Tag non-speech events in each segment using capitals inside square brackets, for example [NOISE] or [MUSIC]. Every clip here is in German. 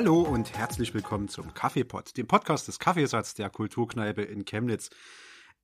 Hallo und herzlich willkommen zum Kaffeepot, dem Podcast des Kaffeesatz der Kulturkneipe in Chemnitz.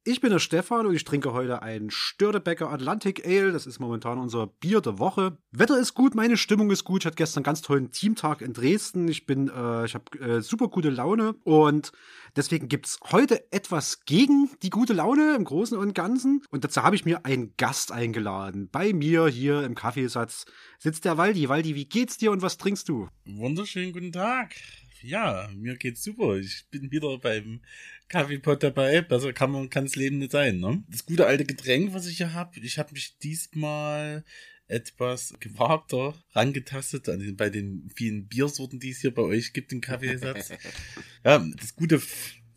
Ich bin der Stefan und ich trinke heute ein Störtebecker Atlantic Ale. Das ist momentan unser Bier der Woche. Wetter ist gut, meine Stimmung ist gut. Ich hatte gestern einen ganz tollen Teamtag in Dresden. Ich bin, äh, ich habe äh, super gute Laune und deswegen gibt's heute etwas gegen die gute Laune im Großen und Ganzen. Und dazu habe ich mir einen Gast eingeladen. Bei mir hier im Kaffeesatz sitzt der Waldi. Waldi, wie geht's dir und was trinkst du? Wunderschönen guten Tag. Ja, mir geht's super. Ich bin wieder beim Kaffeepot dabei. Besser kann man kann's Leben nicht sein, ne? Das gute alte Getränk, was ich hier habe, ich habe mich diesmal etwas gewagter rangetastet an den, bei den vielen Biersorten, die es hier bei euch gibt im Kaffeesatz. [LAUGHS] ja, das gute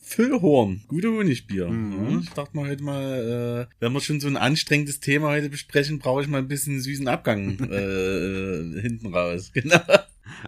Füllhorn, gute Honigbier. Mhm. Ja, ich dachte mal heute mal, äh, wenn wir schon so ein anstrengendes Thema heute besprechen, brauche ich mal ein bisschen süßen Abgang [LAUGHS] äh, hinten raus. [LAUGHS] Genau.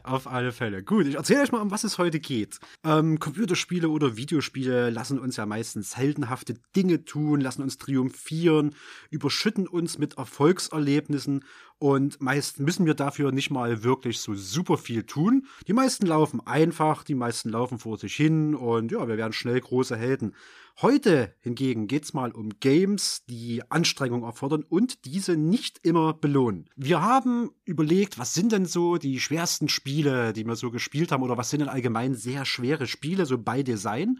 Auf alle Fälle. Gut, ich erzähle euch mal, um was es heute geht. Ähm, Computerspiele oder Videospiele lassen uns ja meistens heldenhafte Dinge tun, lassen uns triumphieren, überschütten uns mit Erfolgserlebnissen und meist müssen wir dafür nicht mal wirklich so super viel tun. Die meisten laufen einfach, die meisten laufen vor sich hin und ja, wir werden schnell große Helden. Heute hingegen geht's mal um Games, die Anstrengung erfordern und diese nicht immer belohnen. Wir haben überlegt, was sind denn so die schwersten Spiele, die wir so gespielt haben oder was sind denn allgemein sehr schwere Spiele, so bei Design.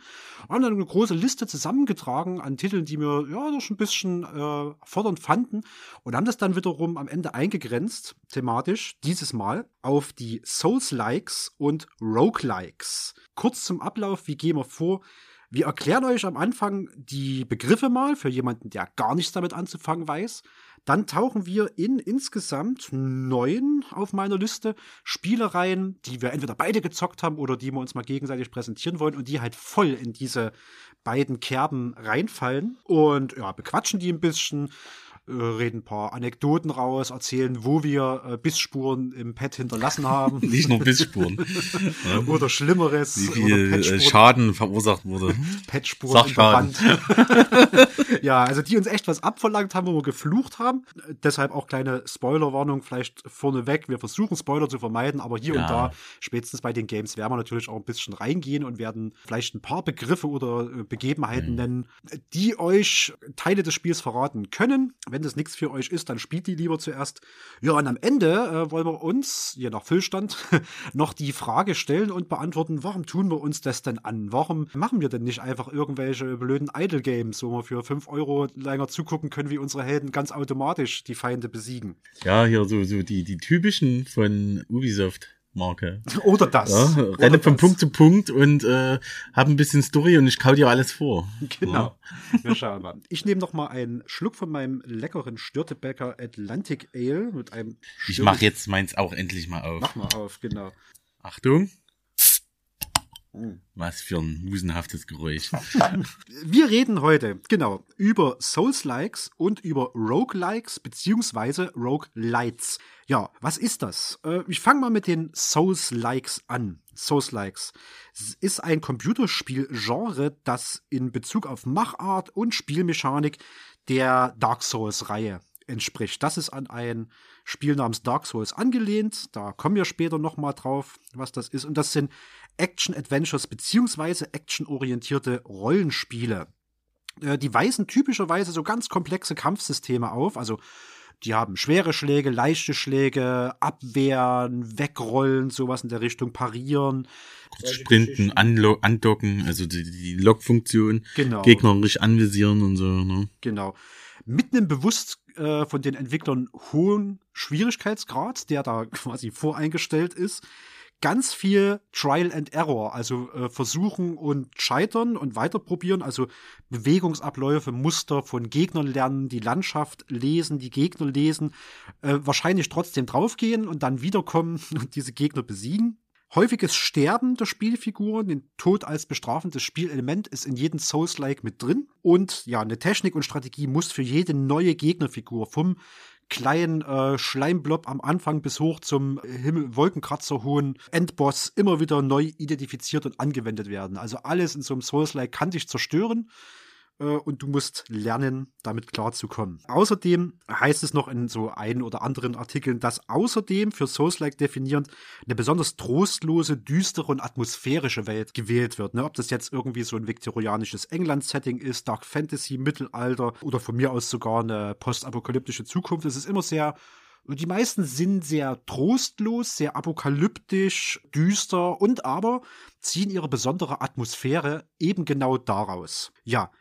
Haben dann eine große Liste zusammengetragen an Titeln, die wir ja doch ein bisschen äh, fordernd fanden und haben das dann wiederum am Ende eingegrenzt, thematisch, dieses Mal auf die Souls-Likes und Roguelikes. Kurz zum Ablauf, wie gehen wir vor? Wir erklären euch am Anfang die Begriffe mal für jemanden, der gar nichts damit anzufangen weiß. Dann tauchen wir in insgesamt neun auf meiner Liste Spielereien, die wir entweder beide gezockt haben oder die wir uns mal gegenseitig präsentieren wollen und die halt voll in diese beiden Kerben reinfallen und ja, bequatschen die ein bisschen, reden ein paar Anekdoten raus, erzählen, wo wir äh, Bissspuren im Pad hinterlassen haben. [LAUGHS] Nicht nur Bissspuren. [LAUGHS] oder Schlimmeres. Wie viel äh, Schaden verursacht wurde. [LAUGHS] Patchspuren im Verband. ja, also die uns echt was abverlangt haben, wo wir geflucht haben. Deshalb auch kleine Spoilerwarnung vielleicht vorneweg. Wir versuchen Spoiler zu vermeiden, aber hier ja. und da, spätestens bei den Games, werden wir natürlich auch ein bisschen reingehen und werden vielleicht ein paar Begriffe oder äh, Begebenheiten mhm. nennen, die euch Teile des Spiels verraten können. Wenn das nichts für euch ist, dann spielt die lieber zuerst. Ja, und am Ende äh, wollen wir uns, je nach Füllstand, [LAUGHS] noch die Frage stellen und beantworten, warum tun wir uns das denn an? Warum machen wir denn nicht einfach irgendwelche blöden Idle-Games, wo wir für 5 Euro länger zugucken können, wie unsere Helden ganz automatisch die Feinde besiegen? Ja, hier so, so die, die typischen von Ubisoft. Marke. [LAUGHS] Oder das. Ja, renne von das. Punkt zu Punkt und äh, habe ein bisschen Story und ich kau dir alles vor. Genau. Ja. Wir schauen [LAUGHS] mal. Ich nehme noch mal einen Schluck von meinem leckeren Störtebecker Atlantic Ale mit einem. Störte ich mache jetzt meins auch endlich mal auf. Mach mal auf, genau. Achtung. Was für ein musenhaftes Geräusch. [LAUGHS] Wir reden heute, genau, über Souls-Likes und über Rogue-Likes beziehungsweise Rogue-Lights. Ja, was ist das? Äh, ich fange mal mit den Souls-Likes an. Souls-Likes ist ein Computerspiel-Genre, das in Bezug auf Machart und Spielmechanik der Dark Souls-Reihe entspricht. Das ist an ein Spiel namens Dark Souls angelehnt. Da kommen wir später noch mal drauf, was das ist. Und das sind Action-Adventures beziehungsweise actionorientierte Rollenspiele. Äh, die weisen typischerweise so ganz komplexe Kampfsysteme auf, also die haben schwere Schläge, leichte Schläge, Abwehren, Wegrollen, sowas in der Richtung, Parieren. Kurz sprinten, andocken, also die, die Lockfunktion, genau. gegnerisch anvisieren und so. Ne? Genau. Mit einem bewusst äh, von den Entwicklern hohen Schwierigkeitsgrad, der da [LAUGHS] quasi voreingestellt ist, ganz viel Trial and Error, also äh, versuchen und scheitern und weiterprobieren, also Bewegungsabläufe, Muster von Gegnern lernen, die Landschaft lesen, die Gegner lesen, äh, wahrscheinlich trotzdem draufgehen und dann wiederkommen [LAUGHS] und diese Gegner besiegen. Häufiges Sterben der Spielfiguren, den Tod als bestrafendes Spielelement ist in jedem Souls-like mit drin. Und ja, eine Technik und Strategie muss für jede neue Gegnerfigur vom kleinen äh, Schleimblob am Anfang bis hoch zum Himmel Wolkenkratzer hohen Endboss immer wieder neu identifiziert und angewendet werden. Also alles in so einem Souls-like kann dich zerstören. Äh, und du musst lernen, damit klarzukommen. Außerdem heißt es noch in so ein oder anderen Artikeln, dass außerdem für Souls-like definierend eine besonders trostlose, düstere und atmosphärische Welt gewählt wird. Ne? Ob das jetzt irgendwie so ein viktorianisches England-Setting ist, Dark Fantasy, Mittelalter oder von mir aus sogar eine postapokalyptische Zukunft. Es ist immer sehr die meisten sind sehr trostlos, sehr apokalyptisch, düster und aber ziehen ihre besondere Atmosphäre eben genau daraus. Ja,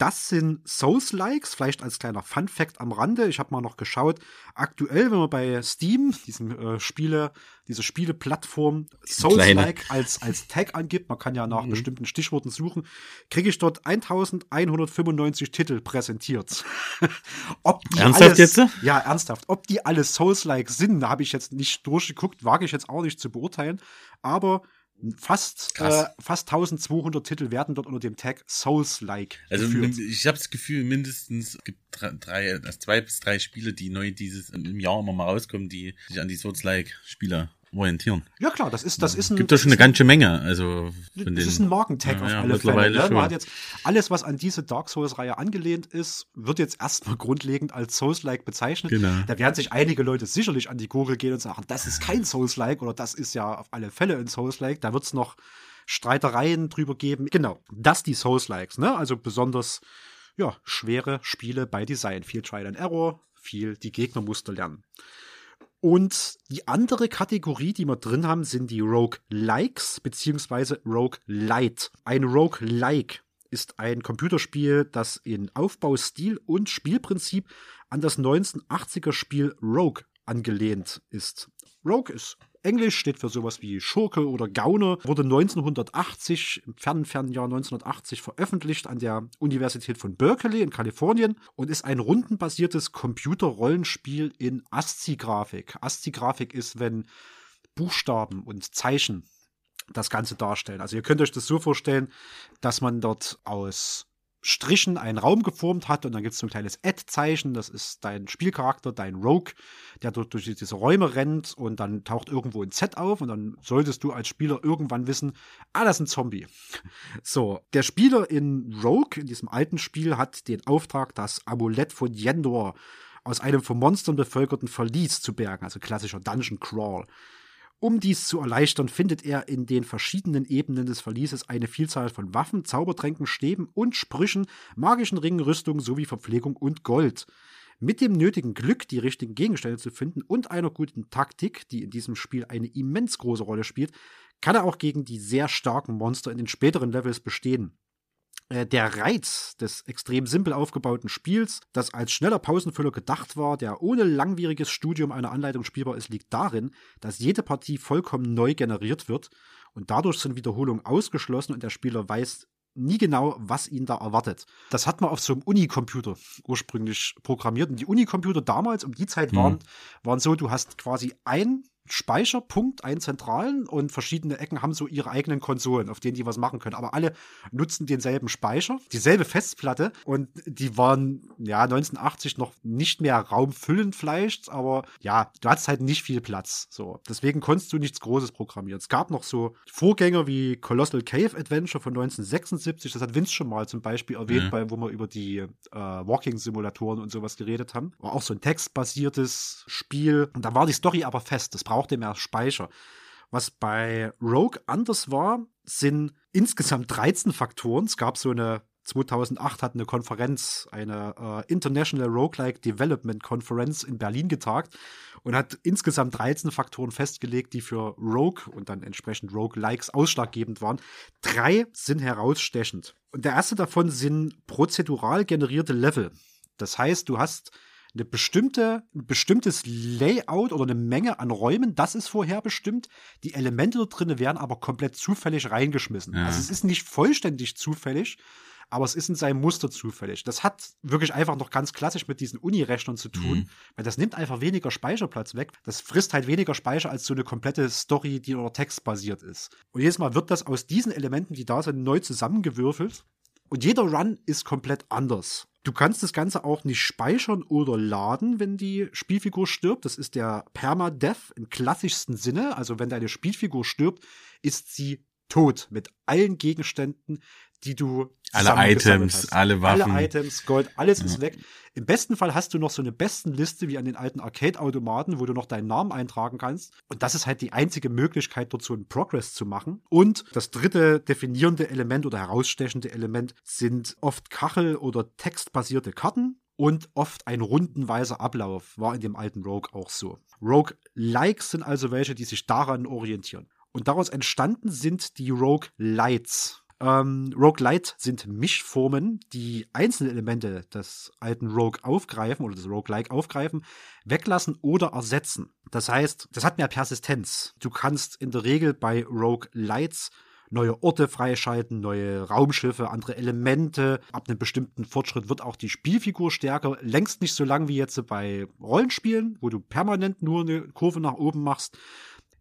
das sind Souls-Likes, vielleicht als kleiner Fun-Fact am Rande. Ich habe mal noch geschaut. Aktuell, wenn man bei Steam, diesem äh, Spiele, diese Spieleplattform, Souls-Like als, als Tag angibt, man kann ja nach mhm. bestimmten Stichworten suchen, kriege ich dort 1195 Titel präsentiert. [LAUGHS] Ob die ernsthaft alles, jetzt? Ja, ernsthaft. Ob die alle Souls-Like sind, habe ich jetzt nicht durchgeguckt, wage ich jetzt auch nicht zu beurteilen. Aber Fast, äh, fast 1200 Titel werden dort unter dem Tag Souls-like. Also geführt. ich habe das Gefühl, mindestens es gibt drei, also zwei bis drei Spiele, die neu dieses im Jahr immer mal rauskommen, die sich an die Souls-like-Spieler orientieren. Ja klar, das ist das ist ein gibt da schon eine ganze Menge, also das ist ein Markentag ja, auf ja, alle Fälle. Ne? Man hat jetzt alles, was an diese Dark Souls Reihe angelehnt ist, wird jetzt erstmal grundlegend als Souls-like bezeichnet. Genau. Da werden sich einige Leute sicherlich an die Gurgel gehen und sagen, das ist kein Souls-like oder das ist ja auf alle Fälle ein Souls-like. Da wird es noch Streitereien drüber geben. Genau, das die Souls-likes, ne? Also besonders ja, schwere Spiele bei Design, viel Trial and Error, viel die Gegnermuster lernen. Und die andere Kategorie, die wir drin haben, sind die Rogue-Likes beziehungsweise Rogue-Light. Ein Rogue-Like ist ein Computerspiel, das in Aufbaustil und Spielprinzip an das 1980er Spiel Rogue angelehnt ist. Rogue ist Englisch, steht für sowas wie Schurke oder Gauner, wurde 1980, im fernen, fernen Jahr 1980 veröffentlicht an der Universität von Berkeley in Kalifornien und ist ein rundenbasiertes Computerrollenspiel in ASCII-Grafik. ASCII-Grafik ist, wenn Buchstaben und Zeichen das Ganze darstellen. Also ihr könnt euch das so vorstellen, dass man dort aus Strichen einen Raum geformt hat und dann gibt es so ein kleines Add-Zeichen, das ist dein Spielcharakter, dein Rogue, der dort durch diese Räume rennt und dann taucht irgendwo ein Z auf und dann solltest du als Spieler irgendwann wissen, ah, das ist ein Zombie. [LAUGHS] So, der Spieler in Rogue, in diesem alten Spiel, hat den Auftrag, das Amulett von Yendor aus einem von Monstern bevölkerten Verlies zu bergen, also klassischer Dungeon Crawl. Um dies zu erleichtern, findet er in den verschiedenen Ebenen des Verlieses eine Vielzahl von Waffen, Zaubertränken, Stäben und Sprüchen, magischen Ringen, Rüstungen sowie Verpflegung und Gold. Mit dem nötigen Glück, die richtigen Gegenstände zu finden und einer guten Taktik, die in diesem Spiel eine immens große Rolle spielt, kann er auch gegen die sehr starken Monster in den späteren Levels bestehen. Äh, der Reiz des extrem simpel aufgebauten Spiels, das als schneller Pausenfüller gedacht war, der ohne langwieriges Studium einer Anleitung spielbar ist, liegt darin, dass jede Partie vollkommen neu generiert wird und dadurch sind Wiederholungen ausgeschlossen und der Spieler weiß nie genau, was ihn da erwartet. Das hat man auf so einem Unicomputer ursprünglich programmiert und die Unicomputer damals um die Zeit waren, mhm. waren so, du hast quasi ein Speicherpunkt, einen zentralen und verschiedene Ecken haben so ihre eigenen Konsolen, auf denen die was machen können. Aber alle nutzen denselben Speicher, dieselbe Festplatte und die waren ja 1980 noch nicht mehr raumfüllend vielleicht, aber ja, du hattest halt nicht viel Platz. So, deswegen konntest du nichts Großes programmieren. Es gab noch so Vorgänger wie Colossal Cave Adventure von 1976, das hat Vince schon mal zum Beispiel erwähnt, mhm. bei, wo wir über die äh, Walking-Simulatoren und sowas geredet haben. War auch so ein textbasiertes Spiel. Und da war die Story aber fest. Das brauchte mehr Speicher. Was bei Rogue anders war, sind insgesamt 13 Faktoren. Es gab so eine 2008 hat eine Konferenz, eine äh, International Roguelike Development Conference in Berlin getagt und hat insgesamt 13 Faktoren festgelegt, die für Rogue und dann entsprechend Roguelikes ausschlaggebend waren. Drei sind herausstechend. Und der erste davon sind prozedural generierte Level. Das heißt, du hast eine bestimmte, ein bestimmtes Layout oder eine Menge an Räumen, das ist vorherbestimmt. Die Elemente da drin werden aber komplett zufällig reingeschmissen. Ja. Also es ist nicht vollständig zufällig, aber es ist in seinem Muster zufällig. Das hat wirklich einfach noch ganz klassisch mit diesen Uni-Rechnern zu tun, mhm. weil das nimmt einfach weniger Speicherplatz weg. Das frisst halt weniger Speicher als so eine komplette Story, die oder textbasiert ist. Und jedes Mal wird das aus diesen Elementen, die da sind, neu zusammengewürfelt. Und jeder Run ist komplett anders. Du kannst das Ganze auch nicht speichern oder laden, wenn die Spielfigur stirbt. Das ist der Permadeath im klassischsten Sinne. Also wenn deine Spielfigur stirbt, ist sie tot mit allen Gegenständen, die du alle Items, hast. alle Waffen, alle Items, Gold, alles ja. ist weg. Im besten Fall hast du noch so eine Bestenliste wie an den alten Arcade-Automaten, wo du noch deinen Namen eintragen kannst. Und das ist halt die einzige Möglichkeit, dort so einen Progress zu machen. Und das dritte definierende Element oder herausstechende Element sind oft Kachel- oder textbasierte Karten und oft ein rundenweiser Ablauf war in dem alten Rogue auch so. Rogue-Likes sind also welche, die sich daran orientieren. Und daraus entstanden sind die Rogue Lights. Ähm, Roguelite sind Mischformen, die einzelne Elemente des alten Rogue aufgreifen oder des Roguelike aufgreifen, weglassen oder ersetzen. Das heißt, das hat mehr Persistenz. Du kannst in der Regel bei Roguelites neue Orte freischalten, neue Raumschiffe, andere Elemente. Ab einem bestimmten Fortschritt wird auch die Spielfigur stärker. Längst nicht so lang wie jetzt bei Rollenspielen, wo du permanent nur eine Kurve nach oben machst,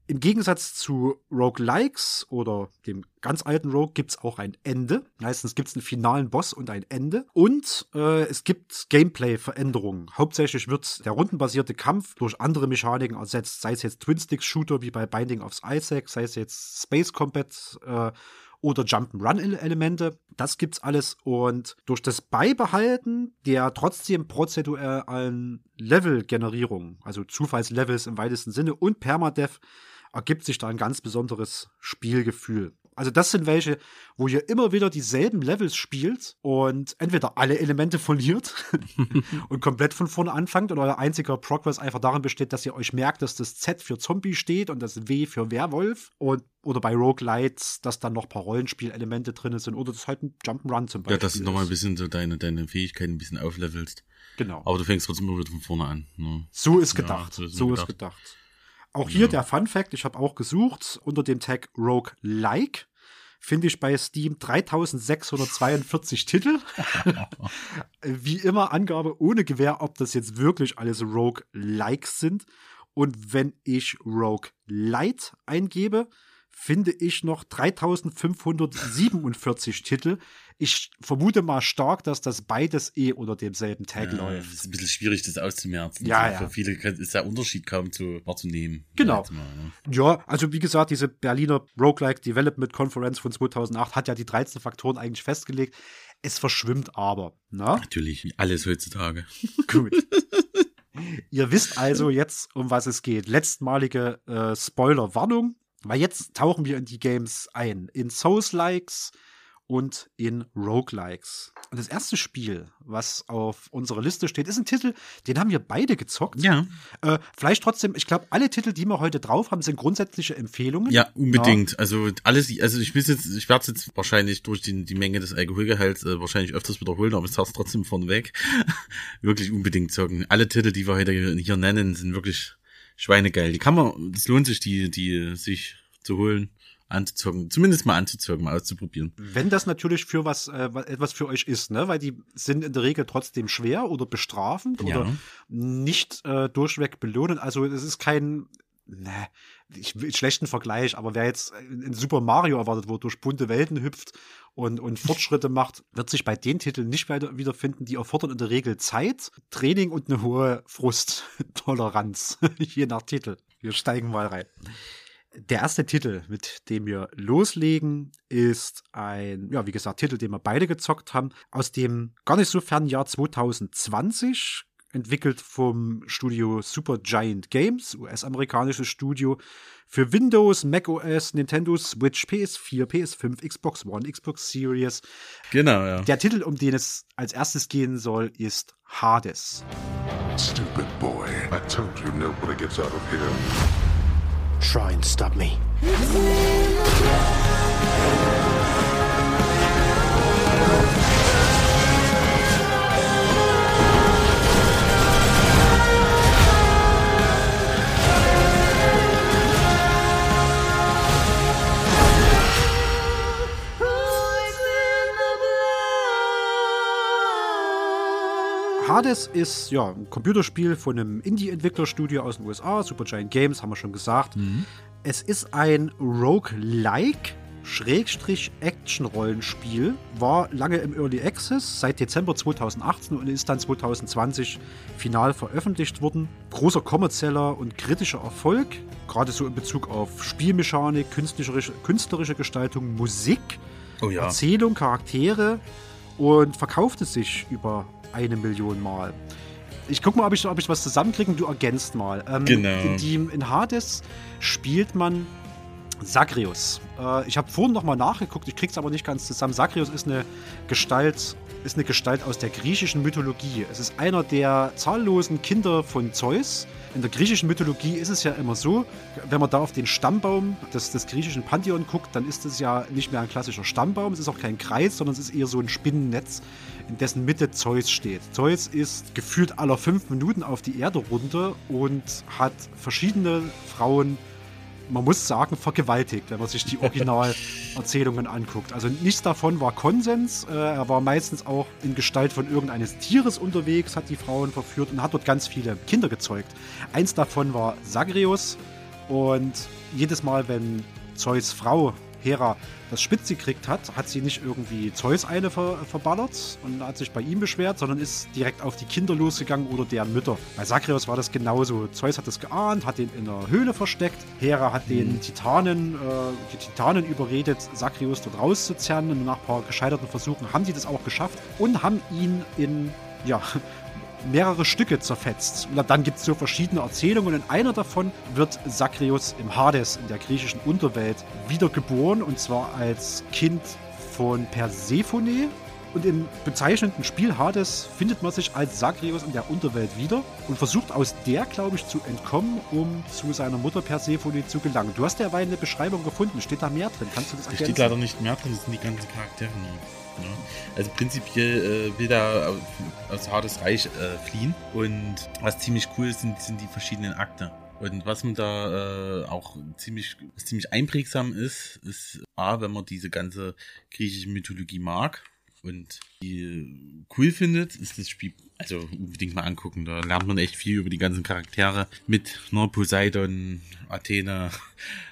im Gegensatz zu Roguelikes oder dem ganz alten Rogue gibt es auch ein Ende. Meistens gibt es einen finalen Boss und ein Ende. Und äh, es gibt Gameplay-Veränderungen. Hauptsächlich wird der rundenbasierte Kampf durch andere Mechaniken ersetzt. Sei es jetzt Twin-Stick-Shooter wie bei Binding of Isaac, sei es jetzt Space Combat äh, oder Jump'n'Run-Elemente. Das gibt's alles. Und durch das Beibehalten der trotzdem prozedualen Level-Generierung, also Zufallslevels im weitesten Sinne und Permadeath, ergibt sich da ein ganz besonderes Spielgefühl. Also das sind welche, wo ihr immer wieder dieselben Levels spielt und entweder alle Elemente verliert [LAUGHS] [LAUGHS] und komplett von vorne anfangt und euer einziger Progress einfach darin besteht, dass ihr euch merkt, dass das Z für Zombie steht und das W für Werwolf und oder bei Roguelites, dass dann noch ein paar Rollenspielelemente drin sind oder das halt ein Jump'n'Run zum Beispiel. Ja, dass du nochmal ein bisschen so deine, deine Fähigkeiten ein bisschen auflevelst. Genau. Aber du fängst trotzdem immer wieder von vorne an. Ne? So ist gedacht. Ja, so ist, so gedacht. ist gedacht. Auch hier ja. der Fun Fact, ich habe auch gesucht unter dem Tag Rogue Like finde ich bei Steam 3642 Titel. [LAUGHS] Wie immer Angabe ohne Gewähr, ob das jetzt wirklich alles Rogue Likes sind. Und wenn ich Rogue Light eingebe, finde ich noch 3547 Titel. Ich vermute mal stark, dass das beides eh unter demselben Tag ja, läuft. Es ist ein bisschen schwierig, das auszumerzen. Ja, also ja. Für viele ist der Unterschied kaum zu wahrzunehmen. Genau. Mal, ne? Ja, also wie gesagt, diese Berliner Roguelike Development Conference von 2008 hat ja die 13 Faktoren eigentlich festgelegt. Es verschwimmt aber. Na? Ne? Natürlich, wie alles heutzutage. [LAUGHS] Gut. [LAUGHS] Ihr wisst also jetzt, um was es geht. Letztmalige äh, Spoiler-Warnung. Weil jetzt tauchen wir in die Games ein. In Souls-Likes und in Roguelikes. Und das erste Spiel, was auf unserer Liste steht, ist ein Titel, den haben wir beide gezockt. Ja. Äh, vielleicht trotzdem, ich glaube, alle Titel, die wir heute drauf haben, sind grundsätzliche Empfehlungen. Ja, unbedingt. Ja. Also alles, also ich will jetzt, ich werde es jetzt wahrscheinlich durch die, die Menge des Alkoholgehalts äh, wahrscheinlich öfters wiederholen, aber ich sage es trotzdem vorneweg. [LAUGHS] wirklich unbedingt zocken. Alle Titel, die wir heute hier nennen, sind wirklich schweinegeil. Die kann man, es lohnt sich, die, die sich zu holen anzuzocken, zumindest mal anzuzocken, mal auszuprobieren. Wenn das natürlich für was äh, etwas für euch ist, ne, weil die sind in der Regel trotzdem schwer oder bestrafend ja. oder nicht äh, durchweg belohnen. Also es ist kein ne, ich will schlechten Vergleich, aber wer jetzt in Super Mario erwartet, wo durch bunte Welten hüpft und, und [LAUGHS] Fortschritte macht, wird sich bei den Titeln nicht weiter wiederfinden. Die erfordern in der Regel Zeit, Training und eine hohe Frusttoleranz, [LAUGHS] je nach Titel. Wir steigen mal rein. Der erste Titel, mit dem wir loslegen, ist ein, ja, wie gesagt, Titel, den wir beide gezockt haben, aus dem gar nicht so fernen Jahr 2020, entwickelt vom Studio Super Giant Games, US-amerikanisches Studio, für Windows, macOS, Nintendo Switch, PS4, PS5, Xbox One, Xbox Series. Genau, ja. Der Titel, um den es als erstes gehen soll, ist Hades. Stupid boy. I told you nobody gets out of here. Try and stop me. Hades ist ja ein Computerspiel von einem Indie-Entwicklerstudio aus den USA, Supergiant Games, haben wir schon gesagt. Mhm. Es ist ein Roguelike Action-Rollenspiel, war lange im Early Access, seit Dezember 2018 und ist dann 2020 final veröffentlicht worden. Großer kommerzieller und kritischer Erfolg, gerade so in Bezug auf Spielmechanik, künstlerische, künstlerische Gestaltung, Musik, Oh ja. Erzählung, Charaktere und verkaufte sich über eine Million Mal. Ich guck mal, ob ich, ob ich was zusammenkriege und du ergänzt mal. Ähm, Genau. In, die, in Hades spielt man Sagrius. Äh, ich habe vorhin nochmal nachgeguckt, ich krieg's aber nicht ganz zusammen. Sagrius ist eine Gestalt, ist eine Gestalt aus der griechischen Mythologie. Es ist einer der zahllosen Kinder von Zeus. In der griechischen Mythologie ist es ja immer so, wenn man da auf den Stammbaum des, des griechischen Pantheon guckt, dann ist es ja nicht mehr ein klassischer Stammbaum, es ist auch kein Kreis, sondern es ist eher so ein Spinnennetz, in dessen Mitte Zeus steht. Zeus ist gefühlt aller fünf Minuten auf die Erde runter und hat verschiedene Frauen man muss sagen, vergewaltigt, wenn man sich die Originalerzählungen [LAUGHS] anguckt. Also nichts davon war Konsens. Äh, er war meistens auch in Gestalt von irgendeines Tieres unterwegs, hat die Frauen verführt und hat dort ganz viele Kinder gezeugt. Eins davon war Sagrius und jedes Mal, wenn Zeus Frau Hera das spitz gekriegt hat, hat sie nicht irgendwie Zeus eine ver verballert und hat sich bei ihm beschwert, sondern ist direkt auf die Kinder losgegangen oder deren Mütter. Bei Sagrius war das genauso. Zeus hat das geahnt, hat den in der Höhle versteckt. Hera hat den Titanen, äh, die Titanen überredet, Sagrius dort rauszuzerren und nach ein paar gescheiterten Versuchen haben die das auch geschafft und haben ihn in, ja, mehrere Stücke zerfetzt. Und dann gibt es so verschiedene Erzählungen und in einer davon wird Sakrius im Hades, in der griechischen Unterwelt, wiedergeboren und zwar als Kind von Persephone. Und im bezeichneten Spiel Hades findet man sich als Sakrius in der Unterwelt wieder und versucht aus der, glaube ich, zu entkommen, um zu seiner Mutter Persephone zu gelangen. Du hast derweil eine Beschreibung gefunden. Steht da mehr drin? Kannst du das Da ergänzen? steht leider nicht mehr drin, das sind die ganzen Charaktere nur. Ja. Also prinzipiell äh, will er aus Hades Reich äh, fliehen und was ziemlich cool ist, sind, sind die verschiedenen Akte. Und was man da äh, auch ziemlich, ziemlich einprägsam ist, ist A, wenn man diese ganze griechische Mythologie mag und die cool findet, ist das Spiel, also unbedingt mal angucken. Da lernt man echt viel über die ganzen Charaktere mit ne, Poseidon, Athene.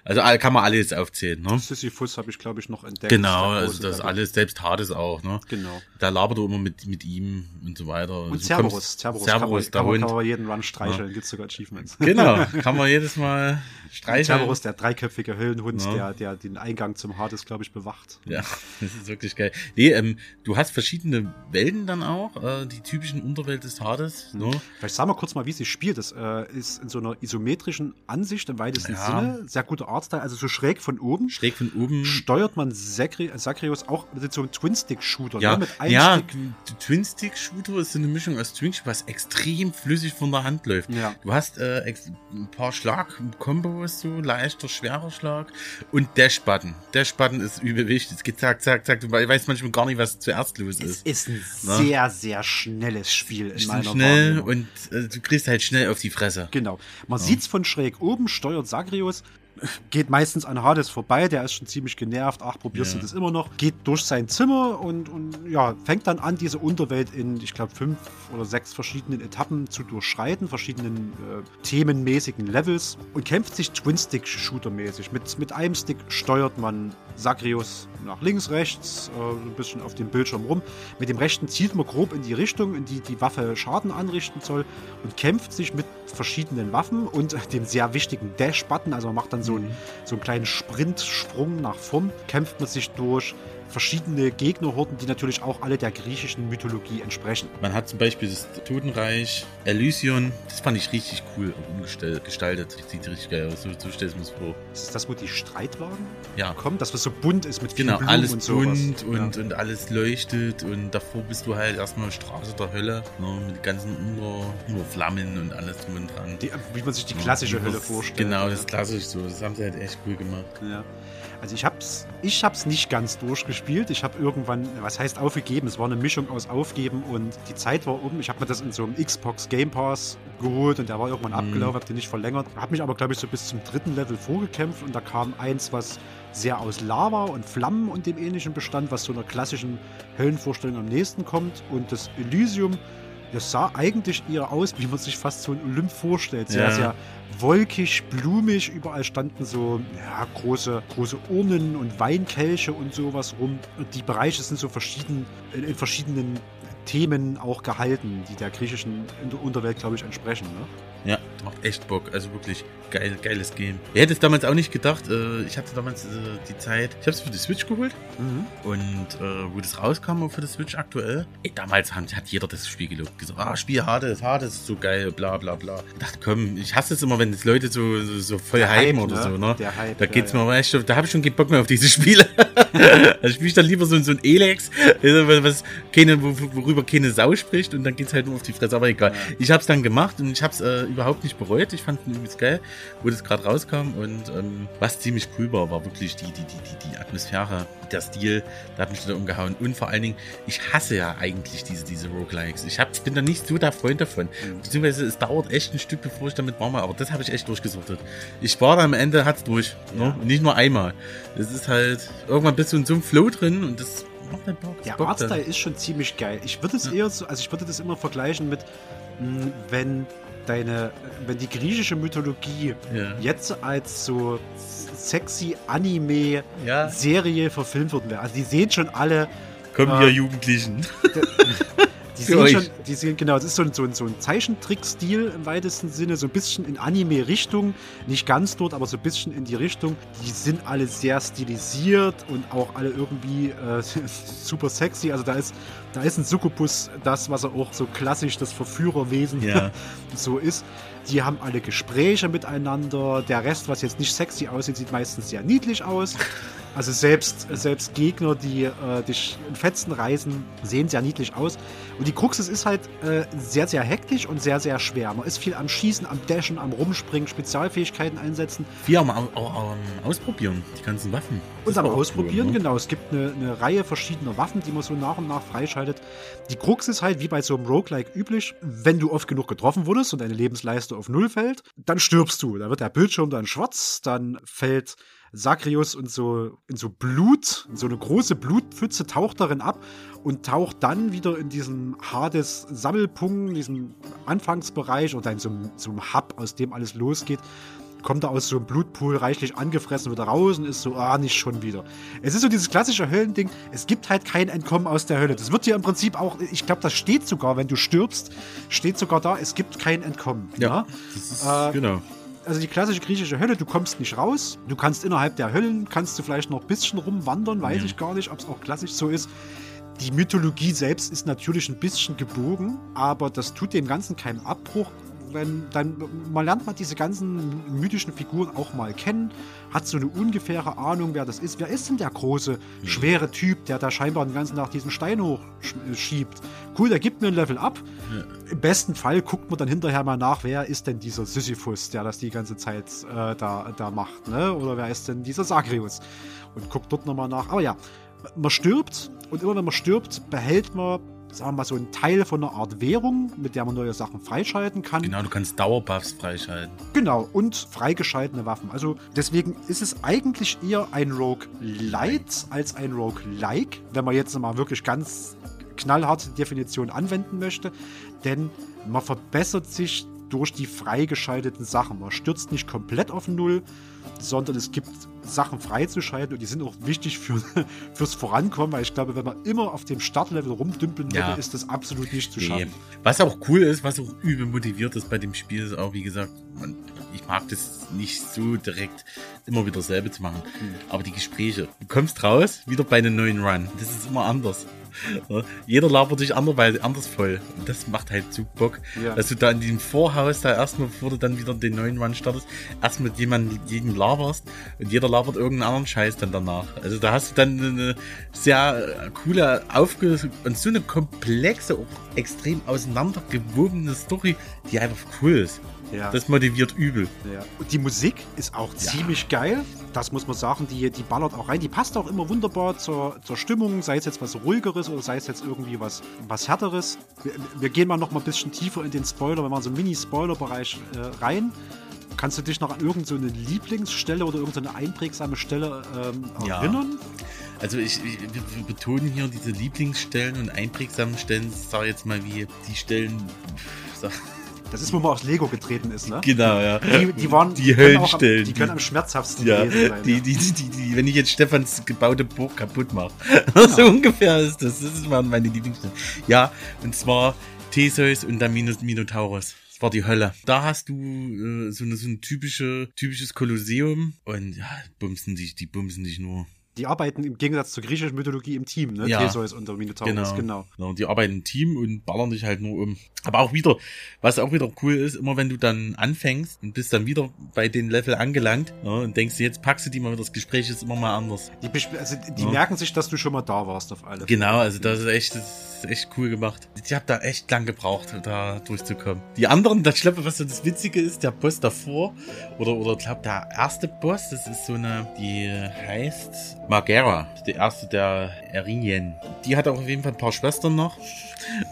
Also kann man alles aufzählen. Ne? Sisyphus habe ich, glaube ich, noch entdeckt. Genau, also das alles, selbst Hades auch, ne? Genau. Da labert er immer mit, mit ihm und so weiter. Und Also Cerberus. Cerberus, Cerberus, kann, man, der kann, man, kann Hund. man jeden Run streicheln, gibt's sogar Achievements. Genau, [LAUGHS] kann man jedes Mal streicheln. Cerberus, der dreiköpfige Höllenhund, Ja. der, der den Eingang zum Hades, glaube ich, bewacht. Ja, [LAUGHS] das ist wirklich geil. Nee, ähm, du hast verschiedene Welten dann auch, äh, die typischen Unterwelt des Hades. Ne? Vielleicht sagen wir kurz mal, wie sie spielt. Das äh, ist in so einer isometrischen Ansicht im weitesten Ja. Sinne. Sehr guter Artstyle, also so schräg von oben. Schräg von oben. Steuert man Sakri Sakrius auch mit so einem Twin-Stick-Shooter. Ja, ne? Mit einem ja Stick. Twin-Stick-Shooter ist so eine Mischung aus Twin, was extrem flüssig von der Hand läuft. Ja. Du hast äh, ein paar Schlag-Kombos, so leichter, schwerer Schlag und Dash-Button. Dash-Button ist übel wichtig. Es geht zack, zack, zack. Du weißt manchmal gar nicht, was zuerst los Es ist. ist ein Na? sehr, sehr schnelles Spiel in Ist meiner schnell Wahrnehmung. und äh, du kriegst halt schnell auf die Fresse. Genau. Man sieht's von schräg oben, steuert Sagrius, geht meistens an Hades vorbei, der ist schon ziemlich genervt. Ach, probierst Ja. du das immer noch? Geht durch sein Zimmer und, und ja, fängt dann an, diese Unterwelt in, ich glaube, fünf oder sechs verschiedenen Etappen zu durchschreiten, verschiedenen äh, themenmäßigen Levels und kämpft sich Twin-Stick-Shooter-mäßig. Mit, mit einem Stick steuert man Sagrius nach links, rechts, äh, ein bisschen auf dem Bildschirm rum. Mit dem rechten zielt man grob in die Richtung, in die die Waffe Schaden anrichten soll und kämpft sich mit verschiedenen Waffen und [LAUGHS] dem sehr wichtigen Dash-Button, also man macht dann so, einen, so einen kleinen Sprintsprung nach vorn, kämpft man sich durch verschiedene Gegnerhorden, die natürlich auch alle der griechischen Mythologie entsprechen. Man hat zum Beispiel das Totenreich, Elysion, das fand ich richtig cool umgestaltet. gestaltet. Das sieht richtig geil aus. So, so stellst du mir das vor. Ist das, wo die Streitwagen Ja. kommen? Das, was so bunt ist mit vielen Genau, Blumen alles und sowas. bunt und, ja. und alles leuchtet und davor bist du halt erstmal Straße der Hölle, ne, mit ganzen Unter, Unterflammen und alles drum und dran. Die, wie man sich die klassische Wie Hölle vorstellt. Genau, ja. das ist klassisch so. Das haben sie halt echt cool gemacht. Ja. Also ich hab's, ich hab's nicht ganz durchgespielt. Ich habe irgendwann, was heißt aufgegeben? Es war eine Mischung aus Aufgeben und die Zeit war um. Ich habe mir das in so einem Xbox Game Pass geholt und der war irgendwann abgelaufen, habe den nicht verlängert. Habe mich aber, glaube ich, so bis zum dritten Level vorgekämpft und da kam eins, was sehr aus Lava und Flammen und dem ähnlichen bestand, was so einer klassischen Höllenvorstellung am nächsten kommt. Und das Elysium Das sah eigentlich eher aus, wie man sich fast so ein Olymp vorstellt. Sehr, Ja. sehr wolkig, blumig. Überall standen so ja, große, große Urnen und Weinkelche und sowas rum. Und die Bereiche sind so verschieden, in, in verschiedenen Themen auch gehalten, die der griechischen Unter- Unterwelt, glaube ich, entsprechen. Ne? Ja, macht echt Bock. Also wirklich geil, geiles Game. Ich hätte es damals auch nicht gedacht. Äh, ich hatte damals äh, die Zeit. Ich habe es für die Switch geholt. Und äh, wo das rauskam für die Switch aktuell, ey, damals hat, hat jeder das Spiel gelobt. Gesagt, ah, Spiel Hades, Hades ist so geil, bla bla bla. Ich dachte, komm, ich hasse es immer, wenn das Leute so, so, so voll Der hypen Hype, oder ne? so, ne? Der Hype, da ja, geht's ja. mir aber echt, da habe ich schon keinen Bock mehr auf diese Spiele. [LAUGHS] also spiele ich dann lieber so, so ein Elex, äh, was keine, wo- worüber keine Sau spricht und dann geht's halt nur auf die Fresse, aber egal. Ich habe es dann gemacht und ich habe es äh, überhaupt nicht bereut. Ich fand es übelst geil, wo das gerade rauskam und ähm, was ziemlich cool war, war wirklich die, die, die, die, die Atmosphäre, der Stil, da hat mich da umgehauen und vor allen Dingen, ich hasse ja eigentlich diese, diese Roguelikes. Ich hab, bin da nicht so der Freund davon. Beziehungsweise es dauert echt ein Stück, bevor ich damit warm war, aber das habe ich echt durchgesuchtet. Ich war da am Ende, hat's durch. Ne? Nicht nur einmal. Es ist halt, irgendwann bist du in so einem Flow drin und das macht halt Bock. Das Der. Artstyle ist schon ziemlich geil. Ich würde es eher so, also ich würde das immer vergleichen mit, mh, wenn deine, wenn die griechische Mythologie Ja. jetzt als so sexy Anime Ja. Serie verfilmt worden wäre. Also die sehen schon alle, Kommen Ah. wir Jugendlichen. Die sehen schon, die sehen, genau, es ist so ein, so ein, so ein Zeichentrick-Stil im weitesten Sinne, so ein bisschen in Anime-Richtung, nicht ganz dort, aber so ein bisschen in die Richtung. Die sind alle sehr stilisiert und auch alle irgendwie äh, [LAUGHS] super sexy. Also da ist, da ist ein Succubus das, was er auch so klassisch das Verführerwesen Ja. [LAUGHS] so ist. Die haben alle Gespräche miteinander. Der Rest, was jetzt nicht sexy aussieht, sieht meistens sehr niedlich aus. Also selbst, selbst Gegner, die äh, dich in Fetzen reißen, sehen sehr niedlich aus. Und die Krux ist halt äh, sehr, sehr hektisch und sehr, sehr schwer. Man ist viel am Schießen, am Dashen, am Rumspringen, Spezialfähigkeiten einsetzen Wir am am Ausprobieren, die ganzen Waffen. Das und am Ausprobieren, cool, ne? genau. Es gibt eine, eine Reihe verschiedener Waffen, die man so nach und nach freischaltet. Die Krux ist halt, wie bei so einem Roguelike üblich, wenn du oft genug getroffen wurdest und deine Lebensleiste auf Null fällt, dann stirbst du. Da wird der Bildschirm dann schwarz, dann fällt Sakrius und so in so Blut, in so eine große Blutpfütze taucht darin ab und taucht dann wieder in diesem Hades Sammelpunkt, diesem Anfangsbereich oder in so einem, so einem Hub, aus dem alles losgeht, kommt er aus so einem Blutpool reichlich angefressen wieder raus und ist so, ah, nicht schon wieder. Es ist so dieses klassische Höllending, es gibt halt kein Entkommen aus der Hölle. Das wird dir im Prinzip auch, ich glaube, das steht sogar, wenn du stirbst, steht sogar da, es gibt kein Entkommen. Ja, das ist, Äh, genau. Also die klassische griechische Hölle, du kommst nicht raus. Du kannst innerhalb der Höllen, kannst du vielleicht noch ein bisschen rumwandern, weiß Ja. ich gar nicht, ob es auch klassisch so ist. Die Mythologie selbst ist natürlich ein bisschen gebogen, aber das tut dem Ganzen keinen Abbruch. Wenn dann, man lernt mal diese ganzen mythischen Figuren auch mal kennen, hat so eine ungefähre Ahnung, wer das ist. Wer ist denn der große, schwere Typ, der da scheinbar den ganzen Tag diesen Stein hochschiebt? Cool, der gibt mir ein Level ab. Im besten Fall guckt man dann hinterher mal nach, wer ist denn dieser Sisyphus, der das die ganze Zeit äh, da, da macht, ne? Oder wer ist denn dieser Sagrius? Und guckt dort nochmal nach. Aber ja, man stirbt und immer wenn man stirbt, behält man, sagen wir mal, so einen Teil von einer Art Währung, mit der man neue Sachen freischalten kann. Genau, du kannst Dauerbuffs freischalten. Genau, und freigeschaltene Waffen. Also deswegen ist es eigentlich eher ein Rogue Light als ein Rogue Like, wenn man jetzt mal wirklich ganz knallharte Definition anwenden möchte. Denn man verbessert sich durch die freigeschalteten Sachen. Man stürzt nicht komplett auf Null, sondern es gibt Sachen freizuschalten und die sind auch wichtig für, [LAUGHS] fürs Vorankommen, weil ich glaube, wenn man immer auf dem Startlevel rumdümpeln würde, Ja. ist das absolut nicht zu Nee. schaffen. Was auch cool ist, was auch übel motiviert ist bei dem Spiel, ist auch, wie gesagt, man, ich mag das nicht so direkt immer wieder dasselbe zu machen. Aber die Gespräche, du kommst raus, wieder bei einem neuen Run. Das ist immer anders. Jeder labert dich anderweitig anders voll. Und das macht halt so Bock, Ja. dass du da in diesem Vorhaus da erstmal, bevor du dann wieder den neuen Run startest, erstmal mit jemandem, jedem laberst und jeder labert irgendeinen anderen Scheiß dann danach. Also da hast du dann eine sehr coole, aufge und so eine komplexe, auch extrem auseinandergewobene Story, die einfach cool ist. Ja. Das motiviert übel. Ja. Und die Musik ist auch ziemlich geil. Das muss man sagen. Die, die ballert auch rein. Die passt auch immer wunderbar zur, zur Stimmung, sei es jetzt was ruhigeres oder sei es jetzt irgendwie was, was härteres. Wir, wir gehen mal noch mal ein bisschen tiefer in den Spoiler, wenn in so einen Mini-Spoiler-Bereich äh, rein. Kannst du dich noch an irgendeine so Lieblingsstelle oder irgendeine einprägsame Stelle ähm, Ja. erinnern? Also ich, ich wir, betonen hier diese Lieblingsstellen und einprägsamen Stellen, ich sag jetzt mal wie die Stellen. Sag, Das ist, wo man aus Lego getreten ist, ne? genau, ja. Die, die waren Die Höllenstellen. Die können am schmerzhaftsten Ja, gewesen sein. die, ja. die, die, die, wenn ich jetzt Stefans gebaute Burg kaputt mache. [LAUGHS] Genau. so ungefähr ist das. Das ist waren meine Lieblingsstellen. Ja, und zwar Theseus und der Minus Minotaurus. Das war die Hölle. Da hast du äh, so, eine, so ein typische, typisches Kolosseum und ja, bumsen dich, die bumsen dich nur. Die arbeiten im Gegensatz zur griechischen Mythologie im Team, ne? Ja. Theseus und der Minotaurus, Genau. genau. genau. Die arbeiten im Team und ballern dich halt nur um. Aber auch wieder, was auch wieder cool ist, immer wenn du dann anfängst und bist dann wieder bei den Level angelangt ja, und denkst, jetzt packst du die mal wieder, das Gespräch ist immer mal anders. Die, besp- also, die Ja. merken sich, dass du schon mal da warst auf alle. Genau, also das ist echt, das ist echt cool gemacht. Ich habe da echt lang gebraucht, da durchzukommen. Die anderen, das glaube was so das Witzige ist, der Boss davor, oder, oder ich glaube der erste Boss, das ist so eine, die heißt Margera, der erste der Erinien. Die hat auch auf jeden Fall ein paar Schwestern noch.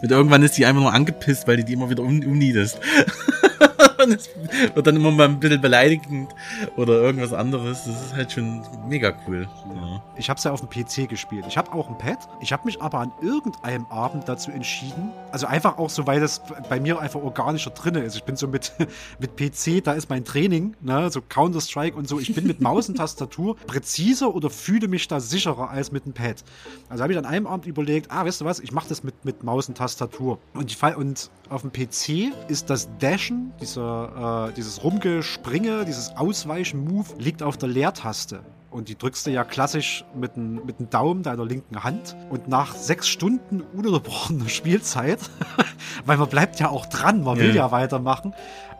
Und irgendwann ist die einfach nur angepisst, weil die die immer wieder um, umniedest. [LAUGHS] Und es wird dann immer mal ein bisschen beleidigend oder irgendwas anderes. Das ist halt schon mega cool. Ja. Ich habe es ja auf dem PC gespielt. Ich habe auch ein Pad. Ich habe mich aber an irgendeinem Abend dazu entschieden, also einfach auch so, weil das bei mir einfach organischer drinne ist. Ich bin so mit, [LAUGHS] mit PC, da ist mein Training, ne, so Counter-Strike und so. Ich bin mit Maus und Tastatur präziser oder fühle mich da sicherer als mit dem Pad. Also habe ich an einem Abend überlegt, ah, weißt du was, ich mache das mit, mit Maus und Tastatur. Und, ich und auf dem PC ist das Dashen, dieser, äh, dieses Rumgespringe, dieses Ausweichen-Move, liegt auf der Leertaste. Und die drückst du ja klassisch mit dem, mit dem Daumen deiner linken Hand. Und nach sechs Stunden ununterbrochener [LAUGHS] Spielzeit, [LAUGHS] weil man bleibt ja auch dran, man will Ja. ja weitermachen,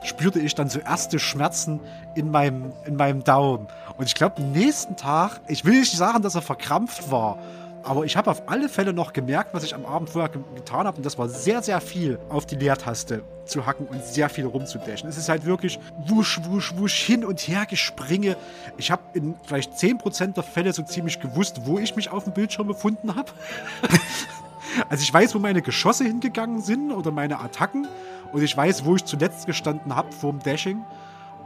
spürte ich dann so erste Schmerzen in meinem, in meinem Daumen. Und ich glaube, am nächsten Tag, ich will nicht sagen, dass er verkrampft war, aber ich habe auf alle Fälle noch gemerkt, was ich am Abend vorher ge getan habe. Und das war sehr, sehr viel auf die Leertaste zu hacken und sehr viel rumzudashen. Es ist halt wirklich wusch, wusch, wusch, hin und her gespringe. Ich habe in vielleicht 10% der Fälle so ziemlich gewusst, wo ich mich auf dem Bildschirm befunden habe. [LAUGHS] Also ich weiß, wo meine Geschosse hingegangen sind oder meine Attacken. Und ich weiß, wo ich zuletzt gestanden habe vorm Dashing.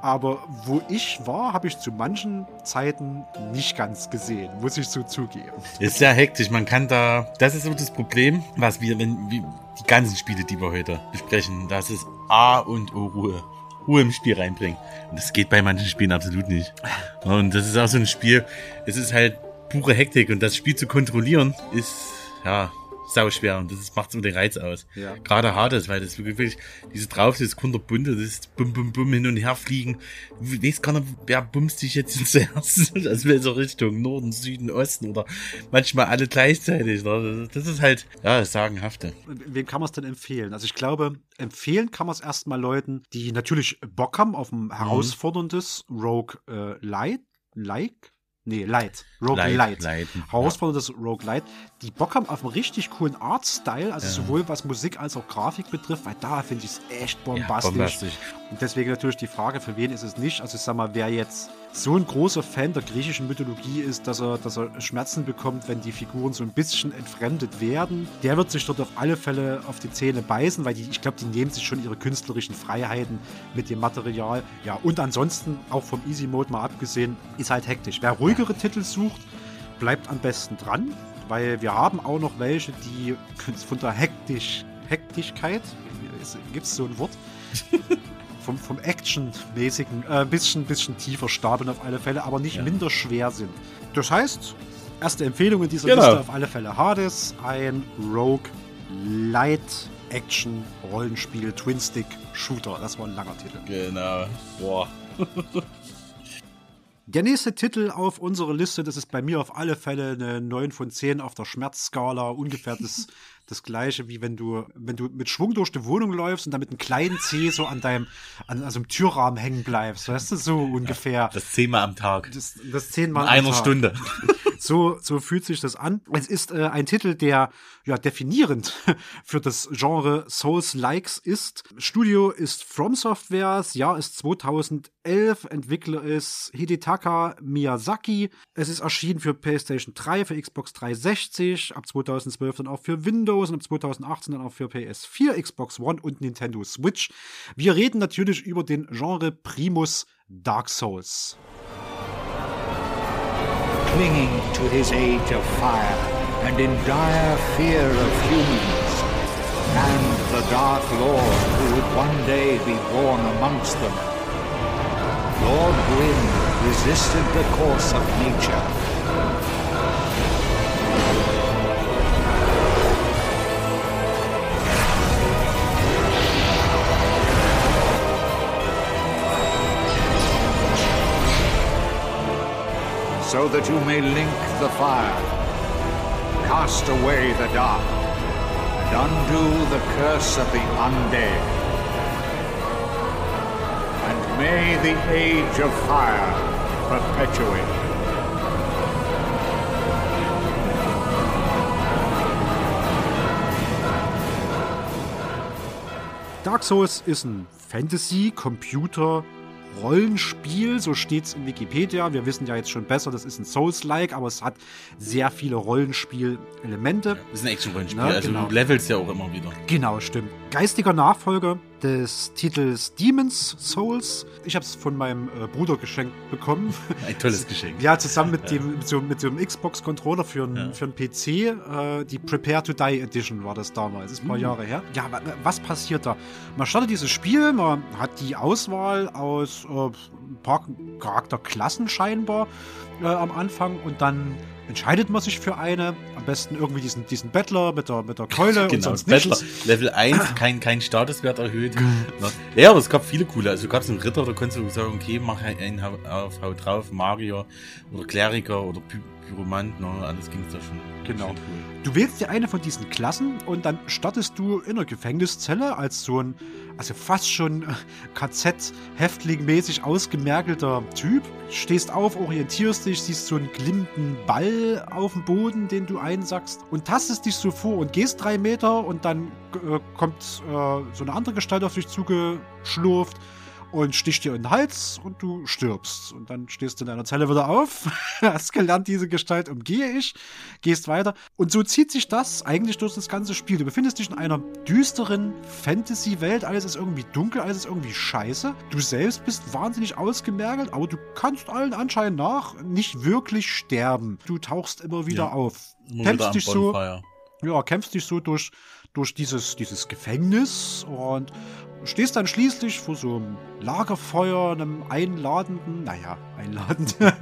Aber wo ich war, habe ich zu manchen Zeiten nicht ganz gesehen, muss ich so zugeben. Ist sehr hektisch. Man kann da, das ist so das Problem, was wir, wenn wir, die ganzen Spiele, die wir heute besprechen, das ist A und O Ruhe. Ruhe im Spiel reinbringen. Und das geht bei manchen Spielen absolut nicht. Und das ist auch so ein Spiel, es ist halt pure Hektik und das Spiel zu kontrollieren ist, ja, sau schwer und das macht so den Reiz aus. Ja. Gerade Hades, weil das wirklich, diese drauf, das kunterbunte, das ist bum, bum, bum, hin und her fliegen. Du weißt gar nicht, wer bumst dich jetzt [LAUGHS] zuerst? Also welche Richtung, Norden, Süden, Osten oder manchmal alle gleichzeitig. Ne? Das ist halt, ja, das Sagenhafte. Wem kann man es denn empfehlen? Also ich glaube, empfehlen kann man es erstmal Leuten, die natürlich Bock haben auf ein herausforderndes Rogue äh, Light, like? Nee, Light. Rogue Light, Light. Lighten, Herausforderndes Rogue Light. Die Bock haben auf einen richtig coolen Artstyle, also Ja. sowohl was Musik als auch Grafik betrifft, weil da finde ich es echt bombastisch. bombastisch. Und deswegen natürlich die Frage, für wen ist es nicht? Also ich sag mal, wer jetzt so ein großer Fan der griechischen Mythologie ist, dass er, dass er Schmerzen bekommt, wenn die Figuren so ein bisschen entfremdet werden, der wird sich dort auf alle Fälle auf die Zähne beißen, weil die, ich glaube, die nehmen sich schon ihre künstlerischen Freiheiten mit dem Material. Ja, und ansonsten, auch vom Easy Mode mal abgesehen, ist halt hektisch. Wer ruhigere Titel sucht, bleibt am besten dran, weil wir haben auch noch welche, die [LAUGHS] von der Hektisch, Hektigkeit, gibt es so ein Wort? [LAUGHS] vom, vom Action-mäßigen äh, ein bisschen, bisschen tiefer stapeln auf alle Fälle, aber nicht Ja. minder schwer sind. Das heißt, erste Empfehlung in dieser Genau. Liste auf alle Fälle Hades, ein Rogue Light Action Rollenspiel Twin Stick Shooter. Das war ein langer Titel. Genau. Boah. [LAUGHS] Der nächste Titel auf unserer Liste, das ist bei mir auf alle Fälle eine 9 von 10 auf der Schmerzskala. Ungefähr das, [LAUGHS] das gleiche, wie wenn du, wenn du mit Schwung durch die Wohnung läufst und dann mit einem kleinen Zeh so an deinem, an, an so einem Türrahmen hängen bleibst. Weißt du, so ungefähr. Das zehnmal am Tag. Das, das zehnmal In am einer Tag. Stunde. [LAUGHS] So, so fühlt sich das an. Es ist äh, ein Titel, der ja definierend [LAUGHS] für das Genre Souls-Likes ist. Studio ist From Software, das Jahr ist 2011, Entwickler ist Hidetaka Miyazaki. Es ist erschienen für PlayStation 3, für Xbox 360, ab 2012 dann auch für Windows und ab 2018 dann auch für PS4, Xbox One und Nintendo Switch. Wir reden natürlich über den Genre Primus Dark Souls. Clinging to his age of fire and in dire fear of humans, and the Dark Lord who would one day be born amongst them. Lord Gwyn resisted the course of nature. So that you may link the fire, cast away the dark, and undo the curse of the undead. And may the age of fire perpetuate. Dark Souls ist ein Fantasy-Computer- Rollenspiel, so steht's in Wikipedia. Wir wissen ja jetzt schon besser, das ist ein Souls-like, aber es hat sehr viele Rollenspielelemente. Das ist ein Action-Rollenspiel, Ja, also genau. du levelst ja auch immer wieder. Genau, stimmt. Geistiger Nachfolger des Titels Demon's Souls. Ich habe es von meinem äh, Bruder geschenkt bekommen. [LAUGHS] Ein tolles Geschenk. Ja, zusammen mit dem mit so, mit so einem Xbox-Controller für, einen- Ja. für einen PC. Äh, die Prepare to Die Edition war das damals. Das ist ein paar Mhm. Jahre her. Ja, wa- was passiert da? Man startet dieses Spiel, man hat die Auswahl aus äh, ein paar Charakterklassen scheinbar äh, am Anfang und dann entscheidet man sich für eine. Am besten irgendwie diesen, diesen Battler mit der, mit der Keule und Genau, sonst Battler, nichts. Level 1, kein, kein Statuswert erhöht. Ja, aber es gab viele coole. Also gab es einen Ritter, da konntest du sagen, okay, mach einen auf, hau drauf, Magier oder Kleriker oder Py Pyromant, ne, alles ging da schon. Genau. Schon cool. Du wählst dir eine von diesen Klassen und dann startest du in einer Gefängniszelle als so ein, also fast schon äh, KZ-Häftling-mäßig ausgemergelter Typ. Stehst auf, orientierst dich, siehst so einen glimmenden Ball auf dem Boden, den du einsackst und tastest dich so vor und gehst drei Meter und dann äh, kommt äh, so eine andere Gestalt auf dich zugeschlurft und sticht dir in den Hals und du stirbst. Und dann stehst du in deiner Zelle wieder auf, [LAUGHS] hast gelernt, diese Gestalt umgehe ich, gehst weiter. Und so zieht sich das eigentlich durch das ganze Spiel. Du befindest dich in einer düsteren Fantasy-Welt, alles ist irgendwie dunkel, alles ist irgendwie scheiße. Du selbst bist wahnsinnig ausgemergelt, aber du kannst allen Anschein nach nicht wirklich sterben. Du tauchst immer wieder Ja. auf. Immer Kämpfst dich so ja, kämpfst dich so durch, durch dieses, dieses Gefängnis und stehst dann schließlich vor so einem Lagerfeuer, einem einladenden, naja, einladend, [LAUGHS] Auf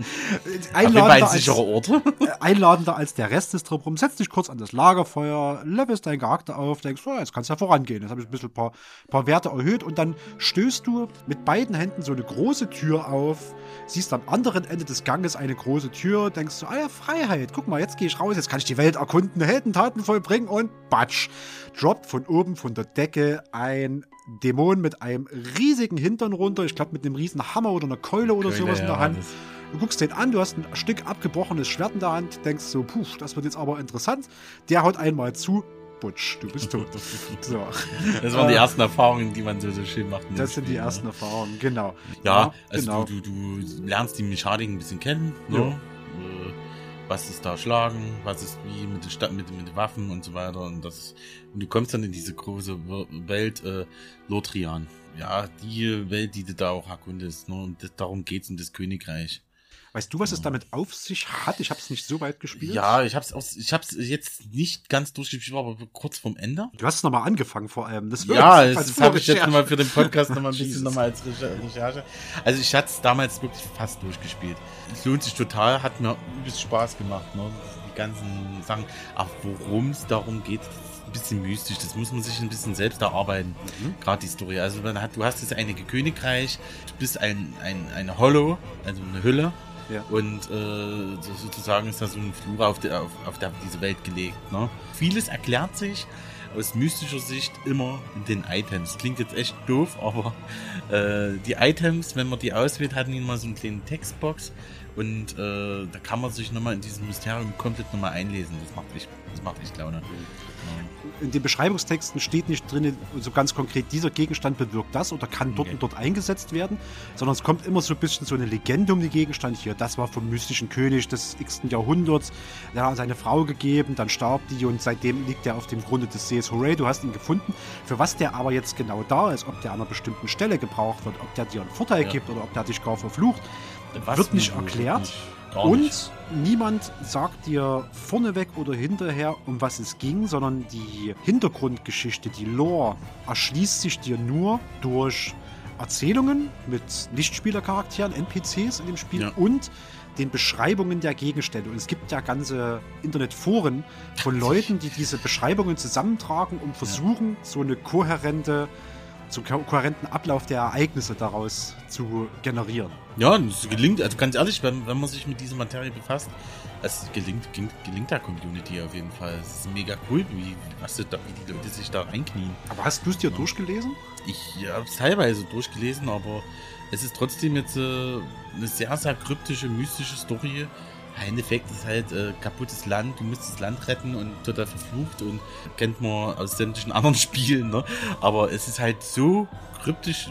jeden Fall einladender, ein als, Ort. [LAUGHS] äh, einladender als der Rest ist drumherum. Setz dich kurz an das Lagerfeuer, levelst deinen Charakter auf, denkst, oh, jetzt kannst du ja vorangehen. Jetzt habe ich ein bisschen paar, paar Werte erhöht und dann stößt du mit beiden Händen so eine große Tür auf, siehst am anderen Ende des Ganges eine große Tür, denkst so, ah ja, Freiheit, guck mal, jetzt gehe ich raus, jetzt kann ich die Welt erkunden, Heldentaten vollbringen und batsch, droppt von oben von der Decke ein Dämon mit einem riesigen Hintern runter, ich glaube mit einem riesen Hammer oder einer Keule oder Keule, sowas in ja, der Hand. das- Du guckst den an, du hast ein Stück abgebrochenes Schwert in der Hand, denkst so, puh, das wird jetzt aber interessant. Der haut einmal zu, butsch, du bist tot. [LAUGHS] So, Das waren die Äh, ersten Erfahrungen, die man so, so schön macht. das sind die Spiel, ersten Ne? Erfahrungen, genau. Ja, also genau. du, du, du lernst die Mechanik ein bisschen kennen. Ja. Ne? Äh, Was ist da Schlagen, was ist wie mit den, Sta- mit, mit den Waffen und so weiter. Und, das, und du kommst dann in diese große Welt äh, Lothrian. Ja, die Welt, die du da auch erkundest. Ne? Und das, darum geht's um das Königreich. Weißt du, was es damit auf sich hat? Ich habe es nicht so weit gespielt. Ja, ich hab's, aus, ich hab's jetzt nicht ganz durchgespielt, aber kurz vorm Ende. Du hast es nochmal angefangen vor allem. Das Ja, das, das habe ich jetzt nochmal für den Podcast nochmal ein bisschen nochmal als Recher- Recherche. Also ich hatte es damals wirklich fast durchgespielt. Es lohnt sich total, hat mir übelst Spaß gemacht, ne? Die ganzen Sachen. Aber worum es darum geht, ein bisschen mystisch. Das muss man sich ein bisschen selbst erarbeiten. Mhm. Gerade die Story. Also man hat, du hast das einige Königreich, du bist ein, ein, eine Hollow, also eine Hülle. Ja. Und äh, so sozusagen ist da so ein Flur auf, der, auf, auf der, diese Welt gelegt. Ne? Vieles erklärt sich aus mystischer Sicht immer in den Items. Klingt jetzt echt doof, aber äh, die Items, wenn man die auswählt, hatten die mal so eine kleine Textbox und äh, da kann man sich nochmal in diesem Mysterium komplett nochmal einlesen. Das macht echt, das macht echt Laune. In den Beschreibungstexten steht nicht drin, so ganz konkret, dieser Gegenstand bewirkt das oder kann dort Okay. und dort eingesetzt werden, sondern es kommt immer so ein bisschen so eine Legende um den Gegenstand hier. Das war vom mystischen König des x. Jahrhunderts. Der hat seine Frau gegeben, dann starb die und seitdem liegt er auf dem Grunde des Sees. Hooray, du hast ihn gefunden. Für was der aber jetzt genau da ist, ob der an einer bestimmten Stelle gebraucht wird, ob der dir einen Vorteil Ja. gibt oder ob der dich gar verflucht, Was wird nicht erklärt. nicht. Gar Und nicht. niemand sagt dir vorneweg oder hinterher, um was es ging, sondern die Hintergrundgeschichte, die Lore, erschließt sich dir nur durch Erzählungen mit Nichtspielercharakteren, NPCs in dem Spiel Ja. und den Beschreibungen der Gegenstände. Und es gibt ja ganze Internetforen von Leuten, die diese Beschreibungen zusammentragen und versuchen, so eine kohärente, so einen kohärenten Ablauf der Ereignisse daraus zu generieren. Ja, es gelingt, also ganz ehrlich, wenn, wenn man sich mit dieser Materie befasst, es gelingt, gelingt, gelingt der Community auf jeden Fall. Es ist mega cool, wie, was da, wie die Leute sich da reinknien. Aber hast du es dir durchgelesen? Ich habe es teilweise durchgelesen, aber es ist trotzdem jetzt äh, eine sehr, sehr kryptische, mystische Story. Ein Effekt ist halt äh, kaputtes Land, du musst das Land retten und total verflucht und kennt man aus sämtlichen [LAUGHS] anderen Spielen, ne? Aber es ist halt so kryptisch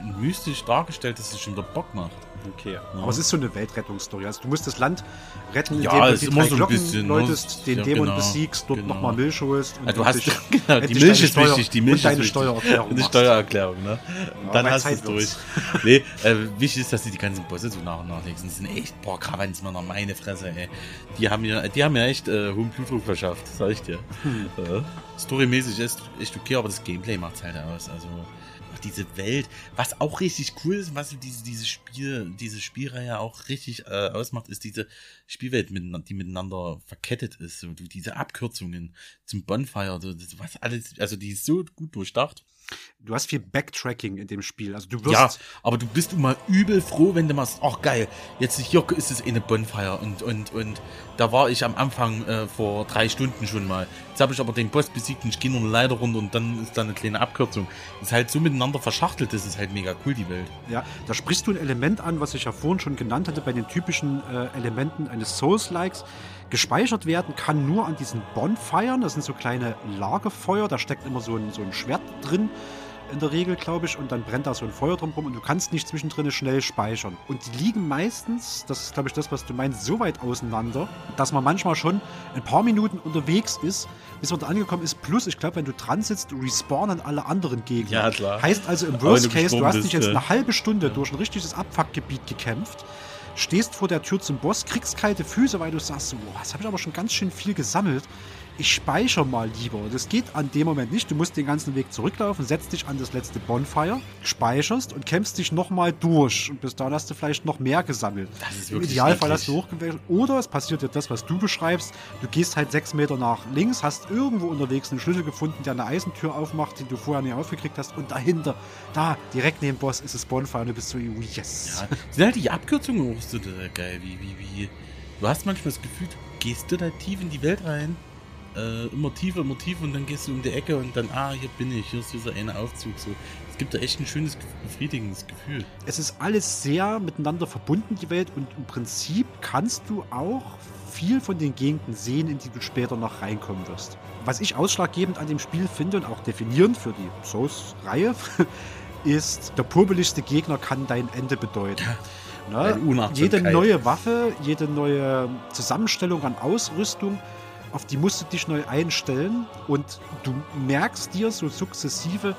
und mystisch dargestellt, dass es schon wieder Bock macht. Okay. Aber es ist so eine Weltrettungsstory. Also du musst das Land retten, Ja, indem du ist die drei so Glocken bisschen, ne? läutest, den Ja, Dämon genau, besiegst, dort genau. nochmal Milch holst. Und Also du hast endlich- [LAUGHS] genau, die Milch ist Steuer- wichtig, die Milch und deine ist. Steuererklärung Und die machst. Steuererklärung, ne? Und dann hast du es durch. [LAUGHS] nee, äh, wichtig ist, dass sie die ganzen Bosse so nach und nach legen. Das sind echt, boah, Karawansmänner, meine Fresse, ey. Die haben mir, die haben mir echt äh, hohen Blutdruck verschafft, sag ich dir. Hm. Äh, Storymäßig ist echt okay, aber das Gameplay macht's halt aus. Also auch diese Welt, was auch richtig cool ist, was diese, diese Spiel, diese Spielreihe auch richtig äh, ausmacht, ist diese Spielwelt, die miteinander verkettet ist. So, diese Abkürzungen zum Bonfire, so, das, was alles, also die ist so gut durchdacht. Du hast viel Backtracking in dem Spiel. Also du wirst Ja, aber du bist immer übel froh, wenn du machst, ach geil, jetzt hier ist es eine Bonfire und, und, und da war ich am Anfang äh, vor drei Stunden schon mal. Jetzt habe ich aber den Boss besiegt und ich gehe nur eine Leiter runter und dann ist da eine kleine Abkürzung. ist halt so miteinander verschachtelt, das ist halt mega cool, die Welt. Ja, da sprichst du ein Element an, was ich ja vorhin schon genannt hatte, bei den typischen äh, Elementen eines Souls-Likes. Gespeichert werden kann nur an diesen Bonfiren, das sind so kleine Lagerfeuer, da steckt immer so ein, so ein Schwert drin, in der Regel, glaube ich, und dann brennt da so ein Feuer drum rum und du kannst nicht zwischendrin schnell speichern. Und die liegen meistens, das ist, glaube ich, das, was du meinst, so weit auseinander, dass man manchmal schon ein paar Minuten unterwegs ist, bis man da angekommen ist. Plus, ich glaube, wenn du dran sitzt, respawnen alle anderen Gegner. Ja, klar. Heißt also im Worst Case, du hast dich jetzt eine halbe Stunde durch ein richtiges Abfuckgebiet gekämpft, stehst vor der Tür zum Boss, kriegst kalte Füße, weil du sagst, boah, das habe ich aber schon ganz schön viel gesammelt. Ich speichere mal lieber. Das geht an dem Moment nicht. Du musst den ganzen Weg zurücklaufen, setzt dich an das letzte Bonfire, speicherst und kämpfst dich nochmal durch. Und bis dahin hast du vielleicht noch mehr gesammelt. Das ist Im wirklich Idealfall eklig. hast du hochgewechselt. Oder es passiert dir das, was du beschreibst. Du gehst halt sechs Meter nach links, hast irgendwo unterwegs einen Schlüssel gefunden, der eine Eisentür aufmacht, die du vorher nicht aufgekriegt hast. Und dahinter, da, direkt neben dem Boss, ist das Bonfire und du bist so, oh, yes. Ja, sind halt die Abkürzungen auch so total geil, wie, wie, wie. Du hast manchmal das Gefühl, du gehst total tief in die Welt rein, äh, immer tiefer, immer tiefer und dann gehst du um die Ecke und dann, ah, hier bin ich, hier ist dieser eine Aufzug. So. Es gibt da echt ein schönes, befriedigendes Gefühl. Es ist alles sehr miteinander verbunden, die Welt. Und im Prinzip kannst du auch viel von den Gegenden sehen, in die du später noch reinkommen wirst. Was ich ausschlaggebend an dem Spiel finde und auch definierend für die Souls-Reihe, [LAUGHS] ist, der purbeligste Gegner kann dein Ende bedeuten. Ne? Jede neue Waffe, jede neue Zusammenstellung an Ausrüstung, auf die musst du dich neu einstellen und du merkst dir so sukzessive,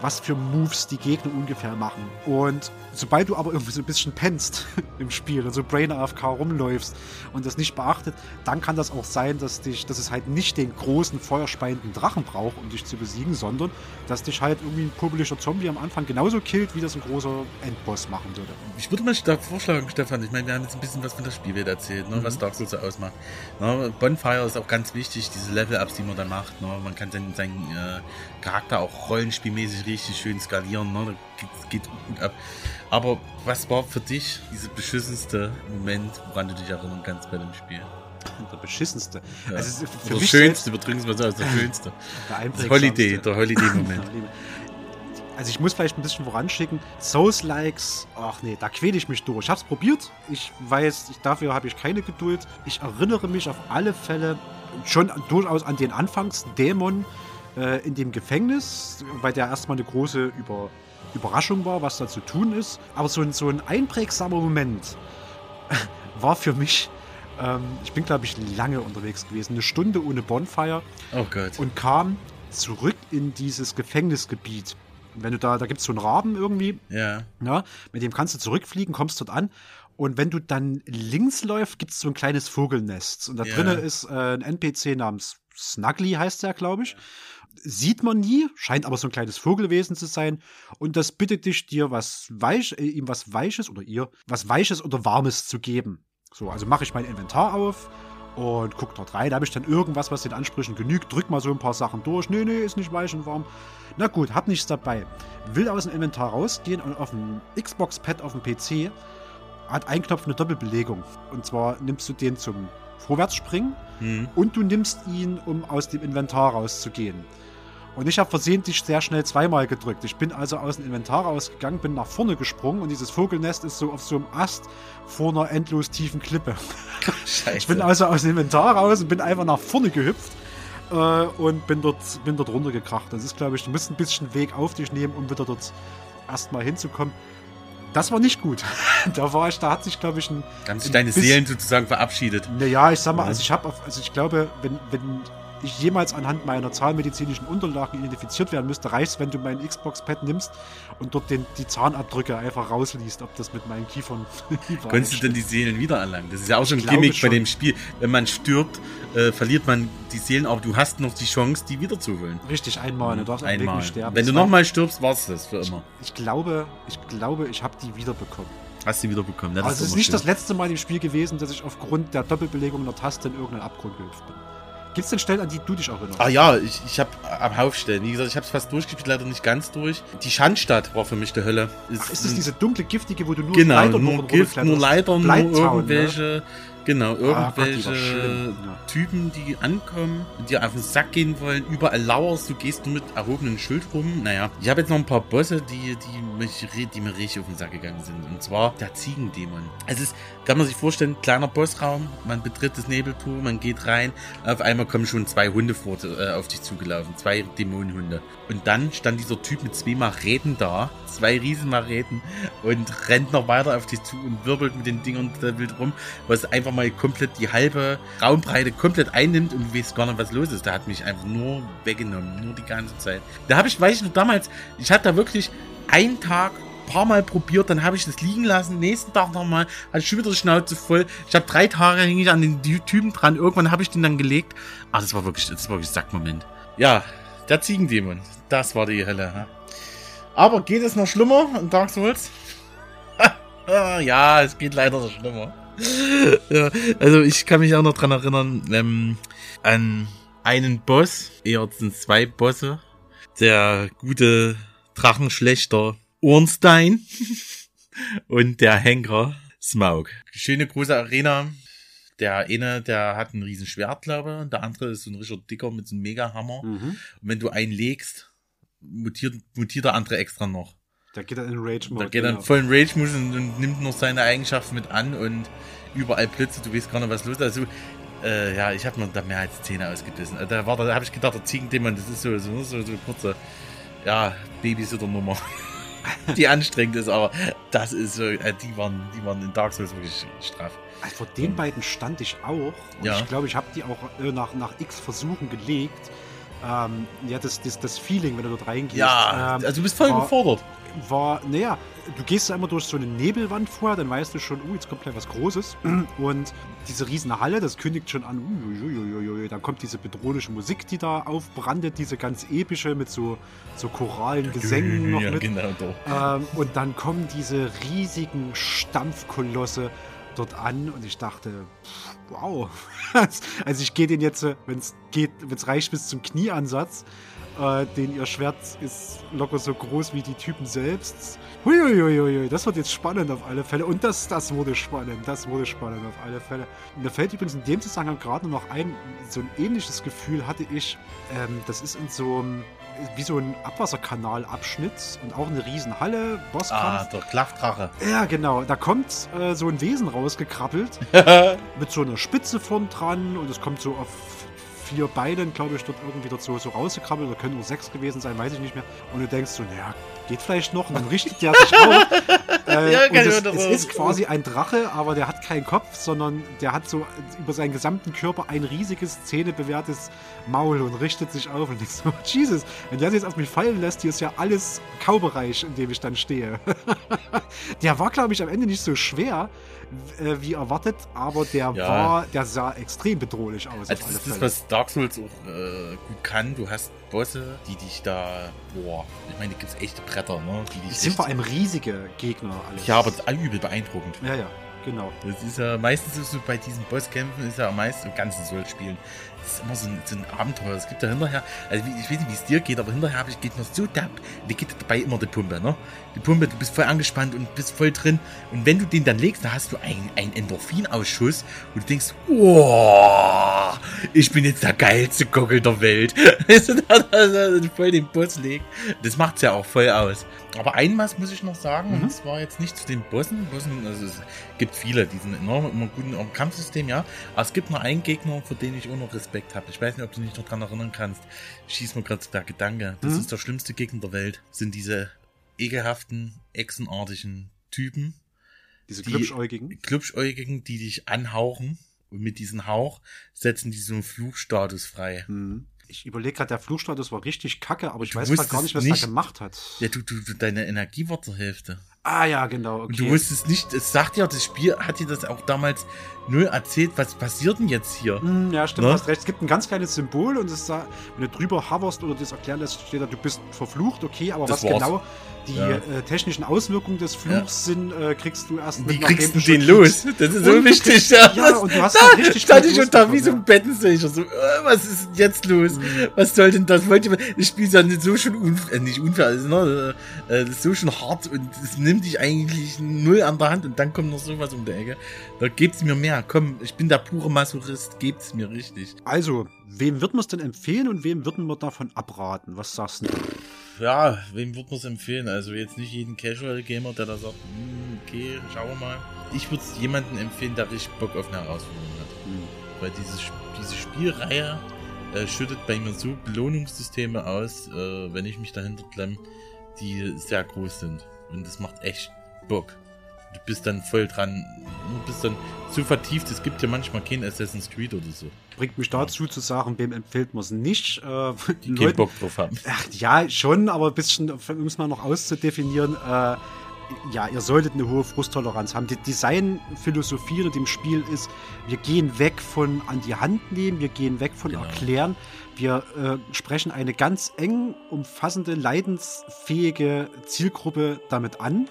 was für Moves die Gegner ungefähr machen. Und sobald du aber irgendwie so ein bisschen pennst [LAUGHS] im Spiel und so Brain AFK rumläufst und das nicht beachtet, dann kann das auch sein, dass dich, dass es halt nicht den großen feuerspeienden Drachen braucht, um dich zu besiegen, sondern dass dich halt irgendwie ein pubbeliger Zombie am Anfang genauso killt, wie das ein großer Endboss machen würde. Ich würde mal vorschlagen, Stefan, ich meine, wir haben jetzt ein bisschen was von der Spielwelt erzählt, ne, was Dark Souls so ausmacht. Ne, Bonfire ist auch ganz wichtig, diese Level-Ups, die man da macht. Ne, man kann seinen, seinen äh, Charakter auch rollenspielmäßig richtig schön skalieren. Ne, da geht, gut ab. Aber was war für dich dieser beschissenste Moment, woran du dich erinnern kannst bei dem Spiel? Der beschissenste. Ja. Also es für der schönste, wir drücken es mal so aus, der schönste. Der Das. Holiday, [LAUGHS] der Holiday-Moment. Also ich muss vielleicht ein bisschen voranschicken. Souls-Likes, ach nee, da quäle ich mich durch. Ich hab's probiert. Ich weiß, ich, dafür habe ich keine Geduld. Ich erinnere mich auf alle Fälle schon durchaus an den Anfangsdämon äh, in dem Gefängnis, weil der erstmal eine große Über Überraschung war, was da zu tun ist. Aber so ein, so ein einprägsamer Moment [LAUGHS] war für mich, ähm, ich bin glaube ich lange unterwegs gewesen, eine Stunde ohne Bonfire Oh Gott. und kam zurück in dieses Gefängnisgebiet. Und wenn du da, da gibt es so einen Raben irgendwie, Ja. ja, mit dem kannst du zurückfliegen, kommst dort an Und wenn du dann links läufst, gibt es so ein kleines Vogelnest. Und da Ja. drinnen ist äh, ein NPC namens Snuggly, heißt der, glaube ich. Sieht man nie, scheint aber so ein kleines Vogelwesen zu sein. Und das bittet dich, dir was weich, äh, ihm was Weiches oder ihr was Weiches oder Warmes zu geben. So, also mache ich mein Inventar auf und guck dort rein. Da habe ich dann irgendwas, was den Ansprüchen genügt. Drück mal so ein paar Sachen durch. Nee, nee, ist nicht weich und warm. Na gut, hab nichts dabei. Will aus dem Inventar rausgehen und auf dem Xbox-Pad auf dem PC hat ein Knopf eine Doppelbelegung. Und zwar nimmst du den zum Vorwärtsspringen Hm. und du nimmst ihn, um aus dem Inventar rauszugehen. Und ich habe versehentlich sehr schnell zweimal gedrückt. Ich bin also aus dem Inventar rausgegangen, bin nach vorne gesprungen und dieses Vogelnest ist so auf so einem Ast vor einer endlos tiefen Klippe. [LAUGHS] Scheiße. Ich bin also aus dem Inventar raus und bin einfach nach vorne gehüpft äh, und bin dort, bin dort runtergekracht. Das ist, glaube ich, du musst ein bisschen Weg auf dich nehmen, um wieder dort erstmal hinzukommen. Das war nicht gut. [LAUGHS] da war ich, da hat sich, glaube ich, ein. Da haben sich ein deine Seelen sozusagen verabschiedet. Naja, ich sag mal, Ja. also ich habe, also ich glaube, wenn, wenn ich jemals anhand meiner zahnmedizinischen Unterlagen identifiziert werden müsste, reicht wenn du mein Xbox-Pad nimmst und dort den, die Zahnabdrücke einfach rausliest, ob das mit meinen Kiefern [LAUGHS] Konntest du denn die Seelen wiedererlangen? Das ist ja auch schon ein Ich Gimmick bei schon. dem Spiel. Wenn man stirbt, äh, verliert man die Seelen, aber du hast noch die Chance, die wiederzuholen. Richtig, einmal. Du darfst auch Einmal. wirklich sterben. Wenn du war- nochmal stirbst, war's das für immer. Ich glaube, ich glaube, ich habe die wiederbekommen. Hast du wiederbekommen. Ja, das Also es ist nicht schön. das letzte Mal im Spiel gewesen, dass ich aufgrund der Doppelbelegung der Taste in irgendeinen Abgrund gehüpft bin. Gibt es denn Stellen, an die du dich erinnerst? Ah ja, ich, ich habe am Haufstellen. Wie gesagt, ich habe es fast durchgespielt, leider nicht ganz durch. Die Schandstadt war für mich die Hölle. Ach, ist das diese dunkle, giftige, wo du nur Genau, Leitern nur Gift, nur? Leiter, nur ne? irgendwelche, genau, Ah die irgendwelche schlimm, ja. Typen, die ankommen, dir auf den Sack gehen wollen, überall lauerst, du gehst nur mit erhobenem Schild rum. Naja, ich habe jetzt noch ein paar Bosse, die, die, mich, die mir richtig auf den Sack gegangen sind. Und zwar der Ziegendämon. Es ist, kann man sich vorstellen, kleiner Bossraum, man betritt das Nebeltor, man geht rein, auf einmal kommen schon zwei Hunde vor, äh, auf dich zugelaufen, zwei Dämonenhunde. Und dann stand dieser Typ mit zwei Maräten da, zwei Riesenmaräten und rennt noch weiter auf dich zu und wirbelt mit den Dingern da wild rum, was einfach mal komplett die halbe Raumbreite komplett einnimmt und du weißt gar nicht, was los ist. Der hat mich einfach nur weggenommen, nur die ganze Zeit. Da habe ich, weiß ich noch damals, ich hatte da wirklich einen Tag paar Mal probiert, dann habe ich das liegen lassen, nächsten Tag nochmal, hatte ich schon wieder die Schnauze voll. Ich habe drei Tage hing ich an den Typen dran, irgendwann habe ich den dann gelegt. Ah, das war wirklich, das war wirklich Sackmoment. Ja, der Ziegendämon, das war die Hölle. ha? Aber geht es noch schlimmer in Dark Souls? [LAUGHS] ja, es geht leider noch schlimmer. [LAUGHS] ja, also ich kann mich auch noch dran erinnern, ähm, an einen Boss, eher sind zwei Bosse, der gute Drachenschlechter Ornstein [LAUGHS] und der Henker Smaug. Schöne große Arena. Der eine, der hat ein riesen Schwert, glaube ich, und der andere ist so ein richtig dicker mit so einem Mega-Hammer. Mhm. Und wenn du einen legst, mutiert, mutiert der andere extra noch. Der geht dann in Rage-Mode. Da geht er genau. in vollen Rage-Modus und, und nimmt noch seine Eigenschaften mit an und überall Blitze, du weißt gar nicht, was los ist. Also, äh, ja, ich habe mir da mehr als Zähne ausgebissen. Da war, da habe ich gedacht, der Ziegendämon, das ist so, so, so, so eine kurze, ja, Babysitter-Nummer. [LAUGHS] [LAUGHS] die anstrengend ist, aber das ist so, äh, die waren, die waren in Dark Souls wirklich straff. Also vor den beiden stand ich auch. Und Ja. ich glaube, ich habe die auch äh, nach, nach x Versuchen gelegt. Ähm, ja, das, das, das Feeling, wenn du dort reingehst. Ja, ähm, also du bist voll war- gefordert. war, naja, du gehst immer durch so eine Nebelwand vorher, dann weißt du schon, uh, jetzt kommt gleich was Großes. [CLEARS THROAT] Und diese riesen Halle, das kündigt schon an, uiuiuiui, dann kommt diese bedrohliche Musik, die da aufbrandet, diese ganz epische mit so, so choralen Gesängen [LAUGHS] noch ja, mit. genau. Ähm, und dann kommen diese riesigen Stampfkolosse dort an und ich dachte, pff, wow. [LAUGHS] also ich gehe den jetzt, wenn es geht, wenn es reicht bis zum Knieansatz, äh, den ihr Schwert ist locker so groß wie die Typen selbst. Huiuiuiui, das wird jetzt spannend auf alle Fälle. Und das, das wurde spannend, das wurde spannend auf alle Fälle. Mir fällt übrigens in dem Zusammenhang gerade noch ein, so ein ähnliches Gefühl hatte ich, ähm, das ist in so einem, wie so ein Abwasserkanalabschnitt und auch eine riesen Halle, Bosskampf. Ah, der Klaffdrache. Ja, genau. Da kommt äh, so ein Wesen rausgekrabbelt [LAUGHS] mit so einer Spitze vorn dran und es kommt so auf vier Beinen, glaube ich, dort irgendwie dort so, so rausgekrabbelt. Oder können nur sechs gewesen sein, weiß ich nicht mehr. Und du denkst so, naja, geht vielleicht noch. Und dann richtet der sich auf. [LAUGHS] Äh, Ja, das es ist quasi ein Drache, aber der hat keinen Kopf, sondern der hat so über seinen gesamten Körper ein riesiges, zähnebewehrtes Maul und richtet sich auf und [LAUGHS] ich so, Jesus, wenn der sich jetzt auf mich fallen lässt, hier ist ja alles Kaubereich, in dem ich dann stehe. [LAUGHS] der war, glaube ich, am Ende nicht so schwer, äh, wie erwartet, aber der Ja. war, der sah extrem bedrohlich aus. Also das alle ist das, was Dark Souls auch äh, gut kann. Du hast Bosse, die dich da, boah, ich meine, da gibt's echte Bretter, ne? Die Es sind vor allem riesige Gegner alles. Ja, aber das ist übel beeindruckend. Ja, ja, genau. Das ist ja meistens ist so bei diesen Bosskämpfen, ist ja am meisten im ganzen Souls-Spielen. Das ist immer so ein, so ein Abenteuer. Es gibt da hinterher, also ich weiß nicht, wie es dir geht, aber hinterher ich, geht mir so da, die geht dabei immer die Pumpe, ne? Die Pumpe, du bist voll angespannt und bist voll drin. Und wenn du den dann legst, dann hast du einen, einen Endorphinausschuss und du denkst, wow, ich bin jetzt der geilste Gockel der Welt. [LAUGHS] Voll den Boss legt. Das macht's ja auch voll aus. Aber einmal muss ich noch sagen, und das war jetzt nicht zu den Bossen. Bossen, also es gibt viele, die sind enorm immer gut im Kampfsystem, ja. Aber es gibt noch einen Gegner, vor dem ich auch noch Respekt habe. Ich weiß nicht, ob du dich noch dran erinnern kannst. Schieß mir gerade der Gedanke. Das Mhm. ist der schlimmste Gegner der Welt. Sind diese ekelhaften, echsenartigen Typen, Diese die- Klubschäugigen. Klubschäugigen, die dich anhauchen. Und mit diesem Hauch setzen die so einen Fluchstatus frei. Hm. Ich überlege gerade, der Flugstatus war richtig kacke, aber ich Du weiß gerade gar nicht, was nicht- er gemacht hat. Ja, du, du, du deine Energie wird zur Hälfte. Ah ja, genau. Okay. Du wusstest nicht, es sagt ja, das Spiel hat dir das auch damals null erzählt, was passiert denn jetzt hier? Hm, ja, stimmt, Ne? du hast recht. Es gibt ein ganz kleines Symbol und es da, wenn du drüber hoverst oder das erklären lässt, steht da, du bist verflucht, okay, aber Das was war's. genau die Ja. äh, technischen Auswirkungen des Fluchs sind, äh, kriegst du erst Wie mit, nachdem kriegst du den los? Das ist so wichtig. Ja, ja, und du hast da richtig stand ich da wie so ein Bettensicher. So, äh, was ist denn jetzt los? Mhm. Was soll denn das? Wollte das Spiel ist ja nicht so schon unfair, äh, nicht unfair, also, ne, äh, das ist so schon hart und es nimmt dich eigentlich null an der Hand und dann kommt noch sowas um die Ecke. Da gebt's mir mehr. Komm, ich bin der pure Masochist, gebt's mir richtig. Also, wem wird man es denn empfehlen und wem würden wir davon abraten? Was sagst du? Ja, wem wird man es empfehlen? Also jetzt nicht jeden Casual Gamer, der da sagt, hm, okay, schauen wir mal. Ich würde es jemandem empfehlen, der richtig Bock auf eine Herausforderung hat. Hm. Weil diese, Sp- diese Spielreihe äh, schüttet bei mir so Belohnungssysteme aus, äh, wenn ich mich dahinter klemm, die sehr groß sind. Und das macht echt Bock. Du bist dann voll dran, du bist dann so vertieft, es gibt ja manchmal kein Assassin's Creed oder so, Bringt mich dazu zu sagen, wem empfiehlt man es nicht? Äh, die keinen Bock drauf haben. Ach, ja, schon, aber ein bisschen, um es mal noch auszudefinieren, äh, ja, ihr solltet eine hohe Frusttoleranz haben. Die Designphilosophie in dem Spiel ist, wir gehen weg von an die Hand nehmen, wir gehen weg von Genau. erklären, wir äh, sprechen eine ganz eng umfassende, leidensfähige Zielgruppe damit an.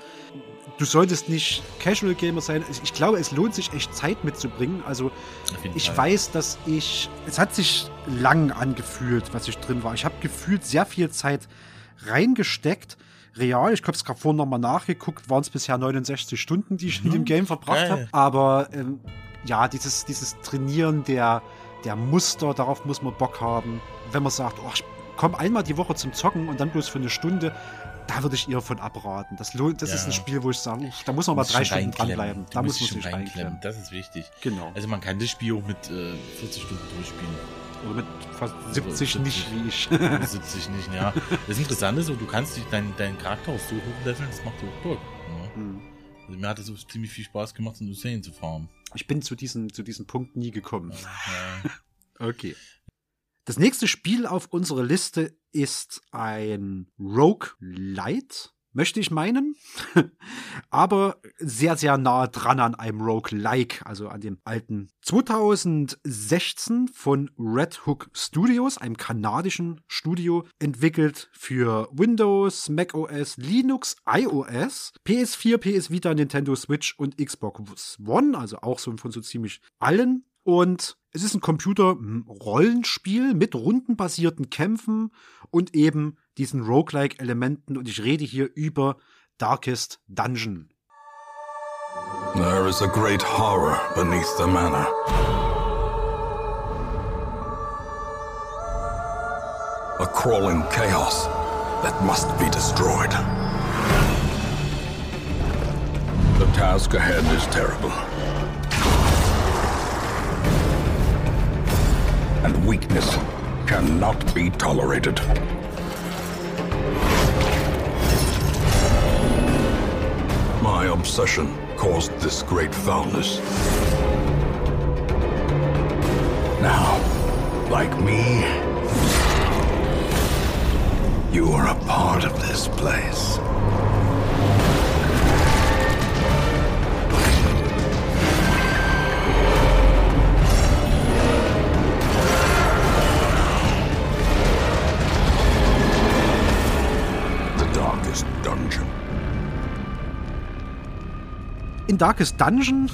Du solltest nicht Casual Gamer sein. Ich- glaube, es lohnt sich echt Zeit mitzubringen. Also ich Fall. weiß, dass ich. Es hat sich lang angefühlt, was ich drin war. Ich habe gefühlt sehr viel Zeit reingesteckt. Real, ich habe es gerade vorhin nochmal nachgeguckt, waren es bisher 69 Stunden, die ich in dem Game verbracht habe. Aber ähm, ja, dieses, dieses Trainieren der, der Muster, darauf muss man Bock haben. Wenn man sagt, oh, ich komme einmal die Woche zum Zocken und dann bloß für eine Stunde, da würde ich eher von abraten. Das, lohnt, das Ja. ist ein Spiel, wo ich sage, da muss man mal drei Stunden dranbleiben. Da muss man sich reinklemmen. Das ist wichtig. Genau. Also man kann das Spiel auch mit äh, 40 Stunden durchspielen. Oder mit fast 70 70. nicht wie ich. Oder [LAUGHS] 70 nicht, ja. Das Interessante ist, so, du kannst dich deinen deinen Charakter auch so hochleveln, das macht auch Bock. Ja. Hm. Also mir hat es ziemlich viel Spaß gemacht, in Usain zu fahren. ich bin zu diesem, zu diesem Punkt nie gekommen. Ja. [LAUGHS] Okay. Das nächste Spiel auf unserer Liste ist ein Rogue Light, möchte ich meinen. [LAUGHS] Aber sehr, sehr nah dran an einem Rogue-like, also an dem alten 2016 von Red Hook Studios, einem kanadischen Studio, entwickelt für Windows, macOS, Linux, iOS, PS4, PS Vita, Nintendo Switch und Xbox One, also auch so von so ziemlich allen. Und es ist ein Computer-Rollenspiel mit rundenbasierten Kämpfen und eben diesen Roguelike-Elementen. Und ich rede hier über Darkest Dungeon. There is a great horror beneath the manor. A crawling chaos that must be destroyed. The task ahead is terrible. And weakness cannot be tolerated. My obsession caused this great foulness. Now, like me, you are a part of this place. In Darkest Dungeon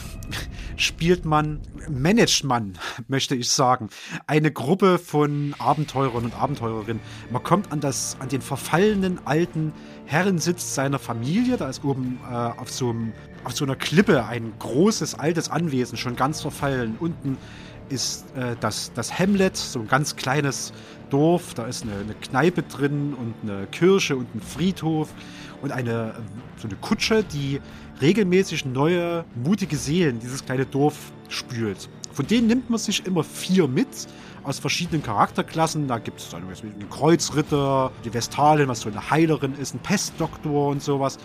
spielt man, managt man, möchte ich sagen, eine Gruppe von Abenteurern und Abenteurerinnen. Man kommt an, das, an den verfallenen alten Herrensitz seiner Familie. Da ist oben äh, auf, so einem, auf so einer Klippe ein großes altes Anwesen, schon ganz verfallen. Unten ist äh, das, das Hamlet, so ein ganz kleines Dorf. Da ist eine, eine Kneipe drin und eine Kirche und ein Friedhof und eine so eine Kutsche, die regelmäßig neue, mutige Seelen dieses kleine Dorf spült. Von denen nimmt man sich immer vier mit aus verschiedenen Charakterklassen. Da gibt es einen Kreuzritter, die Vestalin, was so eine Heilerin ist, ein Pestdoktor und sowas.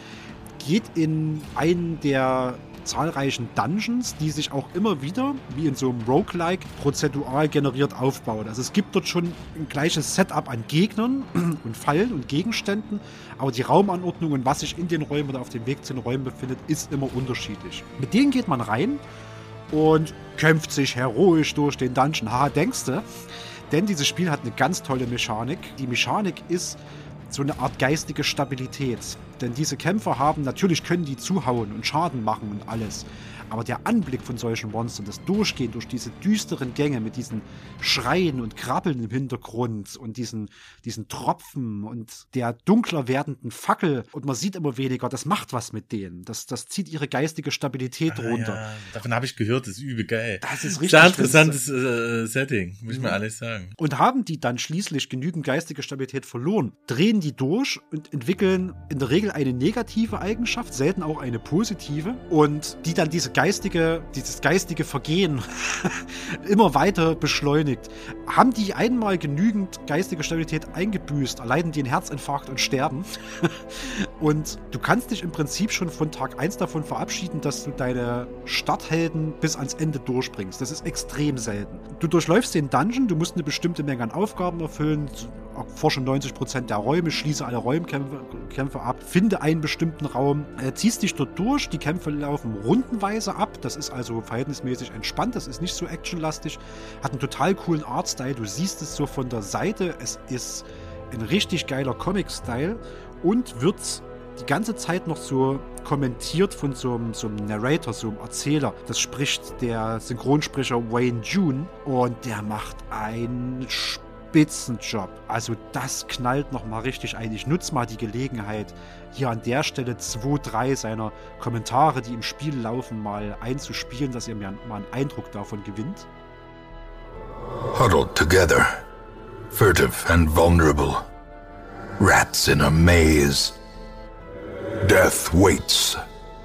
Geht in einen der zahlreichen Dungeons, die sich auch immer wieder, wie in so einem Roguelike, prozedural generiert aufbauen. Also es gibt dort schon ein gleiches Setup an Gegnern [CLEARS THROAT] und Fallen und Gegenständen, aber die Raumanordnung und was sich in den Räumen oder auf dem Weg zu den Räumen befindet, ist immer unterschiedlich. Mit denen geht man rein und kämpft sich heroisch durch den Dungeon. Ha, denkst du? Denn dieses Spiel hat eine ganz tolle Mechanik. Die Mechanik ist so eine Art geistige Stabilität. Denn diese Kämpfer haben, natürlich können die zuhauen und Schaden machen und alles. Aber der Anblick von solchen Monstern, das Durchgehen durch diese düsteren Gänge mit diesen Schreien und Krabbeln im Hintergrund und diesen, diesen Tropfen und der dunkler werdenden Fackel und man sieht immer weniger, das macht was mit denen. Das, das zieht ihre geistige Stabilität runter. Ah, Ja, davon habe ich gehört, das ist übel geil. Das ist richtig Sehr interessantes äh, Setting, muss ich mal alles sagen. Und haben die dann schließlich genügend geistige Stabilität verloren, drehen die durch und entwickeln in der Regel eine negative Eigenschaft, selten auch eine positive, und die dann diese geistige, dieses geistige Vergehen [LAUGHS] immer weiter beschleunigt. Haben die einmal genügend geistige Stabilität eingebüßt, erleiden die einen Herzinfarkt und sterben. [LAUGHS] und du kannst dich im Prinzip schon von Tag 1 davon verabschieden, dass du deine Starthelden bis ans Ende durchbringst. Das ist extrem selten. Du durchläufst den Dungeon, du musst eine bestimmte Menge an Aufgaben erfüllen, forsche 90% der Räume, schließe alle Räumkämpfe Kämpfe ab, finde einen bestimmten Raum, äh, ziehst dich dort durch, die Kämpfe laufen rundenweise ab, das ist also verhältnismäßig entspannt, das ist nicht so actionlastig, hat einen total coolen Artstyle, du siehst es so von der Seite, es ist ein richtig geiler Comic-Style und wird die ganze Zeit noch so kommentiert von so einem, so einem Narrator, so einem Erzähler. Das spricht der Synchronsprecher Wayne June und der macht einen Spitzenjob. Also das knallt nochmal richtig ein. Ich nutze mal die Gelegenheit, hier an der Stelle zwei, drei seiner Kommentare, die im Spiel laufen, mal einzuspielen, dass ihr mir mal einen Eindruck davon gewinnt. Huddled together, furtive and vulnerable. Rats in a maze. Death waits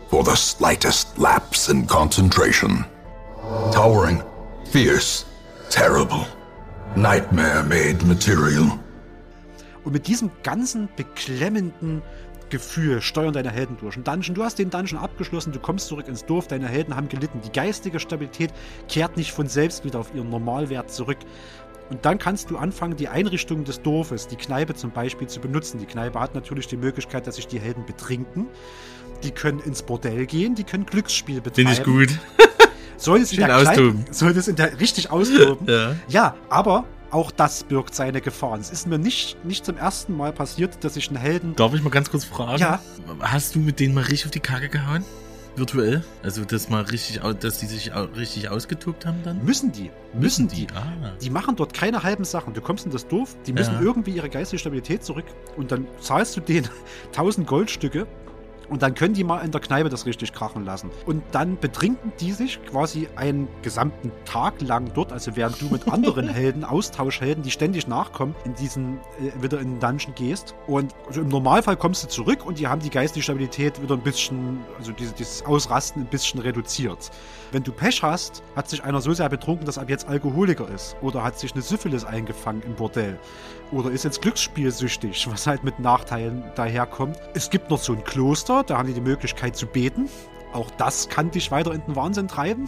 for the slightest lapse in concentration. Towering, fierce, terrible. Nightmare made material. Und mit diesem ganzen beklemmenden Gefühl steuern deine Helden durch. Ein Dungeon, du hast den Dungeon abgeschlossen, du kommst zurück ins Dorf, deine Helden haben gelitten. Die geistige Stabilität kehrt nicht von selbst wieder auf ihren Normalwert zurück. Und dann kannst du anfangen, die Einrichtungen des Dorfes, die Kneipe zum Beispiel, zu benutzen. Die Kneipe hat natürlich die Möglichkeit, dass sich die Helden betrinken. Die können ins Bordell gehen, die können Glücksspiel betreiben. Finde ich gut. [LAUGHS] Soll es in der soll es in der richtig austoben? [LAUGHS] Ja. Ja, aber auch das birgt seine Gefahren. Es ist mir nicht, nicht zum ersten Mal passiert, dass ich einen Helden. Darf ich mal ganz kurz fragen? Ja. Hast du mit denen mal richtig auf die Kacke gehauen? Virtuell? Also, dass mal richtig, dass die sich richtig ausgetobt haben dann? Müssen die. Müssen die. Ah. Die machen dort keine halben Sachen. Du kommst in das Dorf, die müssen Ja. irgendwie ihre geistige Stabilität zurück und dann zahlst du denen [LAUGHS] 1000 Goldstücke und dann können die mal in der Kneipe das richtig krachen lassen. Und dann betrinken die sich quasi einen gesamten Tag lang dort, also während du mit [LAUGHS] anderen Helden, Austauschhelden, die ständig nachkommen, in diesen, äh, wieder in den Dungeon gehst. Und also im Normalfall kommst du zurück und die haben die geistige Stabilität wieder ein bisschen, also diese, dieses Ausrasten ein bisschen reduziert. Wenn du Pech hast, hat sich einer so sehr betrunken, dass er ab jetzt Alkoholiker ist. Oder hat sich eine Syphilis eingefangen im Bordell. Oder ist jetzt glücksspielsüchtig, was halt mit Nachteilen daherkommt. Es gibt noch so ein Kloster, da haben die die Möglichkeit zu beten. Auch das kann dich weiter in den Wahnsinn treiben.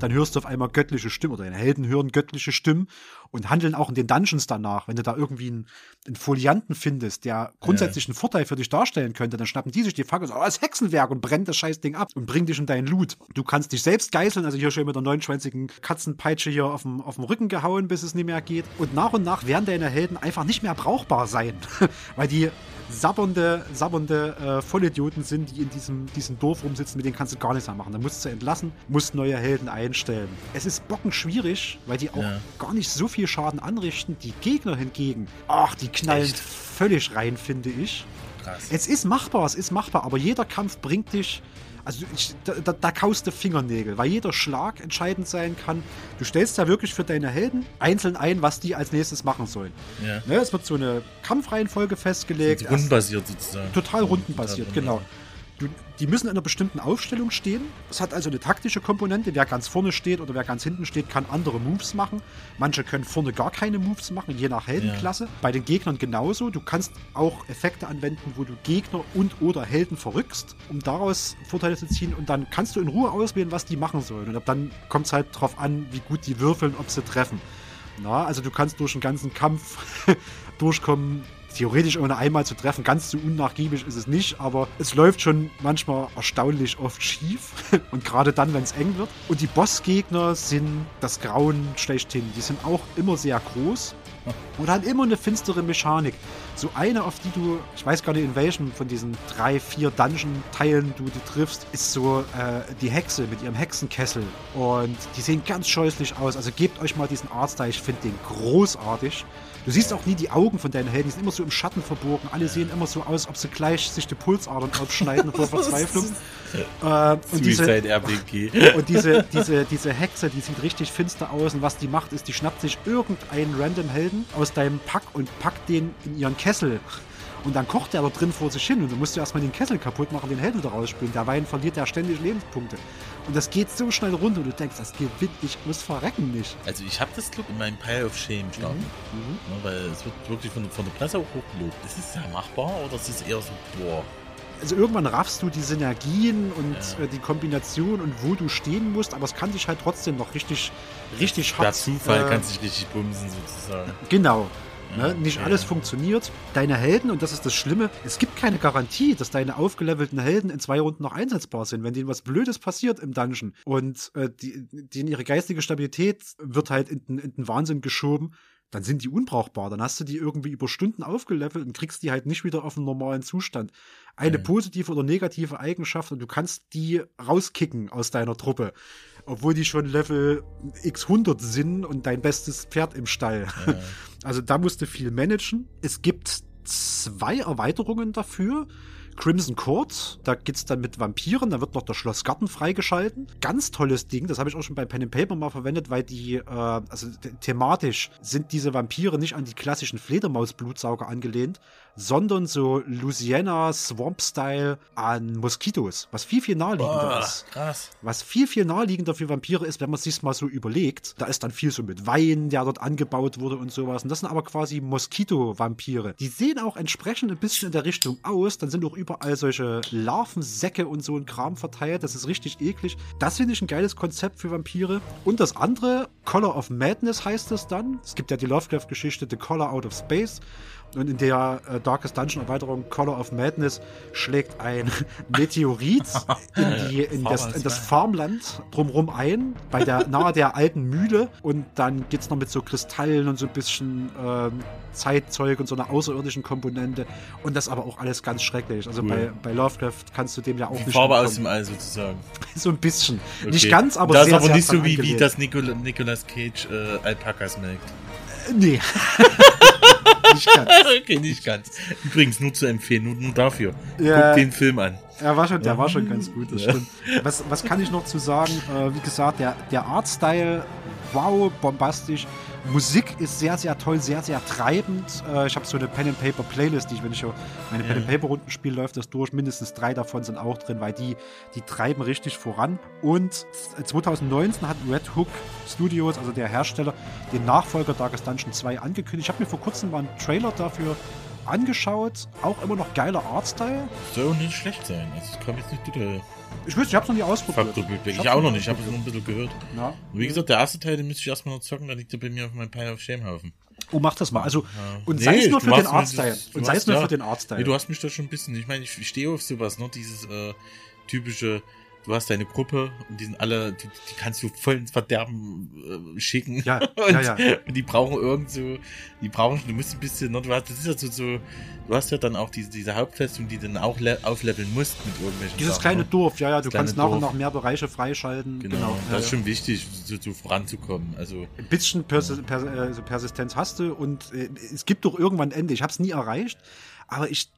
Dann hörst du auf einmal göttliche Stimmen oder deine Helden hören göttliche Stimmen und handeln auch in den Dungeons danach. Wenn du da irgendwie einen, einen Folianten findest, der grundsätzlich einen Vorteil für dich darstellen könnte, dann schnappen die sich die Fackel und sagen, oh, das Hexenwerk und brennt das Scheißding ab und bringen dich in deinen Loot. Du kannst dich selbst geißeln, also hier schön mit der neunschwänzigen Katzenpeitsche hier auf dem, auf dem Rücken gehauen, bis es nicht mehr geht. Und nach und nach werden deine Helden einfach nicht mehr brauchbar sein, [LAUGHS] weil die sabbernde, sabbernde äh, Vollidioten sind, die in diesem, diesem Dorf rumsitzen, mit denen kannst du gar nichts mehr machen. Da musst du entlassen, musst neue Helden einstellen. Es ist bockenschwierig, weil die auch Ja. gar nicht so viel Schaden anrichten. Die Gegner hingegen, ach, die knallen Echt? völlig rein, finde ich. Krass. Es ist machbar, es ist machbar, aber jeder Kampf bringt dich. Also ich, da, da, da kaust du Fingernägel, weil jeder Schlag entscheidend sein kann. Du stellst ja wirklich für deine Helden einzeln ein, was die als nächstes machen sollen. Ja. Ne, es wird so eine Kampfreihenfolge festgelegt. Rundenbasiert sozusagen. total rundenbasiert, genau. Du, die müssen in einer bestimmten Aufstellung stehen. Es hat also eine taktische Komponente. Wer ganz vorne steht oder wer ganz hinten steht, kann andere Moves machen. Manche können vorne gar keine Moves machen, je nach Heldenklasse. Bei den Gegnern genauso. Du kannst auch Effekte anwenden, wo du Gegner und oder Helden verrückst, um daraus Vorteile zu ziehen. Und dann kannst du in Ruhe auswählen, was die machen sollen. Und ab dann kommt es halt drauf an, wie gut die würfeln, ob sie treffen. Na, also du kannst durch den ganzen Kampf [LAUGHS] durchkommen, theoretisch ohne einmal zu treffen. Ganz so unnachgiebig ist es nicht, aber es läuft schon manchmal erstaunlich oft schief. [LAUGHS] Und gerade dann, wenn es eng wird. Und die Bossgegner sind das Grauen schlechthin. Die sind auch immer sehr groß. Und haben immer eine finstere Mechanik. So eine, auf die du, ich weiß gar nicht, in welchem von diesen drei, vier Dungeon-Teilen du die triffst, ist so äh, die Hexe mit ihrem Hexenkessel. Und die sehen ganz scheußlich aus. Also gebt euch mal diesen Artstyle, ich finde den großartig. Du siehst auch nie die Augen von deinen Helden, die sind immer so im Schatten verborgen. Alle sehen immer so aus, ob sie gleich sich die Pulsadern aufschneiden vor [LAUGHS] Verzweiflung. Äh, und diese, Suicide RPG. [LAUGHS] und diese, diese, diese Hexe, die sieht richtig finster aus. Und was die macht, ist, die schnappt sich irgendeinen random Helden aus deinem Pack und packt den in ihren Kessel. Und dann kocht der da drin vor sich hin. Und du musst ja erstmal den Kessel kaputt machen, den Helden da rausspülen. Derweil verliert er ständig Lebenspunkte. Und das geht so schnell runter. Und du denkst, das gewinnt ich aus Verrecken nicht. Also ich habe das Glück in meinem Pile of Shame starten. Ne, weil es wird wirklich von, von der Presse auch hochgelobt. Ist es ja machbar oder ist es eher so, boah, Also irgendwann raffst du die Synergien und Ja. äh, die Kombination und wo du stehen musst. Aber es kann dich halt trotzdem noch richtig, richtig hart... Zufall äh, kannst du dich richtig bumsen sozusagen. Genau. Ja, Ne? Nicht okay. alles funktioniert. Deine Helden, und das ist das Schlimme, es gibt keine Garantie, dass deine aufgelevelten Helden in zwei Runden noch einsetzbar sind, wenn denen was Blödes passiert im Dungeon. Und äh, die, denen ihre geistige Stabilität wird halt in, den- in den Wahnsinn geschoben. Dann sind die unbrauchbar. Dann hast du die irgendwie über Stunden aufgelevelt und kriegst die halt nicht wieder auf einen normalen Zustand. Eine Mhm. positive oder negative Eigenschaft und du kannst die rauskicken aus deiner Truppe. Obwohl die schon Level x 100 sind und dein bestes Pferd im Stall. [LAUGHS] Also da musst du viel managen. Es gibt zwei Erweiterungen dafür. Crimson Court, da geht's dann mit Vampiren, da wird noch das Schloss Garten freigeschalten. Ganz tolles Ding, das habe ich auch schon bei Pen and Paper mal verwendet, weil die, äh, also the- thematisch sind diese Vampire nicht an die klassischen Fledermaus-Blutsauger angelehnt, sondern so Louisiana Swamp-Style an Moskitos, was viel, viel naheliegender Boah, ist. krass. Was viel, viel naheliegender für Vampire ist, wenn man sich's mal so überlegt. Da ist dann viel so mit Wein, der dort angebaut wurde und sowas. Und das sind aber quasi Moskito-Vampire. Die sehen auch entsprechend ein bisschen in der Richtung aus. Dann sind auch überall solche Larvensäcke und so ein Kram verteilt. Das ist richtig eklig. Das finde ich ein geiles Konzept für Vampire. Und das andere, Color of Madness heißt es dann. Es gibt ja die Lovecraft-Geschichte The Color Out of Space. Und in der äh, Darkest Dungeon Erweiterung Color of Madness schlägt ein [LAUGHS] Meteorit in, die, in, das, in das Farmland drumrum ein, bei der, [LAUGHS] nahe der alten Mühle. Und dann geht's noch mit so Kristallen und so ein bisschen ähm, Zeitzeug und so einer außerirdischen Komponente. Und das aber auch alles ganz schrecklich. Also Cool. bei, bei Lovecraft kannst du dem ja auch Die nicht Farbe aus dem All sozusagen. [LAUGHS] So ein bisschen. Okay. Nicht ganz, aber das sehr, ist aber sehr nicht so wie, wie das Nicol Nicolas Cage äh, Alpakas melkt. Nee. [LAUGHS] nicht ganz. okay, nicht ganz. Übrigens, nur zu empfehlen, nur, nur dafür. Ja. Guck den Film an. Er war schon, der war schon ganz gut, das stimmt. Was, was kann ich noch zu sagen? Äh, wie gesagt, der, der Artstyle, wow, bombastisch. Musik ist sehr, sehr toll, sehr, sehr treibend. Äh, ich habe so eine Pen and Paper Playlist, die ich, wenn ich meine Pen and Paper Runden spiele, läuft das durch. Mindestens drei davon sind auch drin, weil die, die treiben richtig voran. Und 2019 hat Red Hook Studios, also der Hersteller, den Nachfolger Darkest Dungeon 2 angekündigt. Ich habe mir vor kurzem mal einen Trailer dafür angeschaut. Auch immer noch geiler Artstyle. Soll auch nicht schlecht sein. Also, es kam jetzt nicht total Ich wüsste, ich hab's noch nie ausprobiert. Faktor Ich, hab's auch noch nicht. Ich habe es nur ein bisschen gehört. Ja. Und wie gesagt, der erste Teil, den müsste ich erstmal noch zocken. Da liegt er bei mir auf meinem Pile of Shame-Haufen. Oh, mach das mal. Also, und Nee, sei es nur für den Artstyle. Und sei es nur ja. für den Artstyle. Nee, du hast mich da schon ein bisschen. Ich meine, ich, ich stehe auf sowas, ne? Dieses äh, typische. Du hast deine Gruppe und die sind alle, die, die kannst du voll ins Verderben äh, schicken. Ja, [LAUGHS] und, ja, ja. und die brauchen irgend so, die brauchen, du musst ein bisschen, ne, du hast, das ist ja so, so, du hast ja dann auch diese, diese Hauptfestung, die dann auch le- aufleveln musst mit irgendwelchen Dieses Sachen, kleine ne? Dorf, ja, ja, du kannst nach und Dorf. nach mehr Bereiche freischalten. Genau, Genau. das ja, ist schon wichtig, so, so voranzukommen. Also, Ein bisschen Persi per äh, Persistenz hast du und äh, es gibt doch irgendwann ein Ende. Ich habe es nie erreicht, aber ich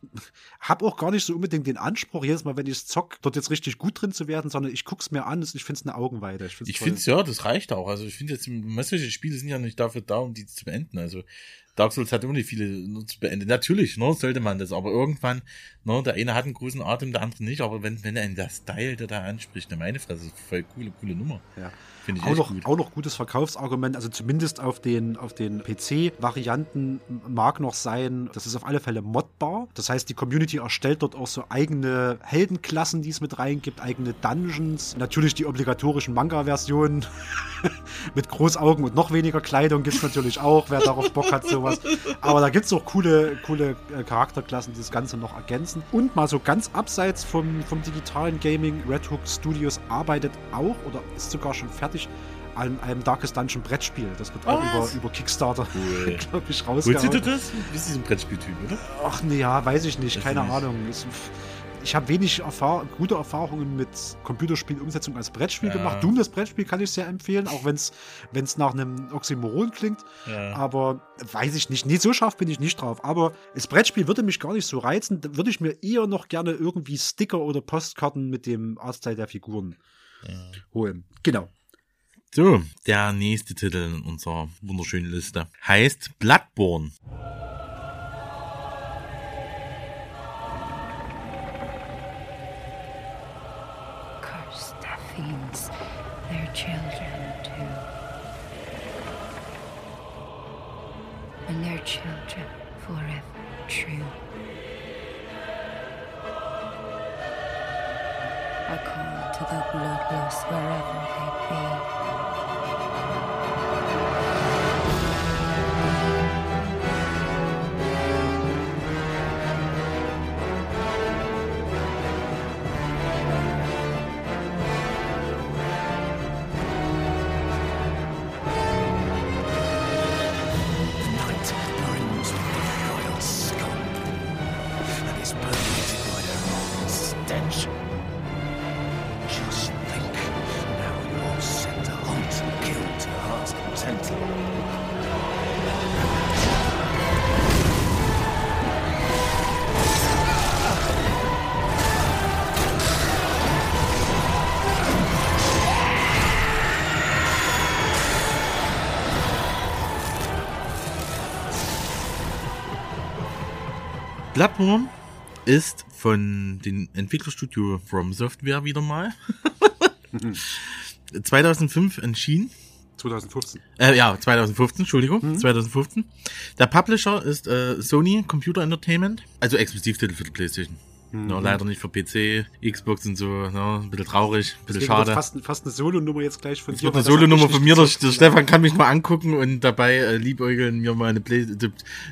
habe auch gar nicht so unbedingt den Anspruch, jedes Mal, wenn ich es zock, dort jetzt richtig gut drin zu werden, sondern ich guck's mir an und ich finde es eine Augenweide. Ich finde Ich finde ja, das reicht auch. Also ich finde jetzt, solche Spiele sind ja nicht dafür da, um die zu beenden. Also Dark Souls hat immer nicht viele nur zu beenden. Natürlich, ne, sollte man das, aber irgendwann, ne, der eine hat einen großen Atem, der andere nicht, aber wenn, wenn einen der Style, der da anspricht, ne, meine Fresse, voll coole, coole Nummer. Ja. Finde ich Auch noch, gut. auch noch gutes Verkaufsargument, also zumindest auf den, auf den PC-Varianten mag noch sein, das ist auf alle Fälle modbar. Das heißt, die Community erstellt dort auch so eigene Heldenklassen, die es mit reingibt, eigene Dungeons. Natürlich die obligatorischen Manga-Versionen [LAUGHS] mit Großaugen und noch weniger Kleidung gibt es natürlich auch, wer darauf Bock hat, sowas. Aber da gibt es auch coole, coole äh, Charakterklassen, die das Ganze noch ergänzen. Und mal so ganz abseits vom, vom digitalen Gaming, Red Hook Studios arbeitet auch oder ist sogar schon fertig an einem Darkest Dungeon Brettspiel. Das wird auch über, Was? über Kickstarter, Cool. [LAUGHS] glaube ich, Holst du rausgehauen. das? Du bist diesen Brettspieltyp, oder? Ach nee, ja, weiß ich nicht, Weiß keine nicht. Ahnung. Ich habe wenig Erfahr gute Erfahrungen mit Computerspielumsetzung als Brettspiel Ja. gemacht. Doom, das Brettspiel, kann ich sehr empfehlen, auch wenn es nach einem Oxymoron klingt. Ja. Aber weiß ich nicht. Nee, so scharf bin ich nicht drauf. Aber das Brettspiel würde mich gar nicht so reizen. Da würde ich mir eher noch gerne irgendwie Sticker oder Postkarten mit dem Artstyle der Figuren holen. Genau. So, der nächste Titel in unserer wunderschönen Liste heißt Bloodborne. Curse the fiends, their children too. And their children forever true. I call to the bloodless wherever they be. Bloodborne ist von dem Entwicklerstudio From Software wieder mal. 2005 erschienen. 2015. Äh, ja, 2015, Entschuldigung, 2015. Der Publisher ist äh, Sony Computer Entertainment, also Exklusivtitel für die Playstation. Ja, leider nicht für PC, Xbox und so, ja, ein bisschen traurig, ein bisschen Deswegen schade. Fast, fast eine Solo-Nummer jetzt gleich von dir. wird eine Solo-Nummer von mir. Der, der Stefan kann mich mal angucken und dabei äh, liebäugeln, mir mal eine Play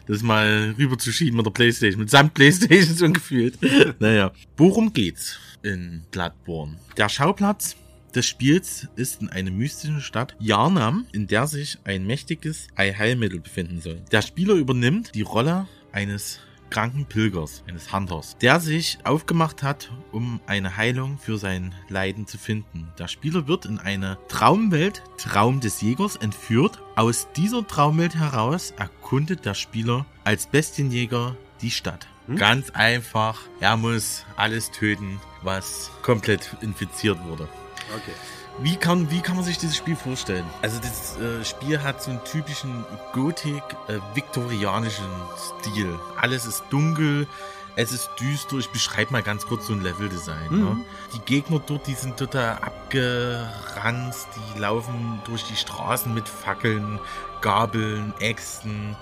das mal rüber zu schieben mit der Playstation. Mit samt Playstation [LAUGHS] so gefühlt. [LAUGHS] naja. Worum geht's in Bloodborne? Der Schauplatz des Spiels ist in einer mystischen Stadt Yarnam, in der sich ein mächtiges Heilmittel befinden soll. Der Spieler übernimmt die Rolle eines kranken Pilgers, eines Hunters, der sich aufgemacht hat, um eine Heilung für sein Leiden zu finden. Der Spieler wird in eine Traumwelt, Traum des Jägers, entführt. Aus dieser Traumwelt heraus erkundet der Spieler als Bestienjäger die Stadt. Ganz einfach, er muss alles töten, was komplett infiziert wurde. Okay. Wie kann, wie kann man sich dieses Spiel vorstellen? Also das äh, Spiel hat so einen typischen Gothic-viktorianischen Stil. Alles ist dunkel, es ist düster. Ich beschreibe mal ganz kurz so ein Leveldesign. Mhm. Ne? Die Gegner dort, die sind total abgeranzt, die laufen durch die Straßen mit Fackeln, Gabeln, Äxten,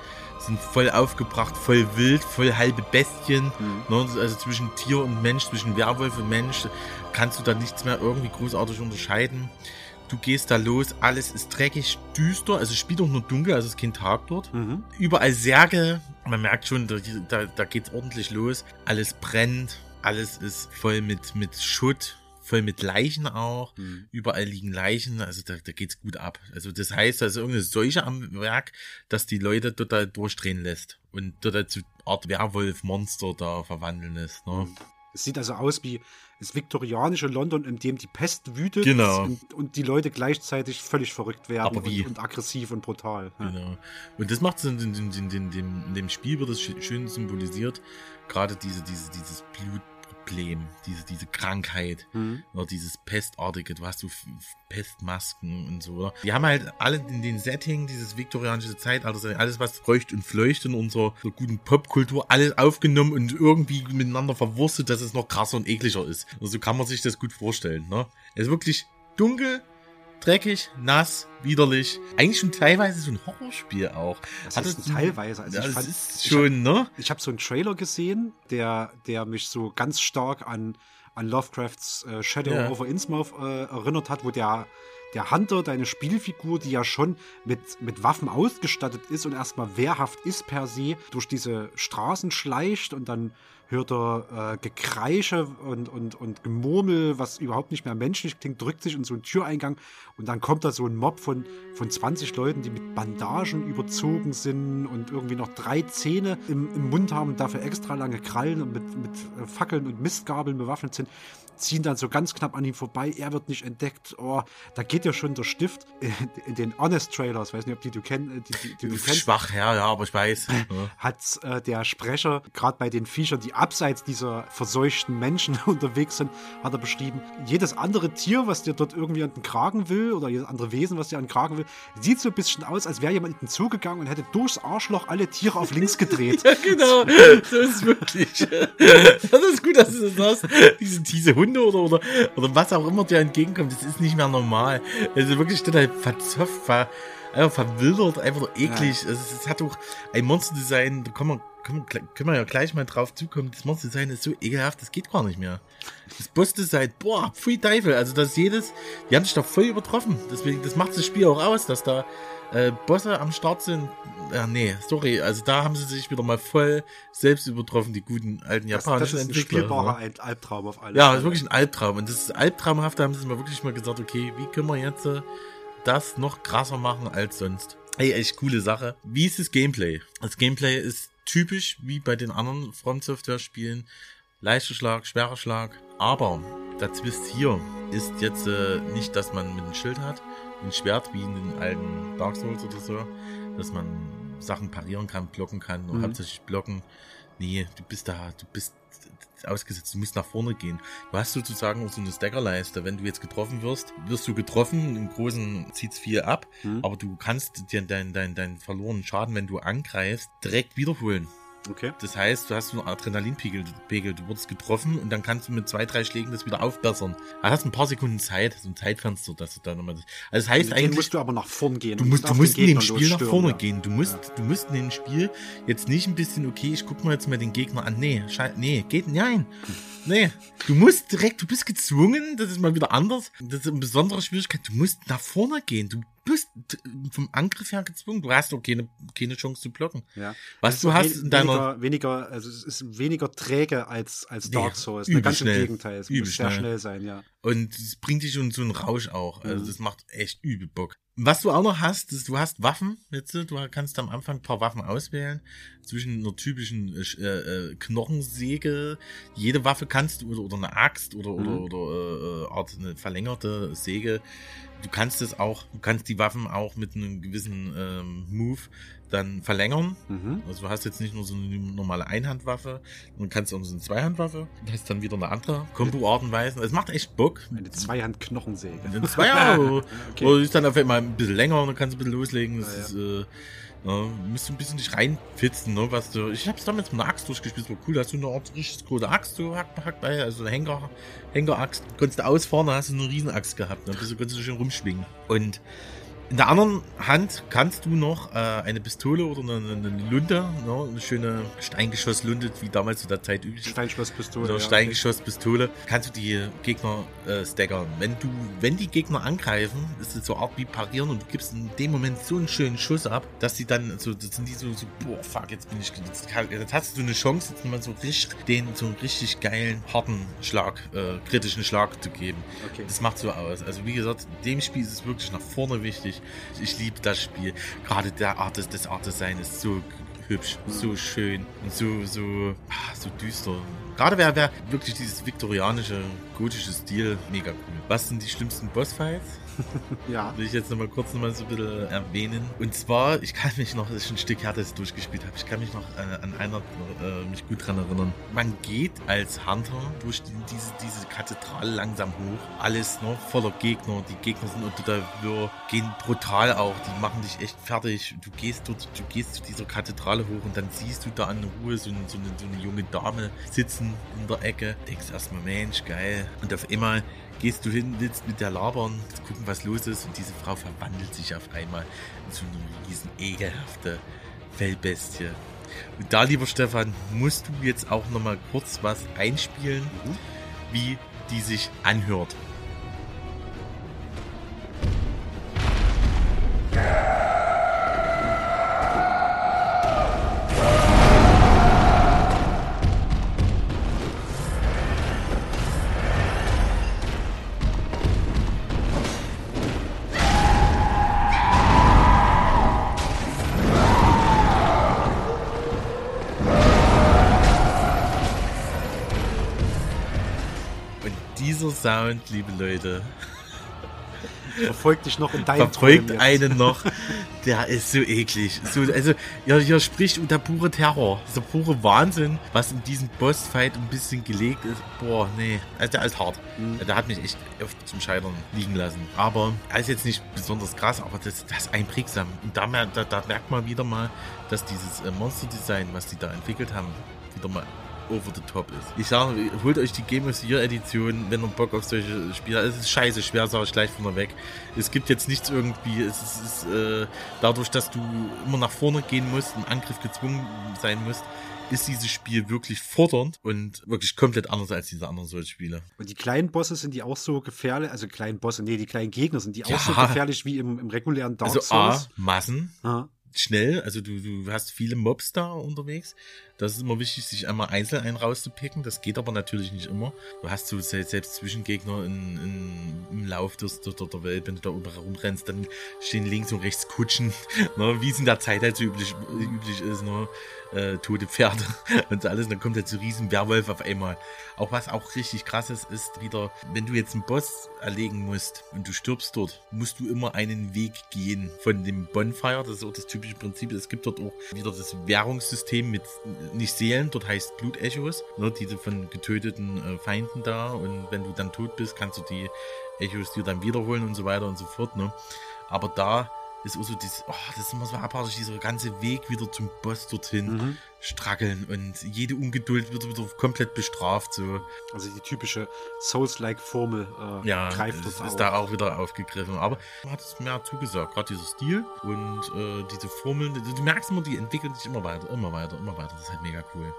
sind voll aufgebracht, voll wild, voll halbe Bestien. Mhm. Ne? Also zwischen Tier und Mensch, zwischen Werwolf und Mensch kannst du da nichts mehr irgendwie großartig unterscheiden. Du gehst da los, alles ist dreckig, düster, also es spielt auch nur dunkel, also es ist kein Tag dort. Mhm. Überall Särge, man merkt schon, da, da, da geht's ordentlich los. Alles brennt, alles ist voll mit, mit Schutt, voll mit Leichen auch. Mhm. Überall liegen Leichen, also da, da geht's gut ab. Also das heißt, da ist irgendeine Seuche am Werk, dass die Leute total durchdrehen lässt und total zu Art Werwolf-Monster da verwandeln lässt. Ne? Es sieht also aus wie das viktorianische London, in dem die Pest wütet Genau. und, und die Leute gleichzeitig völlig verrückt werden? Und, und aggressiv und brutal. Ja. Genau. Und das macht es in, in, in, in, dem, Spiel wird das sch- schön symbolisiert. Gerade diese, diese, dieses Blutproblem, diese, diese Krankheit, Mhm. oder dieses Pestartige, du hast so Pestmasken und so. Oder? Die haben halt alle in den Setting, dieses viktorianische Zeitalter, alles was feucht und fleucht in unserer so guten Popkultur, alles aufgenommen und irgendwie miteinander verwurstet, dass es noch krasser und ekliger ist. Und so kann man sich das gut vorstellen. Ne? Es ist wirklich dunkel, dreckig, nass, widerlich. Eigentlich schon teilweise so ein Horrorspiel auch. Das Hat es- teilweise. Also ja, ich fand, ist ich schon, ne? Ich habe so einen Trailer gesehen, der, der mich so ganz stark an, an Lovecrafts äh, Shadow Ja. over Innsmouth äh, erinnert hat, wo der, der Hunter, deine Spielfigur, die ja schon mit, mit Waffen ausgestattet ist und erstmal wehrhaft ist per se, durch diese Straßen schleicht und dann hört er äh, Gekreische und, und, und Gemurmel, was überhaupt nicht mehr menschlich klingt, drückt sich in so einen Türeingang und dann kommt da so ein Mob von, von 20 Leuten, die mit Bandagen überzogen sind und irgendwie noch drei Zähne im, im Mund haben, dafür extra lange Krallen und mit, mit äh, Fackeln und Mistgabeln bewaffnet sind, ziehen dann so ganz knapp an ihm vorbei, er wird nicht entdeckt, oh, da geht ja schon der Stift in, den Honest-Trailers, weiß nicht, ob die du, kenn, die, die, die du kennst, Schwach, ja, ja, aber ich weiß. [LAUGHS] Hat äh, der Sprecher, gerade bei den Viechern, die abseits dieser verseuchten Menschen [LAUGHS] unterwegs sind, hat er beschrieben, jedes andere Tier, was dir dort irgendwie an den Kragen will, oder jedes andere Wesen, was dir an den Kragen will, sieht so ein bisschen aus, als wäre jemand in den Zoo gegangen und hätte durchs Arschloch alle Tiere auf links gedreht. [LAUGHS] Ja, genau. So ist es wirklich. Das ist gut, dass du das sagst. Diese, diese Hunde oder, oder, oder was auch immer dir entgegenkommt, das ist nicht mehr normal. Also wirklich total verzopft, ver, einfach verwildert, einfach nur eklig. Es, ist- es hat auch ein Monsterdesign, da kann man, können können wir ja gleich mal drauf zukommen. Das Monsterdesign ist so ekelhaft, das geht gar nicht mehr. Das Bossdesign, boah, pfui Teufel. Also das ist jedes, die haben sich da voll übertroffen. Deswegen, das macht das Spiel auch aus, dass da äh, Bosse am Start sind. Ja, nee, sorry. Also da haben sie sich wieder mal voll selbst übertroffen, die guten alten Das, japanischen das ist ein Entwickler. spielbarer ne? Al- Albtraum auf alle Ja, das ist wirklich ein Albtraum. Und das ist albtraumhaft, da haben sie mal wirklich mal gesagt, okay, wie können wir jetzt äh, das noch krasser machen als sonst? Ey, echt coole Sache. Wie ist das Gameplay? Das Gameplay ist typisch wie bei den anderen From Software Spielen. Leichter Schlag, schwerer Schlag. Aber der Twist hier ist jetzt äh, nicht, dass man mit einem Schild hat, ein Schwert wie in den alten Dark Souls oder so, dass man Sachen parieren kann, blocken kann und Mhm. hauptsächlich blocken. Nee, du bist da, du bist ausgesetzt, du musst nach vorne gehen. Du hast sozusagen auch so eine Staggerleiste. Wenn du jetzt getroffen wirst, wirst du getroffen, im Großen zieht's viel ab, Mhm. aber du kannst dir deinen dein, dein verlorenen Schaden, wenn du angreifst, direkt wiederholen. Okay. Das heißt, du hast so einen Adrenalinpegel, Pegel, du wurdest getroffen und dann kannst du mit zwei, drei Schlägen das wieder aufbessern. Du hast ein paar Sekunden Zeit, so ein Zeitfenster, dass du da nochmal das. Also das heißt Den eigentlich. musst du aber nach vorn gehen. Du musst, du musst in dem Spiel nach vorne ja. gehen. Du musst, du musst in dem Spiel jetzt nicht ein bisschen, okay, ich guck mal jetzt mal den Gegner an. Nee, nee, geht, nein. Nee. Du musst direkt, du bist gezwungen, das ist mal wieder anders. Das ist eine besondere Schwierigkeit. Du musst nach vorne gehen. Du bist vom Angriff her gezwungen. Du hast doch keine, keine Chance zu blocken. Ja. Was Es du ist hast in deiner, weniger, weniger, also es ist weniger träge als, als Dark Souls. Ne, ganz schnell. im Gegenteil. Es Übel muss sehr schnell. schnell sein, ja. Und es bringt dich in so einen Rausch auch. Also Mhm. das macht echt übel Bock. Was du auch noch hast, ist, du hast Waffen. Jetzt, du kannst am Anfang ein paar Waffen auswählen. Zwischen einer typischen äh, äh, Knochensäge. Jede Waffe kannst du, oder, oder eine Axt oder, oder, Mhm. oder äh, äh, Art eine verlängerte Säge. Du kannst es auch, du kannst die Waffen auch mit einem gewissen ähm, Move dann verlängern. Mhm. Also du hast jetzt nicht nur so eine normale Einhandwaffe, sondern kannst auch so eine Zweihandwaffe. Das ist dann wieder eine andere Kombo-Art und Weise. Es macht echt Bock. Eine Zweihand-Knochensäge. Eine Zweier. [LAUGHS] Okay. Oder ist dann auf einmal ein bisschen länger und dann kannst du ein bisschen loslegen. Das ja. ist, äh, musst du ein bisschen dich reinfitzen, ne, was du. Ich hab's damals mit einer Axt durchgespielt, war cool, da hast du eine Art richtig große Axt, so hack, hack also eine Hänger, Hängeraxt. Konntest du ausfahren, dann hast du eine Riesenaxt gehabt, dann bist du, konntest du schön rumschwingen. Und In der anderen Hand kannst du noch äh, eine Pistole oder eine, eine Lunte, ne? eine schöne Steingeschosslunte, wie damals zu der Zeit üblich ist. Steinschlosspistole. Oder ja. Steingeschosspistole, kannst du die Gegner äh, staggern. Wenn du, wenn die Gegner angreifen, ist es so Art wie parieren und du gibst in dem Moment so einen schönen Schuss ab, dass die dann so, das sind die so, so boah, fuck, jetzt bin ich, jetzt, jetzt hast du eine Chance, jetzt mal so richtig, den so einen richtig geilen, harten Schlag, äh, kritischen Schlag zu geben. Okay. Das macht so aus. Also wie gesagt, in dem Spiel ist es wirklich nach vorne wichtig. Ich liebe das Spiel. Gerade der Art das Art Design ist so hübsch, so schön und so, so, ah, so düster. Gerade wer, wer wirklich dieses viktorianische, gotische Stil, mega cool. Was sind die schlimmsten Bossfights? [LAUGHS] Ja. Will ich jetzt nochmal kurz nochmal so ein bisschen erwähnen. Und zwar, ich kann mich noch, das ist ein Stück her, dass ich durchgespielt habe, ich kann mich noch äh, an einer, äh, mich gut dran erinnern. Man geht als Hunter durch die, diese, diese Kathedrale langsam hoch. Alles noch voller Gegner. Die Gegner sind unter der Wirr, gehen brutal auch. Die machen dich echt fertig. Du gehst dort, du gehst zu dieser Kathedrale hoch und dann siehst du da an Ruhe so, so, eine, so eine junge Dame sitzen in der Ecke. Denkst erstmal, Mensch, geil. Und auf einmal gehst du hin, willst mit der labern, gucken, was los ist und diese Frau verwandelt sich auf einmal in so eine riesen ekelhafte Fellbestie. Und da, lieber Stefan, musst du jetzt auch nochmal kurz was einspielen, wie die sich anhört. Und Sound, liebe Leute, Verfolgt dich noch in deinem verfolgt Träumen jetzt. einen noch. Der ist so eklig. So, also, ja, hier spricht der pure Terror. Der pure Wahnsinn, was in diesem Bossfight ein bisschen gelegt ist. Boah, nee. Also, der ist hart. Der hat mich echt oft zum Scheitern liegen lassen. Aber er ist jetzt nicht besonders krass, aber das, das ist einprägsam. Und da, da, da merkt man wieder mal, dass dieses äh, Monster-Design, was die da entwickelt haben, wieder mal over the top ist. Ich sage, holt euch die Game of the Year Edition, wenn ihr Bock auf solche Spiele habt. Es ist scheiße schwer, sage ich gleich von weg. Es gibt jetzt nichts irgendwie, es ist, es ist äh, dadurch, dass du immer nach vorne gehen musst, im Angriff gezwungen sein musst, ist dieses Spiel wirklich fordernd und wirklich komplett anders als diese anderen solche Spiele. Und die kleinen Bosse sind die auch so gefährlich, also kleinen Bosse, nee, die kleinen Gegner sind die Ja. auch so gefährlich wie im, im regulären Dark Also A, Souls. Massen, Aha. Schnell, also du, du hast viele Mobs da unterwegs. Das ist immer wichtig, sich einmal einzeln einen rauszupicken. Das geht aber natürlich nicht immer. Du hast so se- selbst Zwischengegner in, in, im Lauf des, der, der Welt, wenn du da oben rumrennst, dann stehen links und rechts Kutschen, [LAUGHS] ne, wie es in der Zeit halt so üblich, üblich ist, ne, äh, tote Pferde [LAUGHS] und alles. Und dann kommt halt so ein riesen Werwolf auf einmal. Auch was auch richtig krass ist, ist wieder, wenn du jetzt einen Boss erlegen musst und du stirbst dort, musst du immer einen Weg gehen von dem Bonfire. Das ist auch das typische Prinzip. Es gibt dort auch wieder das Währungssystem mit nicht Seelen, dort heißt Blutechos, ne, diese von getöteten äh, Feinden da. Und wenn du dann tot bist, kannst du die Echos dir dann wiederholen und so weiter und so fort. Ne? Aber da ist auch so dieses, oh, das ist immer so abartig, dieser ganze Weg wieder zum Boss dorthin Mhm. strackeln und jede Ungeduld wird wieder komplett bestraft. So. Also die typische Souls-like-Formel äh, Ja, greift das ist auf. da auch wieder aufgegriffen. Aber man hat es mehr zugesagt. Gerade dieser Stil und äh, diese Formeln. Du merkst immer, die entwickeln sich immer weiter, immer weiter, immer weiter. Das ist halt mega cool.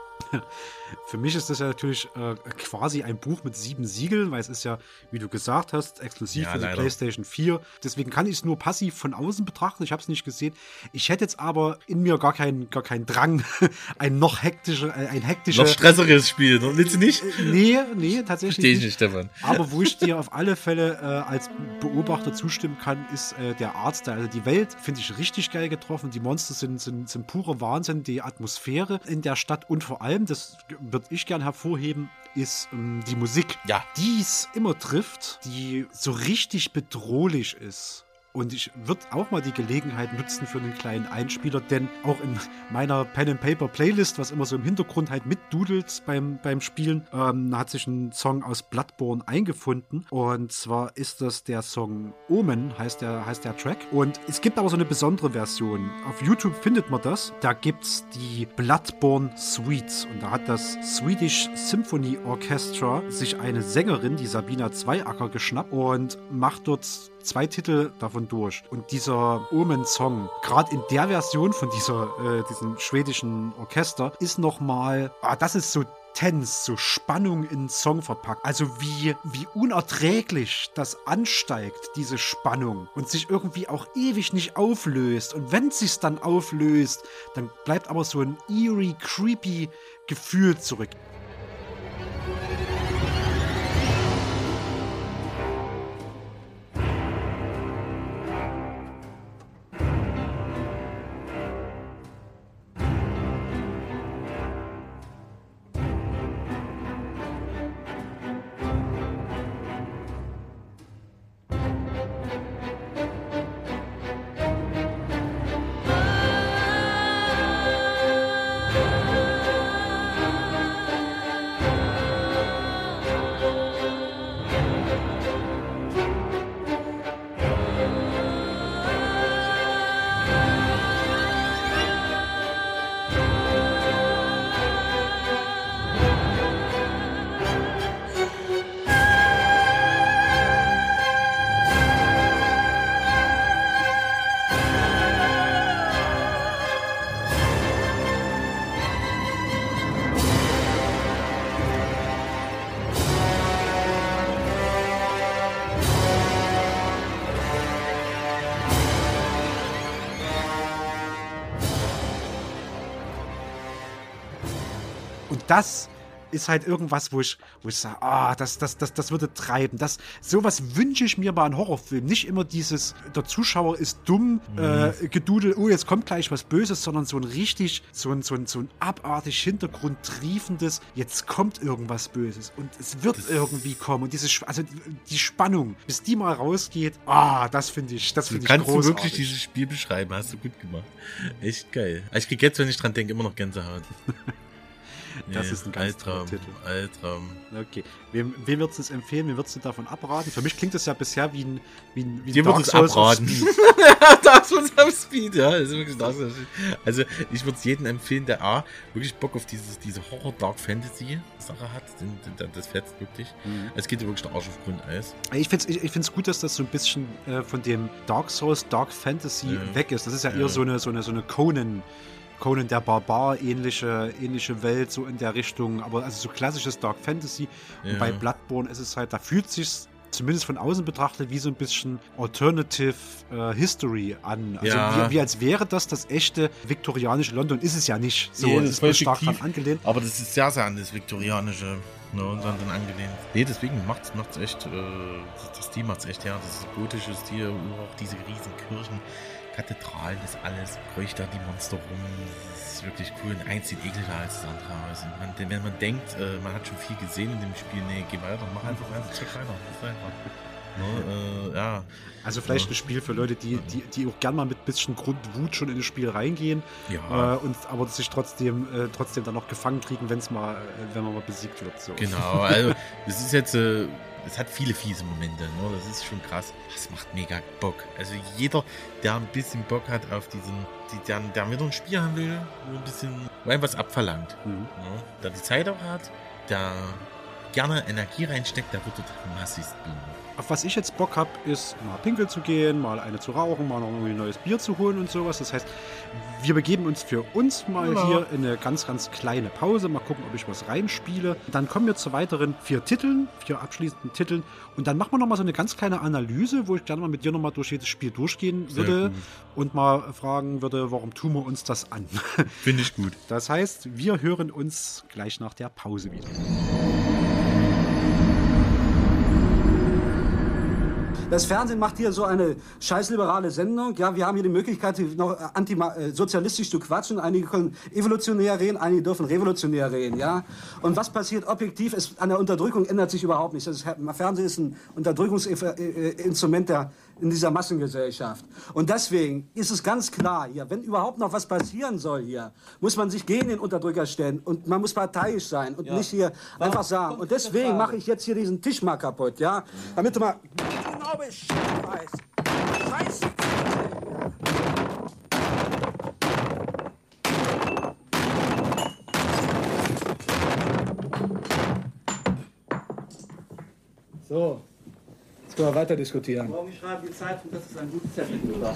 Für mich ist das ja natürlich äh, quasi ein Buch mit sieben Siegeln, weil es ist ja, wie du gesagt hast, exklusiv Ja, für die leider. PlayStation 4. Deswegen kann ich es nur passiv von außen betrachten. Ich habe es nicht gesehen. Ich hätte jetzt aber in mir gar keinen gar keinen Drang, [LAUGHS] ein noch hektischer, äh, ein hektischer. Noch stressigeres Spiel, ne? willst du nicht? Nee, nee, tatsächlich Verstehe ich nicht. Stefan. Aber wo ich [LAUGHS] dir auf alle Fälle äh, als Beobachter zustimmen kann, ist äh, der Artstyle. Also die Welt finde ich richtig geil getroffen. Die Monster sind, sind, sind purer Wahnsinn. Die Atmosphäre in der Stadt und vor allem, das würde ich gern hervorheben, ist ähm, die Musik. Ja. Die es immer trifft, die so richtig bedrohlich ist. Und ich würde auch mal die Gelegenheit nutzen für einen kleinen Einspieler, denn auch in meiner Pen and Paper Playlist, was immer so im Hintergrund halt mitdudelt beim, beim Spielen, ähm, hat sich ein Song aus Bloodborne eingefunden. Und zwar ist das der Song Omen, heißt der, heißt der Track. Und es gibt aber so eine besondere Version. Auf YouTube findet man das. Da gibt's die Bloodborne Suites. Und da hat das Swedish Symphony Orchestra sich eine Sängerin, die Sabina Zweiacker, geschnappt und macht dort zwei Titel davon durch. Und dieser Omen-Song, gerade in der Version von dieser, äh, diesem schwedischen Orchester, ist nochmal, ah, das ist so Tense, so Spannung in Song verpackt. Also wie, wie unerträglich das ansteigt, diese Spannung. Und sich irgendwie auch ewig nicht auflöst. Und wenn es sich dann auflöst, dann bleibt aber so ein eerie, creepy Gefühl zurück. Das ist halt irgendwas, wo ich, wo ich sage, ah, das, das, das, das würde treiben. Das, sowas wünsche ich mir bei einem Horrorfilm. Nicht immer dieses, der Zuschauer ist dumm, äh, gedudel, oh, jetzt kommt gleich was Böses, sondern so ein richtig, so ein, so ein, so ein abartig hintergrundtriefendes, jetzt kommt irgendwas Böses und es wird irgendwie kommen. Und diese, also die Spannung, bis die mal rausgeht, ah, das finde ich, das Du finde ich kannst du großartig. wirklich dieses Spiel beschreiben, hast du gut gemacht. Echt geil. Ich krieg jetzt, wenn ich dran denke, immer noch Gänsehaut. [LAUGHS] Das ist ein ganz Altraum, Titel. Altraum. Okay. Wem, wem würdest du es empfehlen? Wem würdest du davon abraten? Für mich klingt das ja bisher wie ein, wie ein, wie ein es Souls auf abraten. Speed. das ist am Speed, ja. Das ist wirklich Dark Souls. Also, ich würde es jedem empfehlen, der A, wirklich Bock auf dieses, diese Horror Dark Fantasy Sache hat. Das fetzt wirklich. Mhm. Es geht dir wirklich der Arsch auf Grundeis. Ich finde es ich, ich find's gut, dass das so ein bisschen äh, von dem Dark Souls, Dark Fantasy Ja. weg ist. Das ist ja, Ja. eher so eine, so eine, so eine Conan. Conan der Barbar ähnliche, ähnliche Welt, so in der Richtung, aber also so klassisches Dark Fantasy. Und Ja. bei Bloodborne ist es halt, da fühlt sich zumindest von außen betrachtet wie so ein bisschen Alternative äh, History an. Also Ja. wie, wie als wäre das das echte viktorianische London. Ist es ja nicht. So, Nee, es das ist ist stark fiktiv. angelehnt. Aber das ist sehr, sehr an das Viktorianische ne, und dann, angelehnt. Nee, deswegen macht's, macht's echt, äh, das Stil macht's echt, ja. Das gotisches Stil, auch diese riesen Kirchen, Kathedralen, das alles, kreucht da die Monster rum. Das ist wirklich cool. Und eins sieht ekliger als das andere aus. Und man, wenn man denkt, äh, man hat schon viel gesehen in dem Spiel, nee, geh weiter, mach einfach weiter, check weiter. Das einfach. Ne, äh, ja. Also vielleicht Ja. ein Spiel für Leute, die, die, die auch gern mal mit bisschen Grundwut schon in das Spiel reingehen, Ja. äh, und aber sich trotzdem, äh, trotzdem dann noch gefangen kriegen, wenn's mal, äh, wenn man mal besiegt wird. So. Genau, also [LAUGHS] es ist jetzt, äh, es hat viele fiese Momente, ne? das ist schon krass. Das macht mega Bock. Also jeder, der ein bisschen Bock hat auf diesen, die, der, der wieder ein Spiel haben will, wo ein bisschen, wo einem was abverlangt, Mhm. ne? der die Zeit auch hat, der gerne Energie reinsteckt, der wird dort massiv boomen. Auf was ich jetzt Bock habe, ist mal pinkeln zu gehen, mal eine zu rauchen, mal noch irgendwie ein neues Bier zu holen und sowas. Das heißt, wir begeben uns für uns mal Genau. hier in eine ganz, ganz kleine Pause. Mal gucken, ob ich was reinspiele. Dann kommen wir zu weiteren vier Titeln, vier abschließenden Titeln. Und dann machen wir nochmal so eine ganz kleine Analyse, wo ich gerne mal mit dir nochmal durch jedes Spiel durchgehen würde und mal fragen würde, warum tun wir uns das an? Finde ich gut. Das heißt, wir hören uns gleich nach der Pause wieder. Das Fernsehen macht hier so eine scheißliberale Sendung. Ja, wir haben hier die Möglichkeit, noch antisozialistisch zu quatschen. Einige können evolutionär reden, einige dürfen revolutionär reden. Ja, und was passiert objektiv? Ist, an der Unterdrückung ändert sich überhaupt nichts. Das Fernsehen ist ein Unterdrückungsinstrument der, in dieser Massengesellschaft. Und deswegen ist es ganz klar hier, wenn überhaupt noch was passieren soll hier, muss man sich gegen den Unterdrücker stellen und man muss parteiisch sein und nicht hier einfach sagen. Und deswegen mache ich jetzt hier diesen Tisch mal kaputt, ja, damit du mal genau Bescheid weißt. Scheiße. So, Können wir weiter diskutieren. Morgen schreiben die Zeitung, dass es ein gutes Zettel war.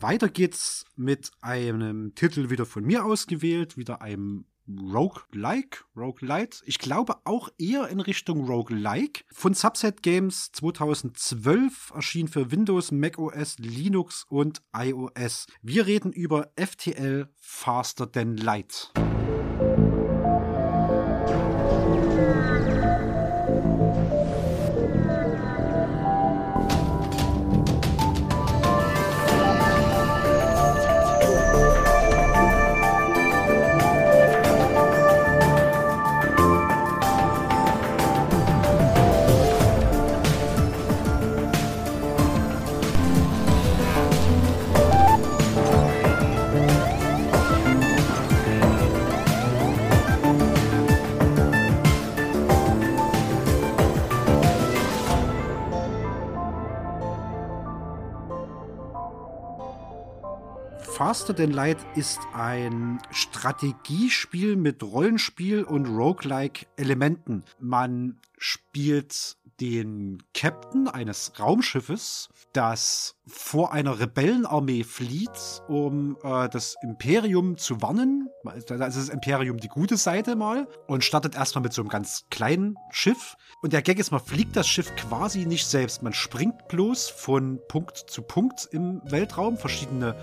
Weiter geht's mit einem Titel wieder von mir ausgewählt, wieder einem Roguelike, Roguelite. Ich glaube auch eher in Richtung Roguelike. Von Subset Games 2012 erschien für Windows, macOS, Linux und iOS. Wir reden über FTL Faster Than Light. Faster Than Light ist ein Strategiespiel mit Rollenspiel und Roguelike-Elementen. Man spielt den Captain eines Raumschiffes, das vor einer Rebellenarmee flieht, um äh, das Imperium zu warnen. Da ist das Imperium die gute Seite mal und startet erstmal mit so einem ganz kleinen Schiff. Und der Gag ist, man fliegt das Schiff quasi nicht selbst. Man springt bloß von Punkt zu Punkt im Weltraum, verschiedene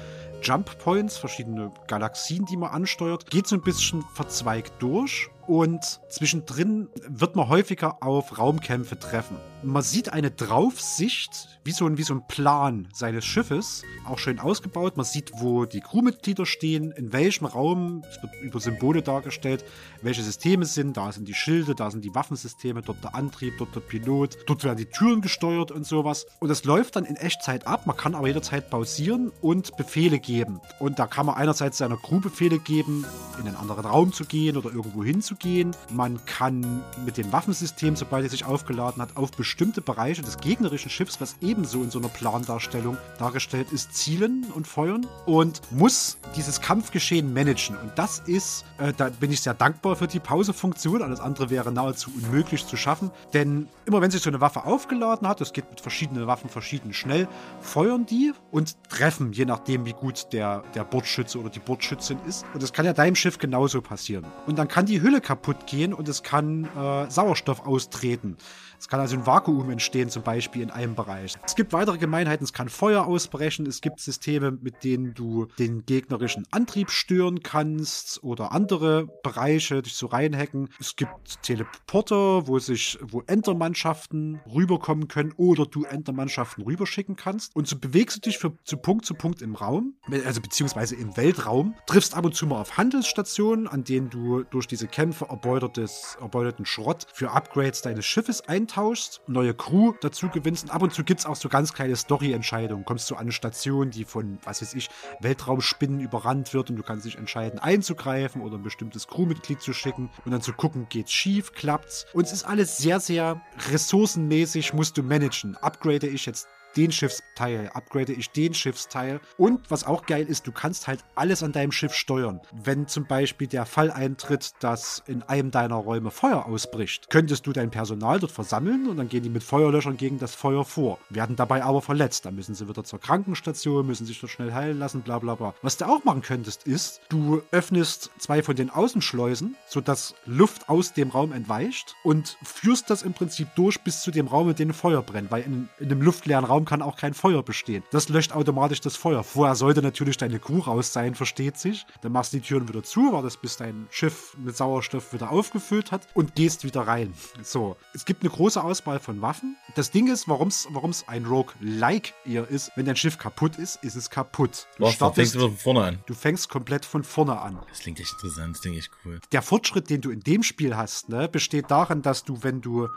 Jump Points, verschiedene Galaxien, die man ansteuert, geht so ein bisschen verzweigt durch und zwischendrin wird man häufiger auf Raumkämpfe treffen. Man sieht eine Draufsicht, wie so, ein, wie so ein Plan seines Schiffes, auch schön ausgebaut. Man sieht, wo die Crewmitglieder stehen, in welchem Raum, es wird über Symbole dargestellt, welche Systeme sind. Da sind die Schilde, da sind die Waffensysteme, dort der Antrieb, dort der Pilot, dort werden die Türen gesteuert und sowas. Und das läuft dann in Echtzeit ab. Man kann aber jederzeit pausieren und Befehle geben. Und da kann man einerseits seiner Crew Befehle geben, in einen anderen Raum zu gehen oder irgendwo hinzugehen. Man kann mit dem Waffensystem, sobald es sich aufgeladen hat, auf bestimmte Bereiche des gegnerischen Schiffs, was ebenso in so einer Plandarstellung dargestellt ist, zielen und feuern und muss dieses Kampfgeschehen managen. Und das ist, äh, da bin ich sehr dankbar für die Pausefunktion. Alles andere wäre nahezu unmöglich zu schaffen. Denn immer wenn sich so eine Waffe aufgeladen hat, das geht mit verschiedenen Waffen verschieden schnell, feuern die und treffen, je nachdem, wie gut der, der Bordschütze oder die Bordschützin ist. Und das kann ja deinem Schiff genauso passieren. Und dann kann die Hülle kaputt gehen und es kann äh, Sauerstoff austreten. Es kann also ein Vakuum entstehen, zum Beispiel in einem Bereich. Es gibt weitere Gemeinheiten, es kann Feuer ausbrechen, es gibt Systeme, mit denen du den gegnerischen Antrieb stören kannst oder andere Bereiche dich so reinhacken. Es gibt Teleporter, wo sich, wo Entermannschaften rüberkommen können oder du Entermannschaften rüberschicken kannst. Und so bewegst du dich für, zu Punkt zu Punkt im Raum, also beziehungsweise im Weltraum, triffst ab und zu mal auf Handelsstationen, an denen du durch diese Kämpfe erbeuterten Schrott für Upgrades deines Schiffes eintauschst, neue Crew dazu gewinnst. Und ab und zu gibt es auch so ganz kleine Story-Entscheidungen. Kommst du an eine Station, die von, was weiß ich, Weltraumspinnen überrannt wird und du kannst dich entscheiden, einzugreifen oder ein bestimmtes Crewmitglied zu schicken und dann zu gucken, geht's schief, klappt's. Und es ist alles sehr, sehr ressourcenmäßig, musst du managen. Upgrade ich jetzt den Schiffsteil, upgrade ich den Schiffsteil. Und was auch geil ist, du kannst halt alles an deinem Schiff steuern. Wenn zum Beispiel der Fall eintritt, dass in einem deiner Räume Feuer ausbricht, könntest du dein Personal dort versammeln und dann gehen die mit Feuerlöschern gegen das Feuer vor. Werden dabei aber verletzt. Dann müssen sie wieder zur Krankenstation, müssen sich dort schnell heilen lassen, bla bla bla. Was du auch machen könntest, ist, du öffnest zwei von den Außenschleusen, sodass Luft aus dem Raum entweicht und führst das im Prinzip durch bis zu dem Raum, in dem Feuer brennt. Weil in, in einem luftleeren Raum kann auch kein Feuer bestehen. Das löscht automatisch das Feuer. Vorher sollte natürlich deine Crew raus sein, versteht sich. Dann machst du die Türen wieder zu, wartest bis dein Schiff mit Sauerstoff wieder aufgefüllt hat und gehst wieder rein. So. Es gibt eine große Auswahl von Waffen. Das Ding ist, warum es ein Rogue-like eher ist, wenn dein Schiff kaputt ist, ist es kaputt. Du, Was, dann fängst du wieder von vorne an. du fängst komplett von vorne an. Das klingt echt interessant, das klingt echt cool. Der Fortschritt, den du in dem Spiel hast, ne, besteht darin, dass du, wenn du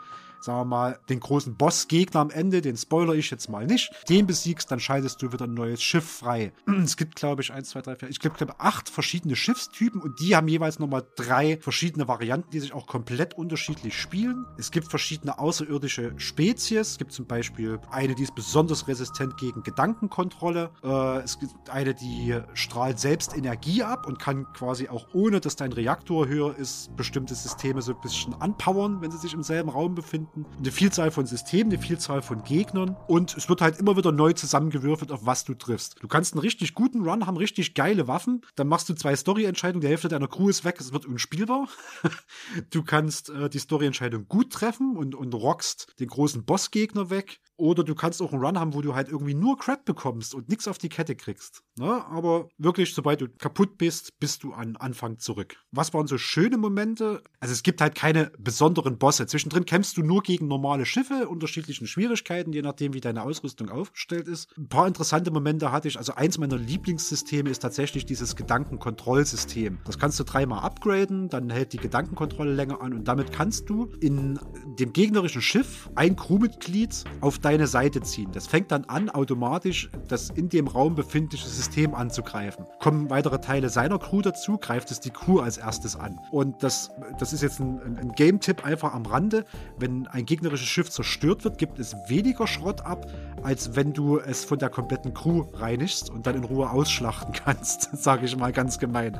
sagen wir mal, den großen Bossgegner am Ende, den spoiler ich jetzt mal nicht, den besiegst, dann schaltest du wieder ein neues Schiff frei. [CLEARS THROAT] Es gibt, glaube ich, eins, zwei, drei, vier, ich glaube, glaub, acht verschiedene Schiffstypen und die haben jeweils nochmal drei verschiedene Varianten, die sich auch komplett unterschiedlich spielen. Es gibt verschiedene außerirdische Spezies. Es gibt zum Beispiel eine, die ist besonders resistent gegen Gedankenkontrolle. Äh, es gibt eine, die strahlt selbst Energie ab und kann quasi auch ohne, dass dein Reaktor höher ist, bestimmte Systeme so ein bisschen anpowern, wenn sie sich im selben Raum befinden. Eine Vielzahl von Systemen, eine Vielzahl von Gegnern und es wird halt immer wieder neu zusammengewürfelt, auf was du triffst. Du kannst einen richtig guten Run haben, richtig geile Waffen, dann machst du zwei Story-Entscheidungen, die Hälfte deiner Crew ist weg, es wird unspielbar. [LAUGHS] du kannst äh, die Story-Entscheidung gut treffen und, und rockst den großen Bossgegner weg. Oder du kannst auch einen Run haben, wo du halt irgendwie nur Crap bekommst und nichts auf die Kette kriegst. Ne? Aber wirklich, sobald du kaputt bist, bist du an Anfang zurück. Was waren so schöne Momente? Also es gibt halt keine besonderen Bosse. Zwischendrin kämpfst du nur gegen normale Schiffe, unterschiedlichen Schwierigkeiten, je nachdem, wie deine Ausrüstung aufgestellt ist. Ein paar interessante Momente hatte ich. Also eins meiner Lieblingssysteme ist tatsächlich dieses Gedankenkontrollsystem. Das kannst du dreimal upgraden, dann hält die Gedankenkontrolle länger an und damit kannst du in dem gegnerischen Schiff ein Crewmitglied auf dein deine Seite ziehen. Das fängt dann an, automatisch das in dem Raum befindliche System anzugreifen. Kommen weitere Teile seiner Crew dazu, greift es die Crew als erstes an. Und das, das ist jetzt ein, ein Game-Tipp einfach am Rande. Wenn ein gegnerisches Schiff zerstört wird, gibt es weniger Schrott ab, als wenn du es von der kompletten Crew reinigst und dann in Ruhe ausschlachten [LAUGHS] kannst, sage ich mal ganz gemein.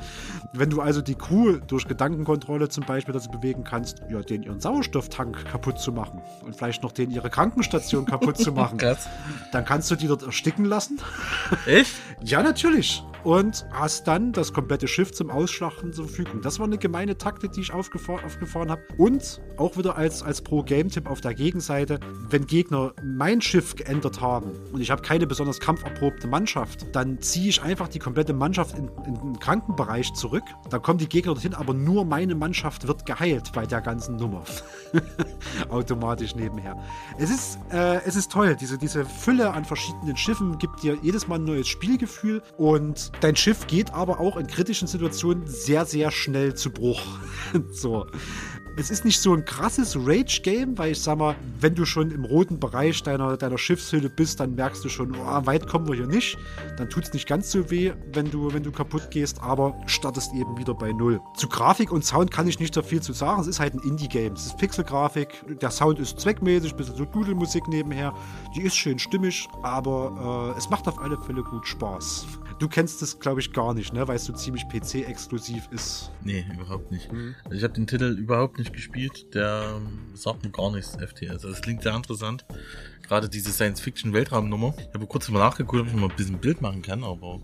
Wenn du also die Crew durch Gedankenkontrolle zum Beispiel dazu bewegen kannst, ja, den ihren Sauerstofftank kaputt zu machen und vielleicht noch den ihre Krankenstation kaputt kaputt zu machen. Krass. Dann kannst du die dort ersticken lassen. Echt? Ja, natürlich. Und hast dann das komplette Schiff zum Ausschlachten zur Verfügung. Das war eine gemeine Taktik, die ich aufgefahren, aufgefahren habe. Und auch wieder als, als Pro-Game-Tipp auf der Gegenseite, wenn Gegner mein Schiff geändert haben und ich habe keine besonders kampferprobte Mannschaft, dann ziehe ich einfach die komplette Mannschaft in, in den Krankenbereich zurück. Dann kommen die Gegner dorthin, aber nur meine Mannschaft wird geheilt bei der ganzen Nummer. [LAUGHS] Automatisch nebenher. Es ist, äh, es ist toll. Diese, diese Fülle an verschiedenen Schiffen gibt dir jedes Mal ein neues Spielgefühl und dein Schiff geht aber auch in kritischen Situationen sehr, sehr schnell zu Bruch. [LAUGHS] so es ist nicht so ein krasses Rage-Game, weil ich sag mal, wenn du schon im roten Bereich deiner, deiner Schiffshülle bist, dann merkst du schon, oh, weit kommen wir hier nicht. Dann tut es nicht ganz so weh, wenn du, wenn du kaputt gehst, aber startest eben wieder bei Null. Zu Grafik und Sound kann ich nicht so viel zu sagen. Es ist halt ein Indie-Game. Es ist Pixel-Grafik. Der Sound ist zweckmäßig, bisschen so Dudelmusik nebenher. Die ist schön stimmig, aber äh, es macht auf alle Fälle gut Spaß. Du kennst es, glaube ich, gar nicht, ne? Weil es so ziemlich PC-exklusiv ist. Nee, überhaupt nicht. Mhm. Also ich habe den Titel überhaupt nicht gespielt. Der ähm, sagt mir gar nichts, FTS. Also es klingt sehr interessant. Gerade diese Science-Fiction-Weltraumnummer. Ich habe kurz mal nachgeguckt, ob ich mal ein bisschen Bild machen kann, aber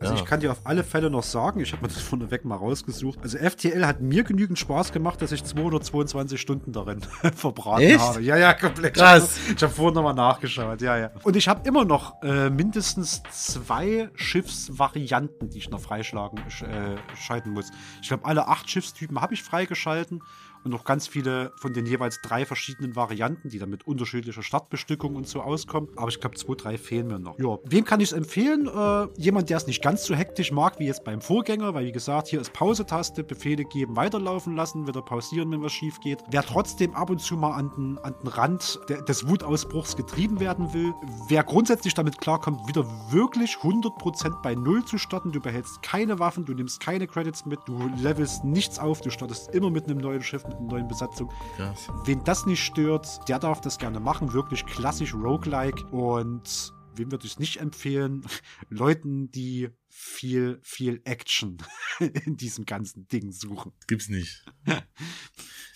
also ja. ich kann dir auf alle Fälle noch sagen, ich habe mir das vorneweg mal rausgesucht. Also FTL hat mir genügend Spaß gemacht, dass ich 222 Stunden darin [LAUGHS] verbraten Echt? habe. Ja, ja, komplett. Krass. Ich habe vorhin nochmal nachgeschaut, ja, ja. Und ich habe immer noch äh, mindestens zwei Schiffsvarianten, die ich noch freischlagen äh, schalten muss. Ich glaube, alle acht Schiffstypen habe ich freigeschalten und noch ganz viele von den jeweils drei verschiedenen Varianten, die dann mit unterschiedlicher Startbestückung und so auskommen. Aber ich glaube, zwei, drei fehlen mir noch. Ja, wem kann ich es empfehlen? Äh, jemand, der es nicht ganz so hektisch mag wie jetzt beim Vorgänger, weil wie gesagt, hier ist Pause-Taste, Befehle geben, weiterlaufen lassen, wieder pausieren, wenn was schief geht. Wer trotzdem ab und zu mal an den, an den Rand de, des Wutausbruchs getrieben werden will, wer grundsätzlich damit klarkommt, wieder wirklich 100% bei Null zu starten, du behältst keine Waffen, du nimmst keine Credits mit, du levelst nichts auf, du startest immer mit einem neuen Schiff, mit einer neuen Besatzung. Krass. Wen das nicht stört, der darf das gerne machen. Wirklich klassisch Roguelike. Und wem würde ich es nicht empfehlen? [LAUGHS] Leuten, die viel, viel Action [LAUGHS] in diesem ganzen Ding suchen. Gibt's nicht.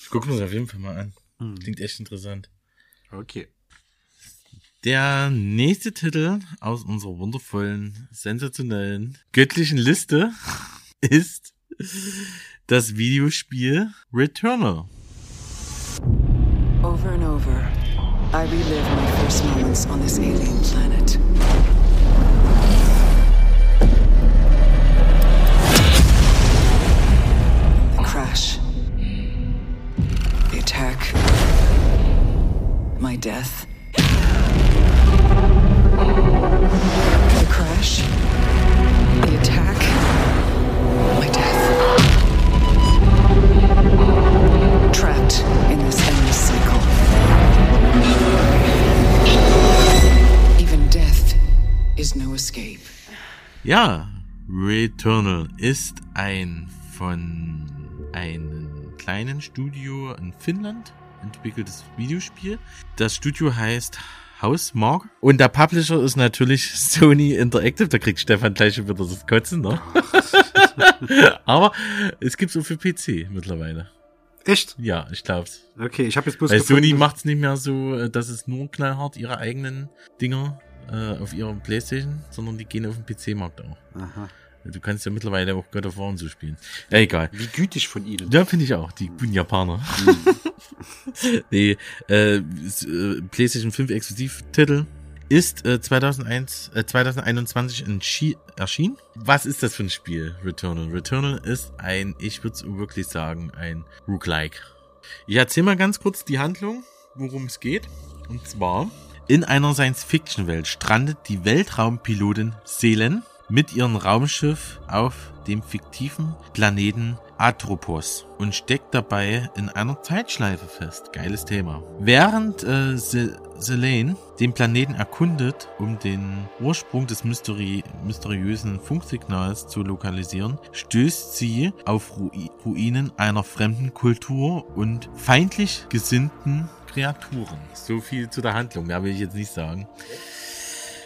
ich gucke mir das auf jeden Fall mal an. Hm. Klingt echt interessant. Okay. Der nächste Titel aus unserer wundervollen, sensationellen, göttlichen Liste [LAUGHS] ist das Videospiel Returnal. Over and over, I relive my first moments on this alien planet. The crash. The attack. My death. The crash. trapped in this endless cycle. Even death is no escape. Ja, Returnal ist ein von einem kleinen Studio in Finnland entwickeltes Videospiel. Das Studio heißt Housemark und der Publisher ist natürlich [LAUGHS] Sony Interactive. Da kriegt Stefan gleich wieder das Kotzen, ne? [LAUGHS] Aber es gibt's auch für PC mittlerweile. Echt? Ja, ich glaub's. Okay, ich habe jetzt bloß Weil gefunden, Sony macht's nicht mehr so, äh, dass es nur knallhart ihre eigenen Dinger äh, auf ihrer Playstation, sondern die gehen auf den PC-Markt auch. Aha. Du kannst ja mittlerweile auch God of War und so spielen. Ja, egal. Wie gütig von ihnen. Ja, finde ich auch. Die guten Japaner. [LAUGHS] nee, äh, äh, PlayStation 5 Exklusivtitel ist äh, 2001, äh, 2021 in Chi erschienen. Was ist das für ein Spiel, Returnal? Returnal ist ein, ich würde es wirklich sagen, ein Roguelike. Ich erzähle mal ganz kurz die Handlung, worum es geht. Und zwar, in einer Science-Fiction-Welt strandet die Weltraumpilotin Selen mit ihrem Raumschiff auf dem fiktiven Planeten Atropos und steckt dabei in einer Zeitschleife fest. Geiles Thema. Während äh, Se- Selene den Planeten erkundet, um den Ursprung des Mysteri mysteriösen Funksignals zu lokalisieren, stößt sie auf Ru Ruinen einer fremden Kultur und feindlich gesinnten Kreaturen. So viel zu der Handlung, mehr will ich jetzt nicht sagen.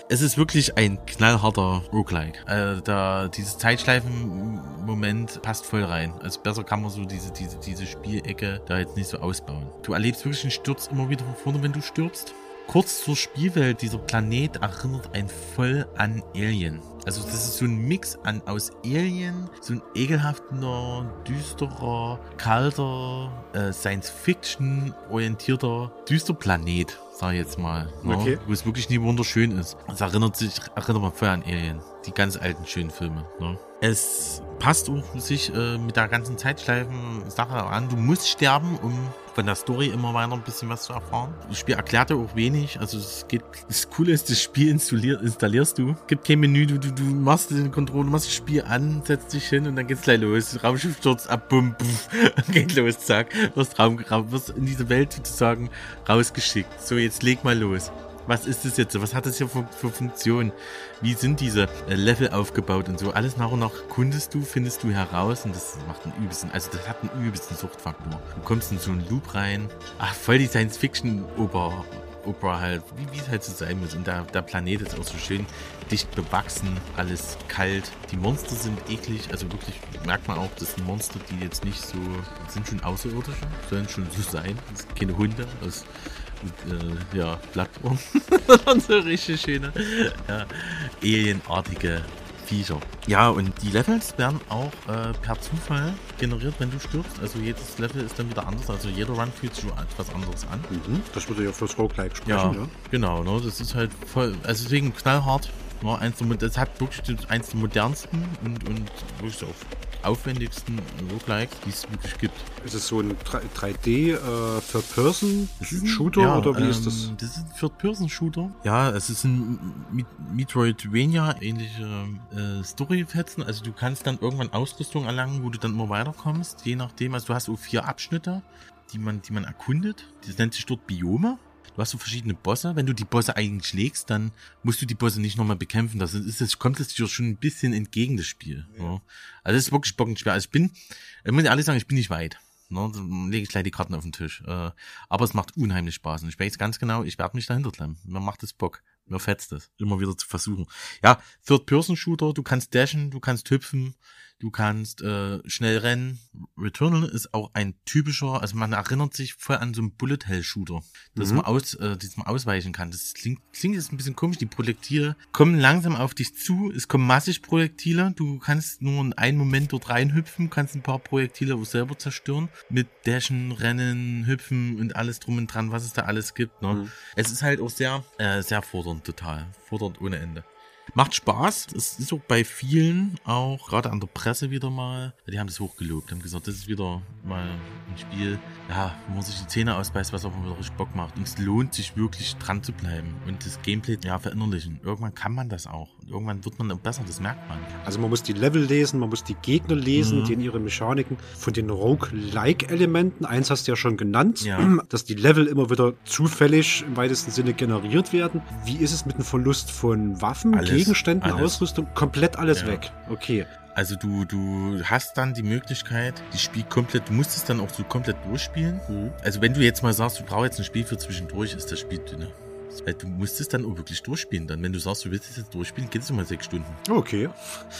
Es ist wirklich ein knallharter Roguelike. Äh, da, dieses Zeitschleifen-Moment passt voll rein. Also besser kann man so diese, diese, diese Spielecke da jetzt nicht so ausbauen. Du erlebst wirklich einen Sturz immer wieder von vorne, wenn du stirbst. Kurz zur Spielwelt, dieser Planet erinnert einen voll an Alien. Also das ist so ein Mix an aus Alien, so ein ekelhafter, düsterer, kalter, äh, Science-Fiction orientierter, düster Planet, sag ich jetzt mal. Ne? Okay. Wo es wirklich nie wunderschön ist. Es erinnert sich, erinnert man voll an Alien. Die ganz alten schönen Filme. Ne? Es passt auch sich äh, mit der ganzen Zeitschleifen-Sache an. Du musst sterben, um von der Story immer weiter ein bisschen was zu erfahren. Das Spiel erklärt dir auch wenig. Also es geht, das Coole ist, das Spiel installier, installierst du. Gibt kein Menü, du, du, du machst den Controller, machst das Spiel an, setzt dich hin und dann geht's gleich los. Raumschiff stürzt ab, bumm, puff, [LAUGHS] geht los, zack. Wirst, Raum, wirst in diese Welt sozusagen rausgeschickt. So, jetzt leg mal los. Was ist das jetzt? Was hat das hier für, für Funktion? Wie sind diese äh, Level aufgebaut und so? Alles nach und nach kundest du, findest du heraus und das macht einen übelsten, also das hat einen übelsten Suchtfaktor. Du kommst in so einen Loop rein. Ach, voll die Science-Fiction-Oper. Opera halt, wie, es halt so sein muss. Und der, der Planet ist auch so schön dicht bewachsen, alles kalt. Die Monster sind eklig, also wirklich merkt man auch, das sind Monster, die jetzt nicht so, sind schon außerirdische, sollen schon so sein. Das sind keine Hunde aus äh, ja, Plattform. [LAUGHS] und so richtig schöne, ja, alienartige Viecher. Ja, und die Levels werden auch äh, per Zufall generiert, wenn du stirbst. Also jedes Level ist dann wieder anders. Also jeder Run fühlt sich etwas anderes an. Mhm, das würde ja fürs Roguelike sprechen, Ja, ja. genau, ne? Das ist halt voll, also deswegen knallhart. Ne? Eins der, das hat wirklich eins der modernsten und, und wirklich so auf aufwendigsten Roguelikes, die es wirklich gibt. Ist es so ein 3D äh, Third-Person-Shooter oder wie ist das? ähm, Das ist ein Third-Person-Shooter. Ja, es ist ein Mi- Metroidvania, ähnliche äh, Story-Fetzen. Also du kannst dann irgendwann Ausrüstung erlangen, wo du dann immer weiterkommst, je nachdem. Also du hast so vier Abschnitte, die man, die man erkundet. Das nennt sich dort Biome. Du hast so verschiedene Bosse. Wenn du die Bosse eigentlich schlägst, dann musst du die Bosse nicht nochmal bekämpfen. Das ist, das kommt es dir schon ein bisschen entgegen, das Spiel. Ja. Also es ist wirklich bockenschwer. Also ich bin, ich muss ehrlich sagen, ich bin nicht weit. Ne, dann lege ich gleich die Karten auf den Tisch. Äh, aber es macht unheimlich Spaß. Und ich weiß ganz genau, ich werde mich dahinter klemmen. Mir macht es Bock. Mir fetzt es. Immer wieder zu versuchen. Ja, Third-Person-Shooter, du kannst dashen, du kannst hüpfen, du kannst äh, schnell rennen. Returnal ist auch ein typischer, also man erinnert sich voll an so einen Bullet-Hell-Shooter, dass Mhm. man aus, äh, dass man ausweichen kann. Das klingt, klingt jetzt ein bisschen komisch. Die Projektile kommen langsam auf dich zu. Es kommen massig Projektile. Du kannst nur in einem Moment dort reinhüpfen, kannst ein paar Projektile auch selber zerstören. Mit Dashen, Rennen, Hüpfen und alles drum und dran, was es da alles gibt. Ne? Mhm. Es ist halt auch sehr, äh, sehr fordernd total. Fordernd ohne Ende. Macht Spaß. Es ist auch bei vielen, auch gerade an der Presse wieder mal, die haben das hochgelobt, haben gesagt, das ist wieder mal ein Spiel, ja, wo man sich die Zähne ausbeißt, was auch immer wieder richtig Bock macht. Und es lohnt sich wirklich dran zu bleiben und das Gameplay ja verinnerlichen. Irgendwann kann man das auch. Irgendwann wird man besser, das merkt man. Also man muss die Level lesen, man muss die Gegner lesen, Mhm. die in ihre Mechaniken von den Rogue-like-Elementen. Eins hast du ja schon genannt, Ja. [CLEARS THROAT] dass die Level immer wieder zufällig im weitesten Sinne generiert werden. Wie ist es mit dem Verlust von Waffen? Alles. Gegenständen, alles. Ausrüstung, komplett alles Ja. weg. Okay. Also du, du hast dann die Möglichkeit, das Spiel komplett, du musst es dann auch so komplett durchspielen. Mhm. Also wenn du jetzt mal sagst, du brauchst jetzt ein Spiel für zwischendurch, ist das Spiel dünner. Weil du musst es dann auch wirklich durchspielen. Dann, wenn du sagst, du willst es jetzt durchspielen, geht es immer sechs Stunden. Okay.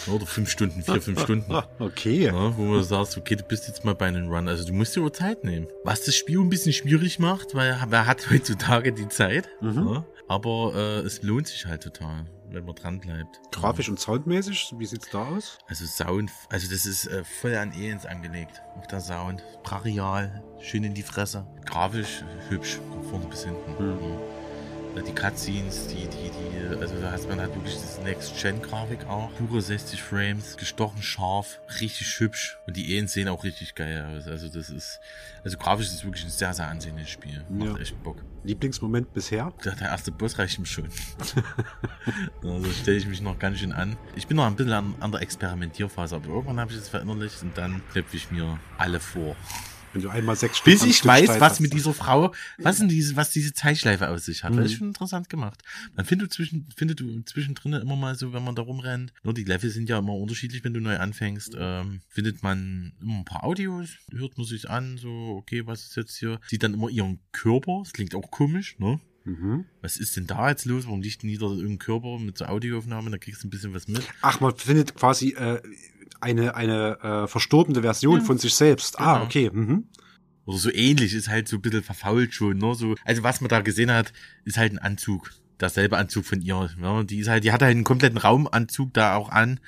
Oder fünf Stunden, vier, fünf Stunden. [LAUGHS] Okay. Ja, wo du sagst, okay, du bist jetzt mal bei einem Run. Also du musst dir auch Zeit nehmen. Was das Spiel ein bisschen schwierig macht, weil wer hat heutzutage die Zeit. Mhm. Ja, aber äh, es lohnt sich halt total, wenn man dran bleibt. Grafisch und soundmäßig, wie sieht's da aus? Also Sound, also das ist äh, voll an Aliens angelegt. Auch der Sound. Brachial, schön in die Fresse. Grafisch hübsch, von vorne bis hinten. Hm. Ja. Die Cutscenes, die, die, die, also da hat man halt wirklich das Next-Gen-Grafik auch. Pure 60 Frames, gestochen scharf, richtig hübsch. Und die Aliens sehen auch richtig geil aus. Also das ist, also grafisch ist es wirklich ein sehr, sehr ansehnliches Spiel. Macht Ja. echt Bock. Lieblingsmoment bisher? Der, der erste Boss reicht mir schon. [LAUGHS] also stelle ich mich noch ganz schön an. Ich bin noch ein bisschen an, an der Experimentierphase, aber irgendwann habe ich es verinnerlicht und dann knöpfe ich mir alle vor. Wenn du einmal sechs Bis ich weiß, Zeit was hast. mit dieser Frau, was denn diese, was diese Zeitschleife aus sich hat. Das ist Mhm. schon interessant gemacht. Man findet zwischen, findet du zwischendrin immer mal so, wenn man da rumrennt. Nur die Level sind ja immer unterschiedlich, wenn du neu anfängst. Ähm, findet man immer ein paar Audios, hört man sich an, so, okay, was ist jetzt hier? Sieht dann immer ihren Körper, das klingt auch komisch, ne? Mhm. Was ist denn da jetzt los? Warum liegt denn wieder irgendein Körper mit so Audioaufnahmen? Da kriegst du ein bisschen was mit. Ach, man findet quasi äh, eine, eine äh, verstorbene Version von sich selbst. Ah, Genau. okay. Mhm. Oder so ähnlich, ist halt so ein bisschen verfault schon, ne? So, also was man da gesehen hat, ist halt ein Anzug. Derselbe Anzug von ihr. Ne? Die ist halt, die hat halt einen kompletten Raumanzug da auch an.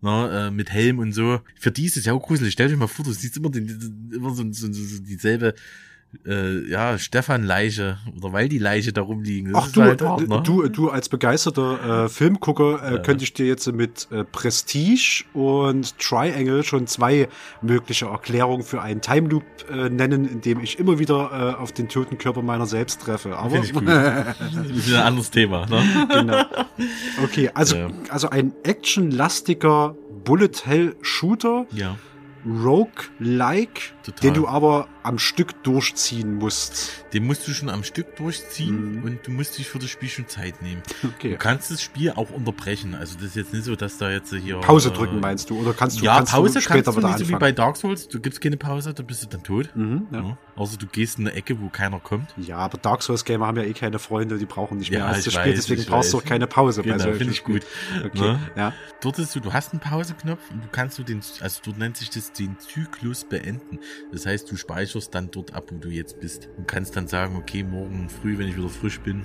Ne, äh, mit Helm und so. Für die ist es ja auch gruselig. Stell dir mal vor, du siehst immer, den, immer so, so, so, so dieselbe äh, ja, Stefan-Leiche oder Waldi-Leiche da rumliegen. Das Ach du, halt hart, äh, ne? du, du als begeisterter äh, Filmgucker äh, Ja. könnte ich dir jetzt mit äh, Prestige und Triangle schon zwei mögliche Erklärungen für einen Time Loop äh, nennen, in dem ich immer wieder äh, auf den toten Körper meiner selbst treffe. Aber Finde ich gut. Das [LAUGHS] ist ein anderes Thema, ne? genau. Okay, also, Ja. also ein actionlastiger Bullet Hell Shooter, Ja. Rogue-like, den du aber am Stück durchziehen musst. Den musst du schon am Stück durchziehen Mhm. und du musst dich für das Spiel schon Zeit nehmen. Okay. Du kannst das Spiel auch unterbrechen. Also das ist jetzt nicht so, dass da jetzt hier... Pause äh, drücken meinst du? Oder kannst du, ja, kannst Pause du später kannst du nicht so wie anfangen? bei Dark Souls. Du gibst keine Pause, dann bist du dann tot. Mhm, ja. Ja. Außer du gehst in eine Ecke, wo keiner kommt. Ja, aber Dark Souls Gamer haben ja eh keine Freunde, die brauchen nicht mehr Ja, als das Spiel, weiß, deswegen ich brauchst du auch keine Pause Genau, finde ich gut. Okay, Ne? ja. Dort ist so, du hast einen Pauseknopf und du kannst du den, also dort nennt sich das den Zyklus beenden. Das heißt, du speicherst dann dort ab, wo du jetzt bist. Und kannst dann sagen, okay, morgen früh, wenn ich wieder frisch bin,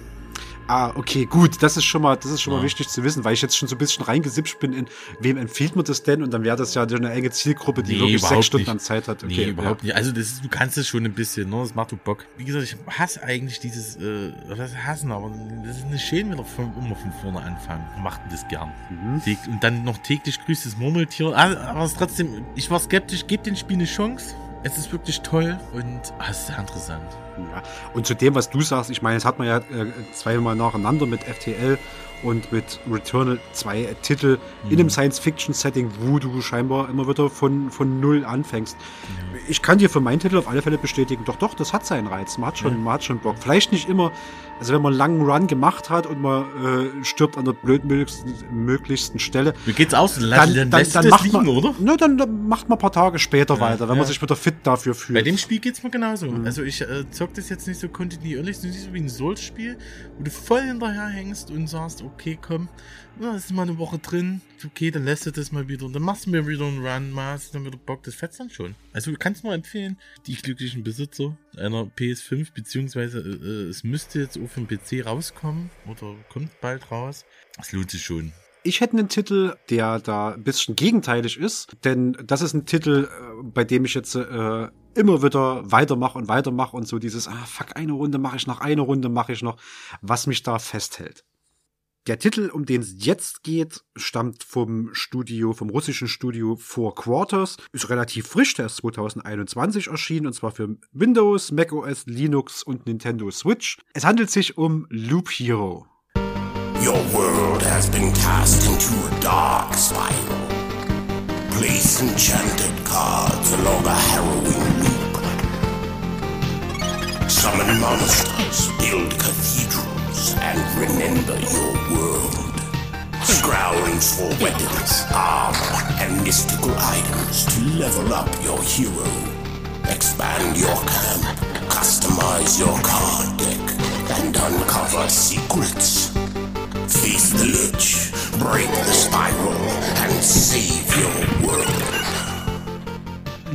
Ah, okay, gut, das ist schon mal, das ist schon mal Ja. wichtig zu wissen, weil ich jetzt schon so ein bisschen reingesippt bin in, wem empfiehlt man das denn? Und dann wäre das ja eine enge Zielgruppe, die Nee, wirklich sechs Stunden nicht. an Zeit hat. Okay, nee, überhaupt ja. nicht. Also das ist, du kannst es schon ein bisschen, ne? Das macht du Bock. Wie gesagt, ich hasse eigentlich dieses, äh, was hassen, aber das ist eine schön wieder von, immer von vorne anfangen. Macht das gern. Mhm. Und dann noch täglich grüßt das Murmeltier. Ah, Aber es trotzdem, ich war skeptisch, gebt dem Spiel eine Chance. Es ist wirklich toll und ah, es ist sehr interessant. Ja. Und zu dem, was du sagst, ich meine, jetzt hat man ja äh, zweimal nacheinander mit FTL und mit Returnal zwei Titel in Mhm. einem Science-Fiction-Setting, wo du scheinbar immer wieder von, von Null anfängst. Ich kann dir für meinen Titel auf alle Fälle bestätigen, doch, doch, das hat seinen Reiz. Man hat schon, man hat schon Bock. Vielleicht nicht immer, also wenn man einen langen Run gemacht hat und man äh, stirbt an der blödmöglichsten möglichsten Stelle, Mir geht's aus, dann, dann, dann, dann, macht liegen, man, oder? Na, dann, dann macht man ein paar Tage später weiter, wenn man ja. sich wieder fit dafür fühlt. Bei dem Spiel geht's mir genauso. Mhm. Also ich äh, zock das jetzt nicht so kontinuierlich, es ist nicht so wie ein Souls-Spiel, wo du voll hinterher hängst und sagst, okay, komm, das ist mal eine Woche drin, okay, dann lässt du das mal wieder und dann machst du mir wieder einen Run, du dann wieder Bock, das fetzt dann schon. Also du kannst nur empfehlen, die glücklichen Besitzer einer PS5, beziehungsweise äh, äh, es müsste jetzt auf dem PC rauskommen oder kommt bald raus. Es lohnt sich schon. Ich hätte einen Titel, der da ein bisschen gegenteilig ist, denn das ist ein Titel, äh, bei dem ich jetzt äh, immer wieder weitermache und weitermache und so dieses, ah, fuck, eine Runde mache ich noch, eine Runde mache ich noch, was mich da festhält. Der Titel, um den es jetzt geht, stammt vom Studio, vom russischen Studio Four Quarters, ist relativ frisch, der ist 2021 erschienen und zwar für Windows, macOS, Linux und Nintendo Switch. Es handelt sich um Loop Hero. Your world has been cast into a dark spiral. Place enchanted cards along a harrowing loop. Summon monsters, build cathedrals, and remember your world. Scratch for weapons, armor, and mystical items to level up your hero. Expand your camp, customize your card deck, and uncover secrets. Feast the Lich, break the spiral, and save your.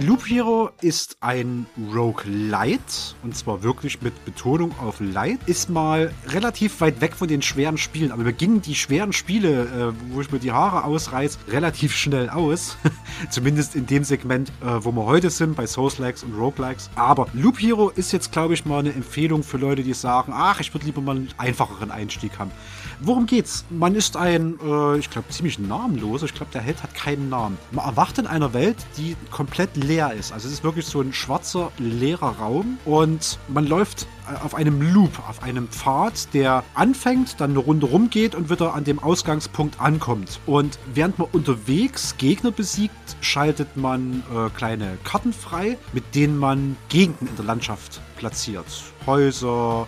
Loop Hero ist ein Roguelite und zwar wirklich mit Betonung auf Light. Ist mal relativ weit weg von den schweren Spielen, aber wir gingen die schweren Spiele, äh, wo ich mir die Haare ausreiß, relativ schnell aus. [LAUGHS] Zumindest in dem Segment, äh, wo wir heute sind, bei Souls-Likes und Roguelikes. Aber Loop Hero ist jetzt, glaube ich, mal eine Empfehlung für Leute, die sagen, ach, ich würde lieber mal einen einfacheren Einstieg haben. Worum geht's? Man ist ein, äh, ich glaube, ziemlich namenloser. Ich glaube, der Held hat keinen Namen. Man erwacht in einer Welt, die komplett leer ist. Also es ist wirklich so ein schwarzer, leerer Raum und man läuft äh, auf einem Loop, auf einem Pfad, der anfängt, dann eine Runde rumgeht und wieder an dem Ausgangspunkt ankommt. Und während man unterwegs Gegner besiegt, schaltet man äh, kleine Karten frei, mit denen man Gegenden in der Landschaft platziert. Häuser,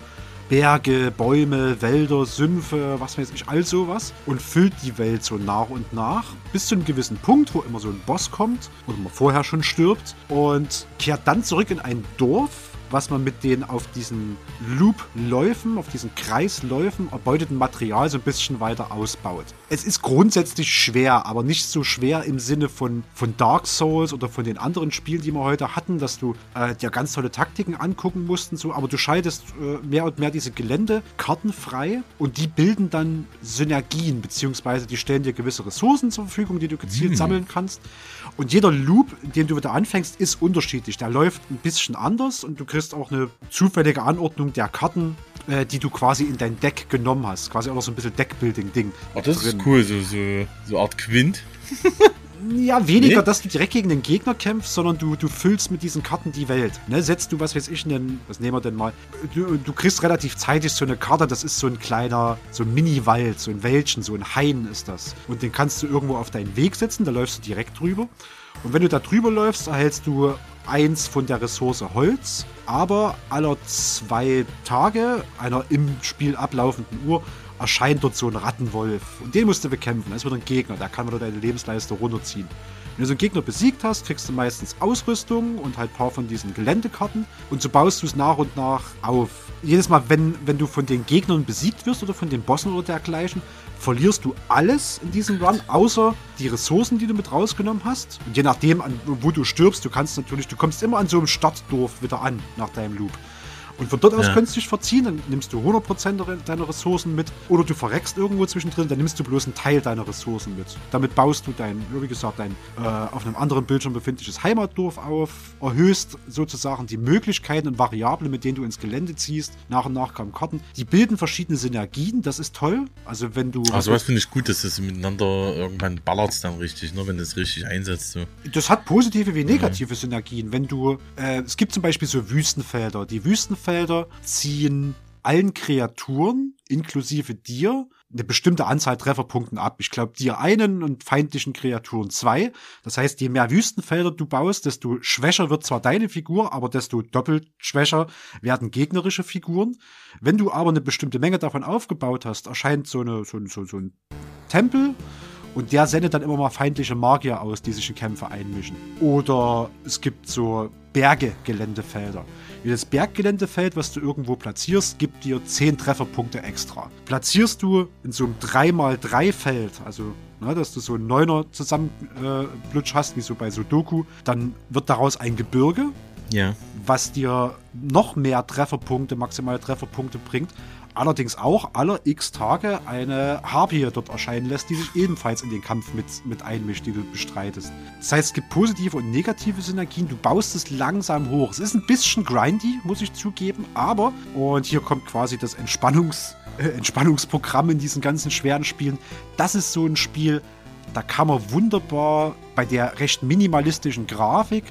Berge, Bäume, Wälder, Sümpfe, was weiß ich, all sowas. Und füllt die Welt so nach und nach bis zu einem gewissen Punkt, wo immer so ein Boss kommt oder man vorher schon stirbt und kehrt dann zurück in ein Dorf, was man mit den auf diesen Loop-Läufen, auf diesen Kreisläufen erbeuteten Material so ein bisschen weiter ausbaut. Es ist grundsätzlich schwer, aber nicht so schwer im Sinne von, von Dark Souls oder von den anderen Spielen, die wir heute hatten, dass du äh, dir ganz tolle Taktiken angucken musst und so, aber du schaltest äh, mehr und mehr diese Geländekarten frei und die bilden dann Synergien, beziehungsweise die stellen dir gewisse Ressourcen zur Verfügung, die du gezielt Hm. sammeln kannst. Und jeder Loop, dem du wieder anfängst, ist unterschiedlich. Der läuft ein bisschen anders und du kriegst auch eine zufällige Anordnung der Karten, äh, die du quasi in dein Deck genommen hast. Quasi auch noch so ein bisschen Deckbuilding-Ding. Oh, das ist drin. cool, so, so, so Art Quint. [LAUGHS] Ja, weniger, Nee? dass du direkt gegen den Gegner kämpfst, sondern du, du füllst mit diesen Karten die Welt. Ne? Setzt du, was weiß ich, einen, was nehmen wir denn mal? Du, du kriegst relativ zeitig so eine Karte, das ist so ein kleiner, so ein Mini-Wald, so ein Wäldchen, so ein Hain ist das. Und den kannst du irgendwo auf deinen Weg setzen, da läufst du direkt drüber. Und wenn du da drüber läufst, erhältst du eins von der Ressource Holz, aber aller zwei Tage einer im Spiel ablaufenden Uhr erscheint dort so ein Rattenwolf. Und den musst du bekämpfen. Das ist wieder ein Gegner, der kann wieder deine Lebensleiste runterziehen. Wenn du so einen Gegner besiegt hast, kriegst du meistens Ausrüstung und halt ein paar von diesen Geländekarten. Und so baust du es nach und nach auf. Jedes Mal, wenn, wenn du von den Gegnern besiegt wirst oder von den Bossen oder dergleichen, verlierst du alles in diesem Run, außer die Ressourcen, die du mit rausgenommen hast. Und je nachdem, an, wo du stirbst, du kannst natürlich, du kommst immer an so einem Startdorf wieder an nach deinem Loop. Und von dort aus Ja. könntest du dich verziehen, dann nimmst du 100% deiner- Ressourcen mit. Oder du verreckst irgendwo zwischendrin, dann nimmst du bloß einen Teil deiner Ressourcen mit. Damit baust du dein, wie gesagt, dein äh, auf einem anderen Bildschirm befindliches Heimatdorf auf, erhöhst sozusagen die Möglichkeiten und Variablen, mit denen du ins Gelände ziehst. Nach und nach kommen Karten. Die bilden verschiedene Synergien, das ist toll. Also wenn du... Aber sowas finde ich gut, dass das miteinander irgendwann ballert dann richtig, ne, wenn das richtig einsetzt. So. Das hat positive wie negative Synergien. Wenn du, äh, es gibt zum Beispiel so Wüstenfelder. Die Wüstenfelder ziehen allen Kreaturen, inklusive dir, eine bestimmte Anzahl Trefferpunkten ab. Ich glaube, dir einen und feindlichen Kreaturen zwei. Das heißt, je mehr Wüstenfelder du baust, desto schwächer wird zwar deine Figur, aber desto doppelt schwächer werden gegnerische Figuren. Wenn du aber eine bestimmte Menge davon aufgebaut hast, erscheint so, eine, so, so, so ein Tempel und der sendet dann immer mal feindliche Magier aus, die sich in Kämpfe einmischen. Oder es gibt so Berge-Geländefelder. Jedes Berggeländefeld, was du irgendwo platzierst, gibt dir 10 Trefferpunkte extra. Platzierst du in so einem 3x3-Feld, also ne, dass du so einen Neuner zusammenplutsch hast, wie so bei Sudoku, dann wird daraus ein Gebirge, Ja. was dir noch mehr Trefferpunkte, maximale Trefferpunkte bringt. Allerdings auch aller x Tage eine Harpie dort erscheinen lässt, die sich ebenfalls in den Kampf mit, mit einmischt, die du bestreitest. Das heißt, es gibt positive und negative Synergien. Du baust es langsam hoch. Es ist ein bisschen grindy, muss ich zugeben, aber, und hier kommt quasi das Entspannungs, äh, Entspannungsprogramm in diesen ganzen schweren Spielen. Das ist so ein Spiel, da kann man wunderbar bei der recht minimalistischen Grafik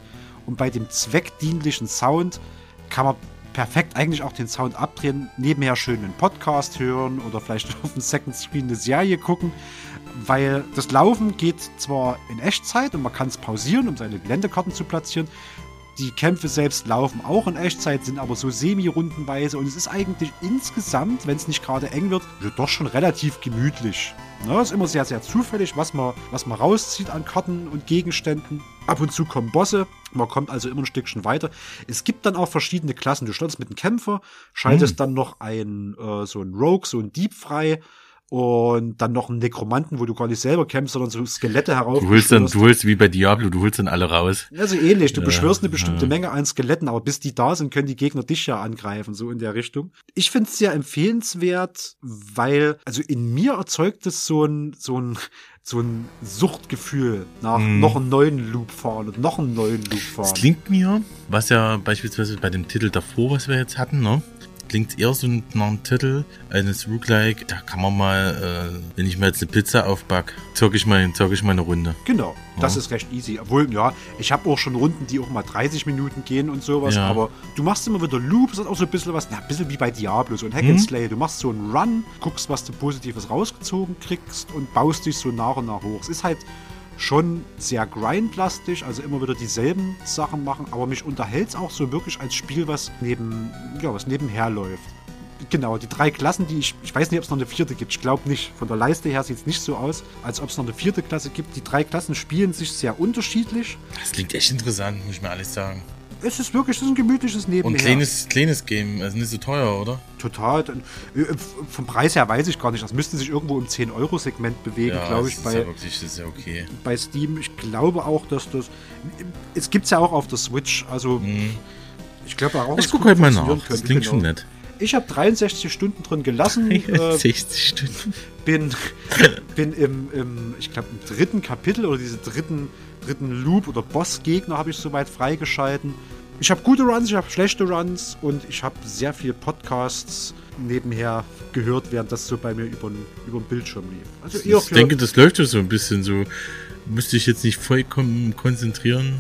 und bei dem zweckdienlichen Sound kann man perfekt eigentlich auch den Sound abdrehen, nebenher schön einen Podcast hören oder vielleicht [LAUGHS] auf dem Second Screen eine Serie gucken, weil das Laufen geht zwar in Echtzeit und man kann es pausieren, um seine Geländekarten zu platzieren. Die Kämpfe selbst laufen auch in Echtzeit, sind aber so semi-rundenweise und es ist eigentlich insgesamt, wenn es nicht gerade eng wird, doch schon relativ gemütlich. Ne, ist immer sehr, sehr zufällig, was man, was man rauszieht an Karten und Gegenständen. Ab und zu kommen Bosse. Man kommt also immer ein Stückchen weiter. Es gibt dann auch verschiedene Klassen. Du startest mit einem Kämpfer, schaltest Hm. dann noch ein, äh, so ein Rogue, so ein Dieb frei und dann noch einen Nekromanten, wo du gar nicht selber kämpfst, sondern so Skelette herauf. Du holst dann, du holst wie bei Diablo, du holst dann alle raus. Also ähnlich, du Ja, beschwörst eine bestimmte ja. Menge an Skeletten, aber bis die da sind, können die Gegner dich ja angreifen, so in der Richtung. Ich finde es sehr empfehlenswert, weil, also in mir erzeugt es so ein, so ein, so ein Suchtgefühl nach Mhm. noch einen neuen Loop fahren und noch einen neuen Loop fahren. Das klingt mir, was ja beispielsweise bei dem Titel davor, was wir jetzt hatten, ne? Klingt eher so nach einem Titel eines Roguelike. Da kann man mal, äh, wenn ich mir jetzt eine Pizza aufback, zocke ich mal, ich mal eine Runde. Genau, das Ja. ist recht easy. Obwohl, ja, ich habe auch schon Runden, die auch mal 30 Minuten gehen und sowas, Ja. aber du machst immer wieder Loops, das ist auch so ein bisschen was, na, ein bisschen wie bei Diablo, so ein Hack Mhm. and Slay. Du machst so einen Run, guckst, was du Positives rausgezogen kriegst und baust dich so nach und nach hoch. Es ist halt schon sehr grindlastig, also immer wieder dieselben Sachen machen, aber mich unterhält es auch so wirklich als Spiel, was neben, ja, was nebenher läuft. Genau, die drei Klassen, die ich, ich weiß nicht, ob es noch eine vierte gibt, ich glaube nicht. Von der Leiste her sieht es nicht so aus, als ob es noch eine vierte Klasse gibt. Die drei Klassen spielen sich sehr unterschiedlich. Das klingt echt interessant, muss ich mir alles sagen. Es ist wirklich, es ist ein gemütliches Und Nebenher. kleines, kleines Game, also nicht so teuer, oder? Total. Dann, äh, Vom Preis her weiß ich gar nicht. Das müsste sich irgendwo im 10-Euro-Segment bewegen, glaube ich, das ist bei, ja wirklich, das ist ja okay. bei Steam. Ich glaube auch, dass das. Es gibt es ja auch auf der Switch. Also, ich glaube auch. Ich es guck gut halt mal nach. funktionieren Das klingt genau. schon nett. Ich habe 63 Stunden drin gelassen. [LAUGHS] äh, 60 Stunden. bin, [LAUGHS] bin im, im ich glaube, im dritten Kapitel oder diese dritten, dritten Loop oder Bossgegner habe ich soweit freigeschalten. Ich habe gute Runs, ich habe schlechte Runs und ich habe sehr viel Podcasts nebenher gehört, während das so bei mir über den Bildschirm lief. Also Ich für, denke, das läuft ja so ein bisschen so. Müsste ich jetzt nicht vollkommen konzentrieren.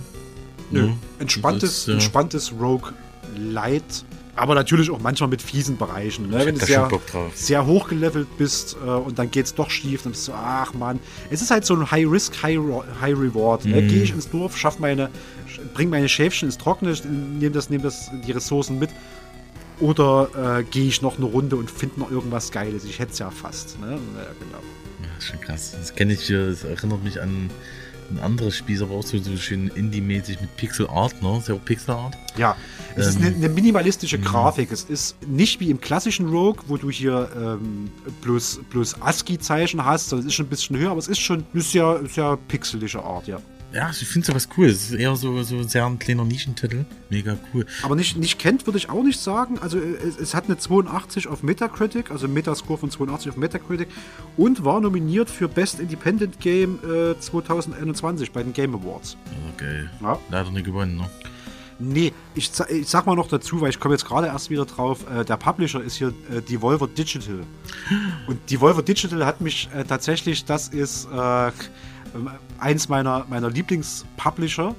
nö, Ja. entspanntes, Das, äh, entspanntes Rogue Light. Aber natürlich auch manchmal mit fiesen Bereichen. Ne? Wenn du sehr, sehr hochgelevelt bist äh, und dann geht's doch schief, dann bist du, ach man. Es ist halt so ein High-Risk, High-Ro- High-Reward. Ne? Mhm. Gehe ich ins Dorf, schaff meine, bring meine Schäfchen ins Trockene, nehme das, nehm das, die Ressourcen mit. Oder äh, gehe ich noch eine Runde und finde noch irgendwas Geiles. Ich hätte es ja fast. Ne? Ja, genau. Ja, ist schon krass. Das kenne ich hier, das erinnert mich an ein anderes Spiel, aber auch so, so schön Indie-mäßig mit Pixel Art, ne? Ist ja auch Pixel Art. Ja, es ist Ähm, eine, eine minimalistische Grafik. Es ist nicht wie im klassischen Rogue, wo du hier ähm, bloß, bloß ASCII-Zeichen hast, sondern es ist schon ein bisschen höher, aber es ist schon eine sehr, sehr pixelige Art, ja. Ja, ich finde sowas cool. Es ist eher so, so sehr ein kleiner Nischentitel. Mega cool. Aber nicht, nicht kennt, würde ich auch nicht sagen. Also äh, es, es hat eine 82 auf Metacritic, also Metascore von 82 auf Metacritic und war nominiert für Best Independent Game äh, 2021 bei den Game Awards. Okay. Ja. Leider nicht gewonnen, ne? Nee, ich, ich sag mal noch dazu, weil ich komme jetzt gerade erst wieder drauf, äh, der Publisher ist hier äh, Devolver Digital. [GASPS] Und Devolver Digital hat mich äh, tatsächlich, das ist äh, eins meiner, meiner Lieblingspublisher,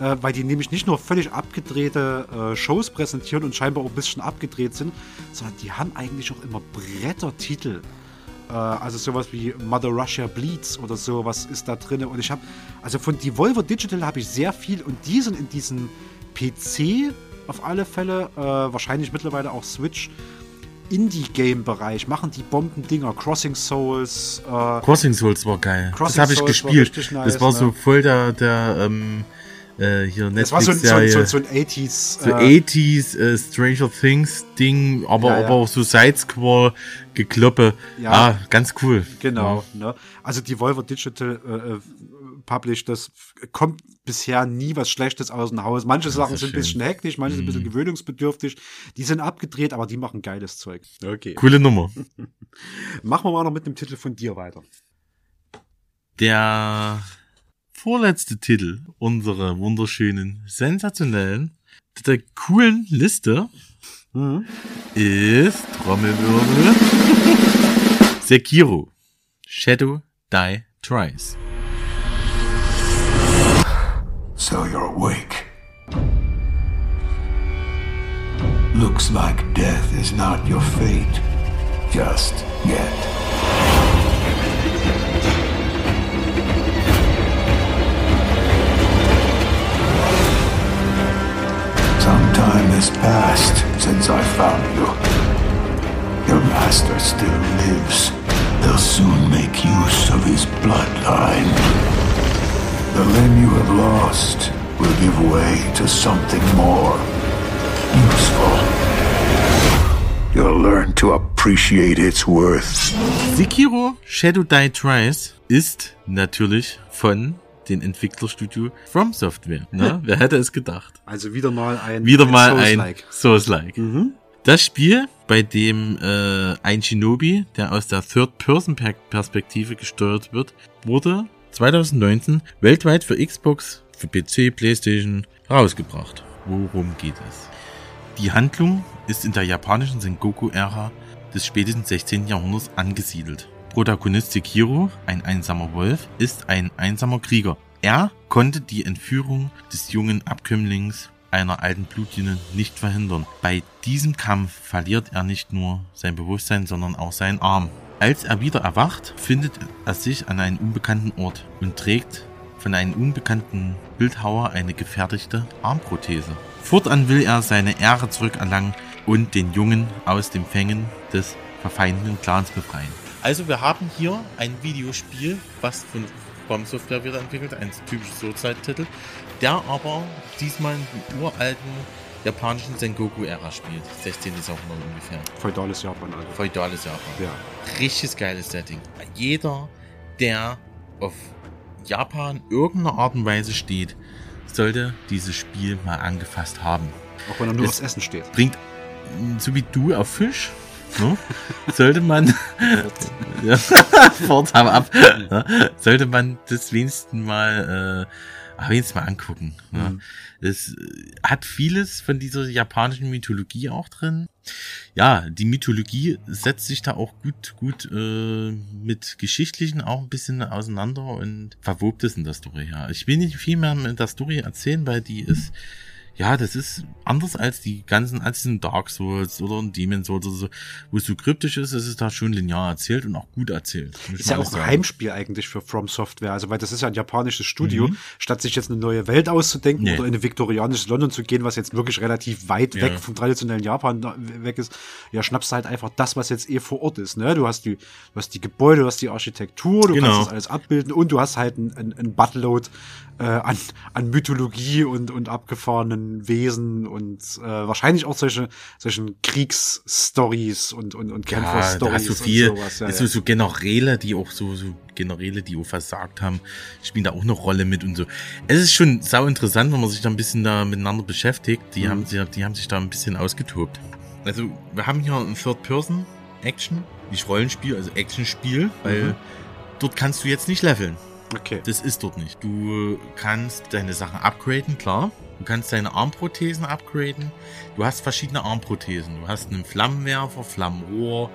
äh, weil die nämlich nicht nur völlig abgedrehte äh, Shows präsentieren und scheinbar auch ein bisschen abgedreht sind, sondern die haben eigentlich auch immer Brettertitel. Äh, also sowas wie Mother Russia Bleeds oder sowas ist da drin. Und ich habe, also von Devolver Digital habe ich sehr viel und die sind in diesem PC auf alle Fälle, äh, wahrscheinlich mittlerweile auch Switch, Indie-Game-Bereich, machen die Bombendinger, Crossing Souls, äh, Crossing Souls war geil. Crossing das habe ich Souls war gespielt. richtig nice, das war ne? so voll der, der ähm, äh, hier das war so ein, so, so, ein- so ein 80s. So äh, 80s äh, Stranger Things Ding, aber, Ja, ja. aber auch so Sidescroll, Gekloppe. Ja. Ah, ganz cool. Genau. Ne? Also Devolver Digital äh, äh, Published, das kommt bisher nie was Schlechtes aus dem Haus. Manche Sachen ist sind ein bisschen hektisch, manche sind ein bisschen Mhm. gewöhnungsbedürftig. Die sind abgedreht, aber die machen geiles Zeug. Okay. Coole Nummer. [LAUGHS] Machen wir mal noch mit dem Titel von dir weiter. Der vorletzte Titel unserer wunderschönen, sensationellen, der coolen Liste Mhm. ist Trommelwirbel [LAUGHS] Sekiro Shadow Die Tries. So you're awake. Looks like death is not your fate. Just yet. Some time has passed since I found you. Your master still lives. They'll soon make use of his bloodline. The limb you have lost will give way to something more useful. You'll learn to appreciate its worth. Sekiro Shadow Die Twice ist natürlich von den Entwicklerstudio From Software. Ne? Wer hätte es gedacht? Also wieder mal ein Wieder mal ein Souls-like. Souls-like. Das Spiel, bei dem äh, ein Shinobi, der aus der Third-Person-Perspektive gesteuert wird, wurde 2019 weltweit für Xbox, für PC, Playstation herausgebracht. Worum geht es? Die Handlung ist in der japanischen Sengoku-Ära des spätesten 16. Jahrhunderts angesiedelt. Protagonist Sekiro, ein einsamer Wolf, ist ein einsamer Krieger. Er konnte die Entführung des jungen Abkömmlings einer alten Blutlinie nicht verhindern. Bei diesem Kampf verliert er nicht nur sein Bewusstsein, sondern auch seinen Arm. Als er wieder erwacht, findet er sich an einem unbekannten Ort und trägt von einem unbekannten Bildhauer eine gefertigte Armprothese. Fortan will er seine Ehre zurückerlangen und den Jungen aus dem Fängen des verfeindeten Clans befreien. Also wir haben hier ein Videospiel, was von From Software wieder entwickelt, ein typisches Suicide-Titel, der aber diesmal in den uralten japanischen Sengoku-Ära spielt. 16. Jahrhundert ungefähr. Feudales Japan, also. Feudales Japan. Ja. Richtig geiles Setting. Jeder, der auf Japan irgendeiner Art und Weise steht, sollte dieses Spiel mal angefasst haben. Auch wenn er nur Es aufs Essen steht. Bringt, so wie du auf Fisch, ne, [LAUGHS] sollte man, [LAUGHS] ja, [LAUGHS] fort, hau ab, ne, sollte man das wenigstens mal, äh, wenigstens mal angucken. Ne. Mhm. Es äh, hat vieles von dieser japanischen Mythologie auch drin. Ja, die Mythologie setzt sich da auch gut, gut äh, mit Geschichtlichen auch ein bisschen auseinander und verwobt es in der Story. Ja, ich will nicht viel mehr mit der Story erzählen, weil die ist ja, das ist anders als die ganzen, als diesen Dark Souls oder ein Demon Souls oder so, wo es so kryptisch ist, ist es da schon linear erzählt und auch gut erzählt. Ist ja auch alles ein sagen. Heimspiel eigentlich für From Software, also weil das ist ja ein japanisches Studio. Mhm. Statt sich jetzt eine neue Welt auszudenken Nee. oder in ein viktorianisches London zu gehen, was jetzt wirklich relativ weit Ja. weg vom traditionellen Japan weg ist, ja, schnappst du halt einfach das, was jetzt eh vor Ort ist. Ne? Du hast die, du hast die Gebäude, du hast die Architektur, du Genau. kannst das alles abbilden und du hast halt ein, ein, ein Buttload äh, an, an Mythologie und, und abgefahrenen Wesen und äh, wahrscheinlich auch solche, solchen Kriegsstories und, und, und Ja, Kämpferstories hast du viel, und sowas. Ja, so, ja. so Generäle, die auch so, so Generäle, die auch versagt haben, spielen da auch eine Rolle mit und so. Es ist schon sau interessant, wenn man sich da ein bisschen da miteinander beschäftigt. Die Mhm. haben sich, die haben sich da ein bisschen ausgetobt. Also, wir haben hier ein Third-Person-Action, nicht Rollenspiel, also Actionspiel, weil Mhm. dort kannst du jetzt nicht leveln. Okay. Das ist dort nicht. Du kannst deine Sachen upgraden, klar. Du kannst deine Armprothesen upgraden. Du hast verschiedene Armprothesen. Du hast einen Flammenwerfer, Flammenrohr,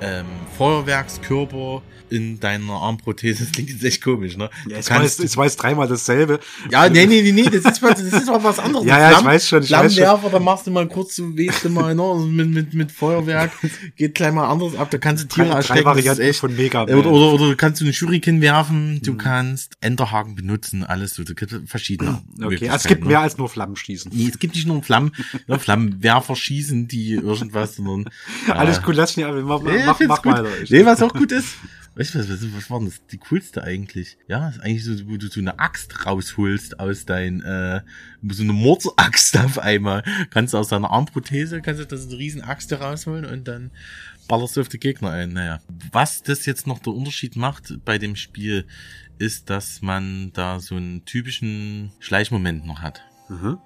ähm, Feuerwerkskörper in deiner Armprothese. [LAUGHS] Das klingt jetzt echt komisch, ne? Ja, kannst- weiß, es weiß dreimal dasselbe. ja, nee, nee, nee, nee, das ist, was, das ist auch was anderes. Ja, ja, ich weiß schon, ich weiß schon. Flammenwerfer, da machst du mal kurz, du wehst du mal, ne, mit, mit, mit Feuerwerk, [LAUGHS] geht gleich mal anders ab, da kannst du Tiere Drei- drei das ist Varianten echt, von Mega oder, oder, oder du kannst du einen Shuriken werfen, du Mhm. kannst Enterhaken benutzen, alles so, da gibt verschiedene Okay, also es gibt ne? mehr als nur Flammenschießen. Nee, es gibt nicht nur Flammen, ne, Flammenwerfer schießen, die irgendwas, sondern, [LAUGHS] Alles äh, gut, lass mich, aber mach, Nee, mach, mach. Ich- Nee, was auch gut ist. [LAUGHS] Weißt du, was, was, was war denn das? Die coolste eigentlich? Ja, ist eigentlich so, wo du so eine Axt rausholst aus dein, äh, so eine Mordsaxt auf einmal. Kannst du aus deiner Armprothese, kannst du das eine riesen Axt rausholen und dann ballerst du auf die Gegner ein. Naja. Was das jetzt noch der Unterschied macht bei dem Spiel, ist, dass man da so einen typischen Schleichmoment noch hat. Mhm.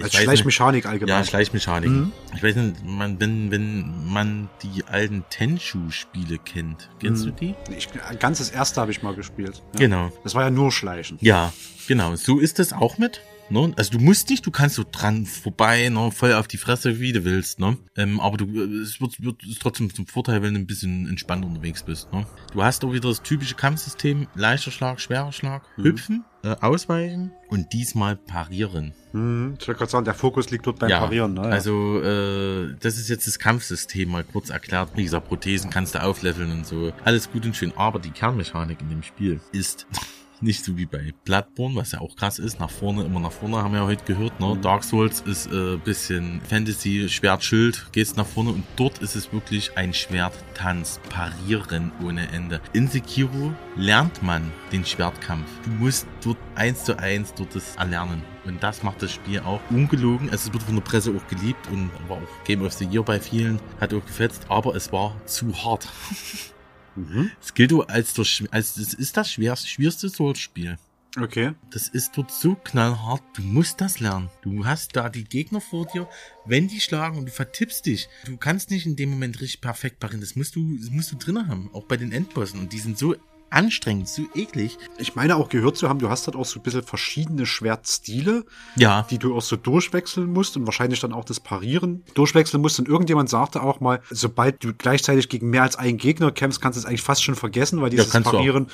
Als Schleichmechanik allgemein. Ja, Schleichmechanik. Mhm. Ich weiß nicht, man, wenn, wenn man die alten Tenshu-Spiele kennt. Kennst Mhm. du die? Ich, ganz das erste habe ich mal gespielt. Ja. Genau. Das war ja nur Schleichen. Ja, genau. So ist das auch mit. Ne? Also du musst nicht, du kannst so dran vorbei, ne? voll auf die Fresse, wie du willst. Ne? Ähm, aber du, äh, es wird, wird ist trotzdem zum Vorteil, wenn du ein bisschen entspannt unterwegs bist. Ne? Du hast auch wieder das typische Kampfsystem, leichter Schlag, schwerer Schlag, Mhm. hüpfen, äh, ausweichen und diesmal parieren. Mhm. Ich wollte gerade sagen, der Fokus liegt dort beim Parieren. Ne? Ja. Also, äh, das ist jetzt das Kampfsystem mal kurz erklärt. Wie gesagt, Prothesen kannst du aufleveln und so. Alles gut und schön. Aber die Kernmechanik in dem Spiel ist Nicht so wie bei Bloodborne, was ja auch krass ist. Nach vorne, immer nach vorne, haben wir ja heute gehört. Ne? Dark Souls ist äh, bisschen Fantasy, Schwert, Schild, gehst nach vorne und dort ist es wirklich ein Schwerttanz, Parieren ohne Ende. In Sekiro lernt man den Schwertkampf. Du musst dort eins zu eins dort das erlernen. Und das macht das Spiel auch ungelogen. Also es wird von der Presse auch geliebt und war auch Game of the Year bei vielen. Hat auch gefetzt, aber es war zu hart. [LAUGHS] Es gilt als, Sch- als es ist das schwerste, schwierigste Souls-Spiel. Okay. Das ist dort so knallhart. Du musst das lernen. Du hast da die Gegner vor dir. Wenn die schlagen und du vertippst dich, du kannst nicht in dem Moment richtig perfekt parieren. Das musst du, das musst du drinne haben. Auch bei den Endbossen. Und die sind so anstrengend, so eklig. Ich meine auch gehört zu haben, du hast halt auch so ein bisschen verschiedene Schwertstile, Ja. die du auch so durchwechseln musst und wahrscheinlich dann auch das Parieren durchwechseln musst. Und irgendjemand sagte auch mal, sobald du gleichzeitig gegen mehr als einen Gegner kämpfst, kannst du es eigentlich fast schon vergessen, weil dieses auch. Parieren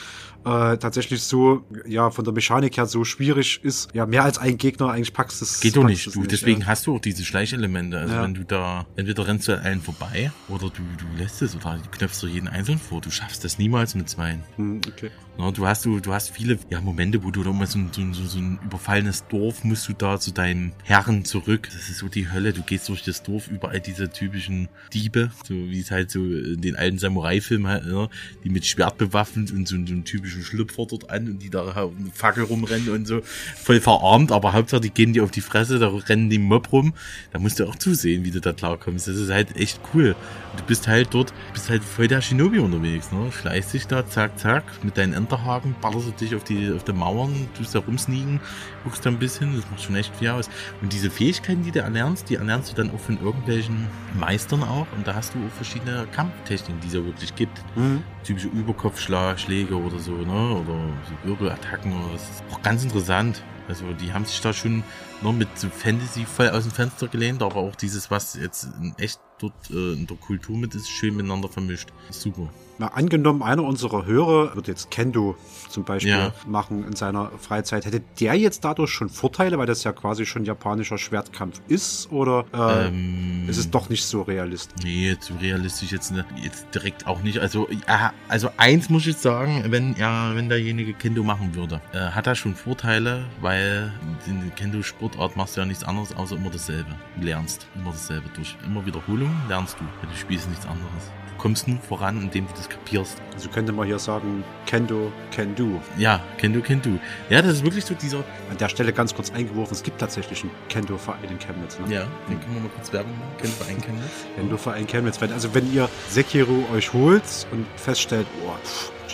äh, tatsächlich so, ja, von der Mechanik her so schwierig ist. Ja, mehr als einen Gegner eigentlich packst es. Geht doch nicht. Du, deswegen ja. hast du auch diese Schleichelemente. Also Ja. wenn du da, entweder rennst du an allen vorbei oder du, du lässt es oder du knöpfst du jeden einzeln vor. Du schaffst das niemals mit zwei. Hm, okay. Na, du hast du, du hast viele ja, Momente, wo du da mal so, ein- so, so, so ein überfallenes Dorf musst du da zu deinem Herren zurück. Das ist so die Hölle. Du gehst durch das Dorf, überall diese typischen Diebe, so wie es halt so in den alten Samurai-Filmen halt, ne? die mit Schwert bewaffnet und so, so einen typischen Schlüpfer dort an und die da eine Fackel rumrennen und so voll verarmt, aber Hauptsache die gehen dir auf die Fresse, da rennen die Mob rum. Da musst du auch zusehen, wie du da klarkommst. Das ist halt echt cool. Du bist halt dort, bist halt voll der Shinobi unterwegs, ne? Schleißt dich da, zack, zack, mit deinen Enterhaken, ballerst du dich auf die, auf die Mauern, tust da rumsneaken, guckst da ein bisschen, das macht schon echt viel aus. Und diese Fähigkeiten, die du erlernst, die erlernst du dann auch von irgendwelchen Meistern auch. Und da hast du auch verschiedene Kampftechniken, die es ja wirklich gibt. Mhm. Typische Überkopfschläge oder so, ne? Oder so Wirbelattacken. Oder das ist auch ganz interessant. Also die haben sich da schon noch mit so Fantasy voll aus dem Fenster gelehnt, aber auch dieses, was jetzt in echt dort äh, in der Kultur mit ist, schön miteinander vermischt. Super. Na, angenommen, einer unserer Hörer wird jetzt Kendo zum Beispiel Ja. machen in seiner Freizeit. Hätte der jetzt dadurch schon Vorteile, weil das ja quasi schon japanischer Schwertkampf ist? Oder äh, Ähm, ist es doch nicht so realistisch? Nee, zu realistisch jetzt, ne, jetzt direkt auch nicht. Also, ja, also eins muss ich jetzt sagen, wenn ja, wenn derjenige Kendo machen würde, äh, hat er schon Vorteile, weil in der Kendo-Sportart machst du ja nichts anderes, außer immer dasselbe. Du lernst immer dasselbe. Durch immer Wiederholung lernst du. Du spielst nichts anderes. Kommst nur voran, indem du das kapierst. Also könnte man hier sagen, Kendo, can do. Ja, Kendo, Kendo. Ja, das ist wirklich so dieser. An der Stelle ganz kurz eingeworfen, es gibt tatsächlich einen Kendo-Verein in Chemnitz. Ne? Ja, den können wir mal kurz Werbung machen. Kendo Verein Chemnitz. Kendo-Verein Chemnitz. Also wenn ihr Sekiro euch holt und feststellt, boah,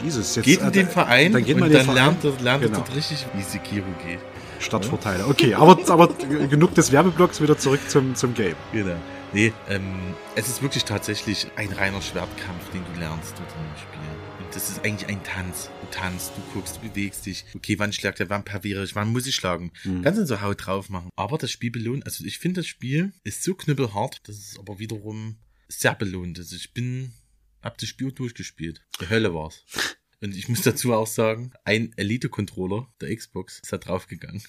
Jesus, jetzt... Geht in äh, den Verein dann geht und man dann den lernt, Verein. er- lernt Genau. dort richtig, wie Sekiro geht. Startvorteile. Okay, aber, aber genug des Werbeblocks, wieder zurück zum, zum Game. Genau. Nee, ähm, es ist wirklich tatsächlich ein reiner Schwertkampf, den du lernst in dem Spiel. Und das ist eigentlich ein Tanz. Du tanzt, du guckst, du bewegst dich. Okay, wann schlägt der, wann pariere ich, wann muss ich schlagen? Mhm. Kannst du so Haut drauf machen. Aber das Spiel belohnt, also ich finde das Spiel ist so knüppelhart, dass es aber wiederum sehr belohnt. Also ich bin, hab das Spiel durchgespielt. Die Hölle war's. [LAUGHS] Und ich muss dazu auch sagen, ein Elite-Controller der Xbox ist da draufgegangen.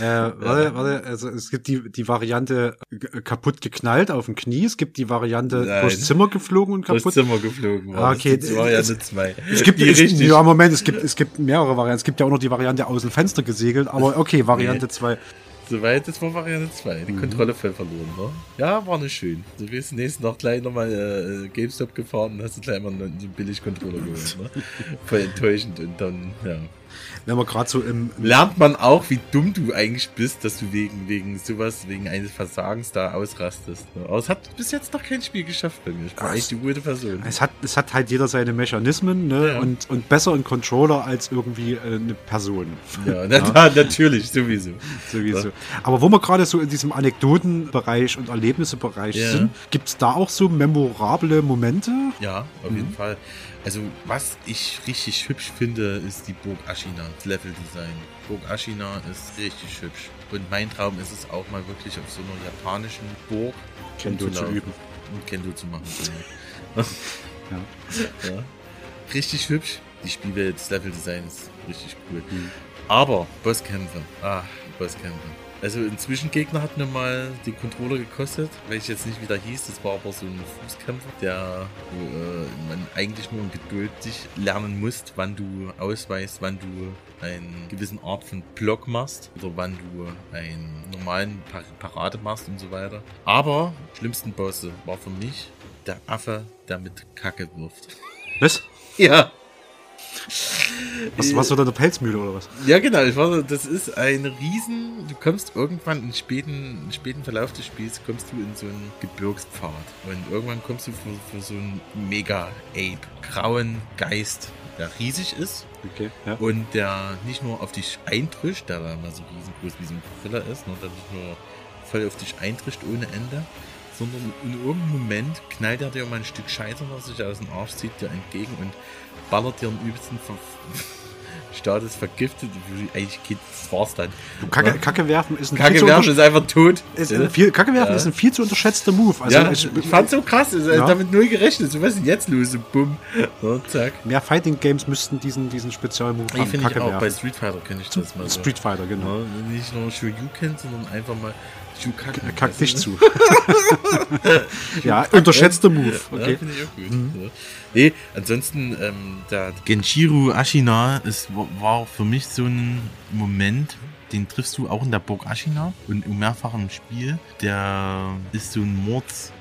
Äh, warte, warte, also es gibt die, die Variante g- kaputt geknallt auf dem Knie, es gibt die Variante Nein. durchs Zimmer geflogen und Durchs kaputt. Zimmer geflogen war. Ah, okay, Das war ja es- zwei. Es gibt, die es, ja, Moment, es gibt, es gibt mehrere Varianten. Es gibt ja auch noch die Variante aus dem Fenster gesegelt, aber okay, Variante 2. Soweit, das war Variante 2. Die Mhm. Kontrolle voll verloren, ne? Ja, war nicht schön. Du bist nächsten Tag gleich nochmal äh, GameStop gefahren und hast du gleich mal so einen Billig-Controller geholt, ne? [LAUGHS] Voll enttäuschend und dann, ja. Wenn wir gerade so im, Lernt man auch, wie dumm du eigentlich bist, dass du wegen, wegen sowas, wegen eines Versagens da ausrastest. Ne? Aber es hat bis jetzt noch kein Spiel geschafft bei mir. Ich bin Ah, echt die gute Person. es hat, es hat halt jeder seine Mechanismen, ne? Ja. Und, und besser ein Controller als irgendwie äh, eine Person. Ja, [LAUGHS] na, natürlich, sowieso. Sowieso. Aber wo wir gerade so in diesem Anekdotenbereich und Erlebnissebereich Ja. sind, gibt es da auch so memorable Momente? Ja, auf Mhm. jeden Fall. Also, was ich richtig hübsch finde, ist die Burg Ashina, das Leveldesign. Burg Ashina ist richtig hübsch. Und mein Traum ist es auch mal wirklich auf so einer japanischen Burg Kendo zu rumzulaufen üben. Und Kendo zu machen. Genau. [LAUGHS] ja. Richtig hübsch. Die Spielwelt, das Leveldesign ist richtig cool. Mhm. Aber Bosskämpfe, ah, Bosskämpfe. Also ein Zwischengegner hat mir mal den Controller gekostet, weil ich jetzt nicht wieder hieß. Das war aber so ein Fußkämpfer, der wo, äh, man eigentlich nur in Geduld sich lernen muss, wann du ausweist, wann du einen gewissen Art von Block machst oder wann du einen normalen Par Parade machst und so weiter. Aber schlimmsten Bosse war für mich der Affe, der mit Kacke wirft. Was? [LAUGHS] Ja. Was, was war da eine Pelzmühle oder was? Ja, genau. Ich war, das ist ein Riesen. Du kommst irgendwann im späten, im späten Verlauf des Spiels kommst du in so einen Gebirgspfad. Und irgendwann kommst du vor, vor so einen Mega-Ape, grauen Geist, der riesig ist. Okay, ja. Und der nicht nur auf dich eintrischt, der da mal so riesengroß wie so ein Gorilla ist, ne, der nicht nur voll auf dich eintrischt ohne Ende, sondern in irgendeinem Moment knallt er dir mal ein Stück Scheiße, was sich aus dem Arsch zieht, dir entgegen und ballert dir einen übelsten Ver [LAUGHS] Status vergiftet. Eigentlich geht das war's dann. Du, Kacke? Kacke werfen ist ein Kacke viel zu werfen ist einfach tot. Ist ein viel, Kacke werfen Ja. ist ein viel zu unterschätzter Move. Also ja, ich, ich, fand's so krass. Ich Ja. damit null gerechnet. So, was ist denn jetzt los? So, bumm. So, zack. mehr Fighting Games müssten diesen, diesen Spezialmove Ich haben. finde ich Kacke auch. Bei werfen. Street Fighter kenne ich das mal so. Street Fighter, genau. Nicht nur Shoryuken, sondern einfach mal Shoryuken. Kack dich zu. [LAUGHS] ja, unterschätzter Move. Ja, Okay. finde ich auch gut. Ja. Nee, ansonsten, ähm, der Genshiro Ashina ist, war für mich so ein Moment, den triffst du auch in der Burg Ashina und im mehrfachen Spiel. Der ist so ein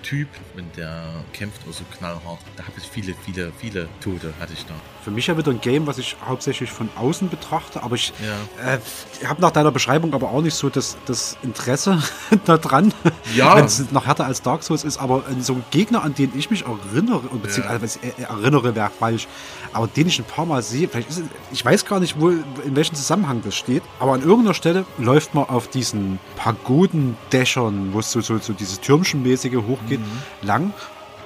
Mordstyp und der kämpft auch so knallhart. Da habe ich viele, viele, viele Tote hatte ich da. Für mich ja wieder ein Game, was ich hauptsächlich von außen betrachte, aber ich Ja. äh, habe nach deiner Beschreibung aber auch nicht so das, das Interesse [LAUGHS] daran, Ja. wenn es noch härter als Dark Souls ist, aber so ein Gegner, an den ich mich erinnere, und beziehungsweise also, äh, erinnere wäre falsch, aber den ich ein paar Mal sehe, vielleicht ist ich weiß gar nicht, wo, in welchem Zusammenhang das steht, aber an irgendeiner Stelle läuft man auf diesen Pagodendächern, wo es so, so, so dieses Türmchenmäßige hochgeht, lang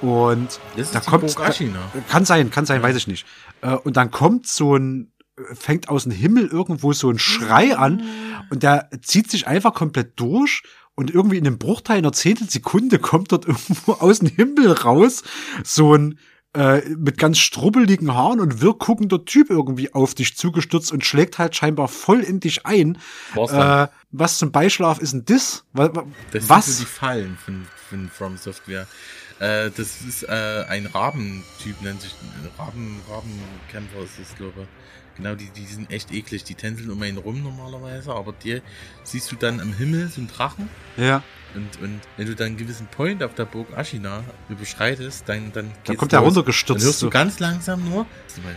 und Das ist da kommt Ashina. kann sein, kann sein, weiß ich nicht. Äh, Und dann kommt so ein, fängt aus dem Himmel irgendwo so ein Schrei an und der zieht sich einfach komplett durch und irgendwie in einem Bruchteil einer Zehntelsekunde kommt dort [LAUGHS] irgendwo aus dem Himmel raus so ein äh, mit ganz strubbeligen Haaren und wirr guckender Typ irgendwie auf dich zugestürzt und schlägt halt scheinbar voll in dich ein. Äh, was zum Beischlaf ist denn das? Wa- wa- Das Was? sind so die Fallen von, von From Software. Äh, das ist äh, ein Rabentyp, nennt sich Raben, Rabenkämpfer ist das, glaube ich. Genau, die, die sind echt eklig. Die tänzeln um einen rum normalerweise, aber dir siehst du dann am Himmel so einen Drachen. Ja. Und, und wenn du dann einen gewissen Point auf der Burg Ashina überschreitest, dann, dann, geht's kommt los. runtergestürzt Dann hörst du so. ganz langsam nur.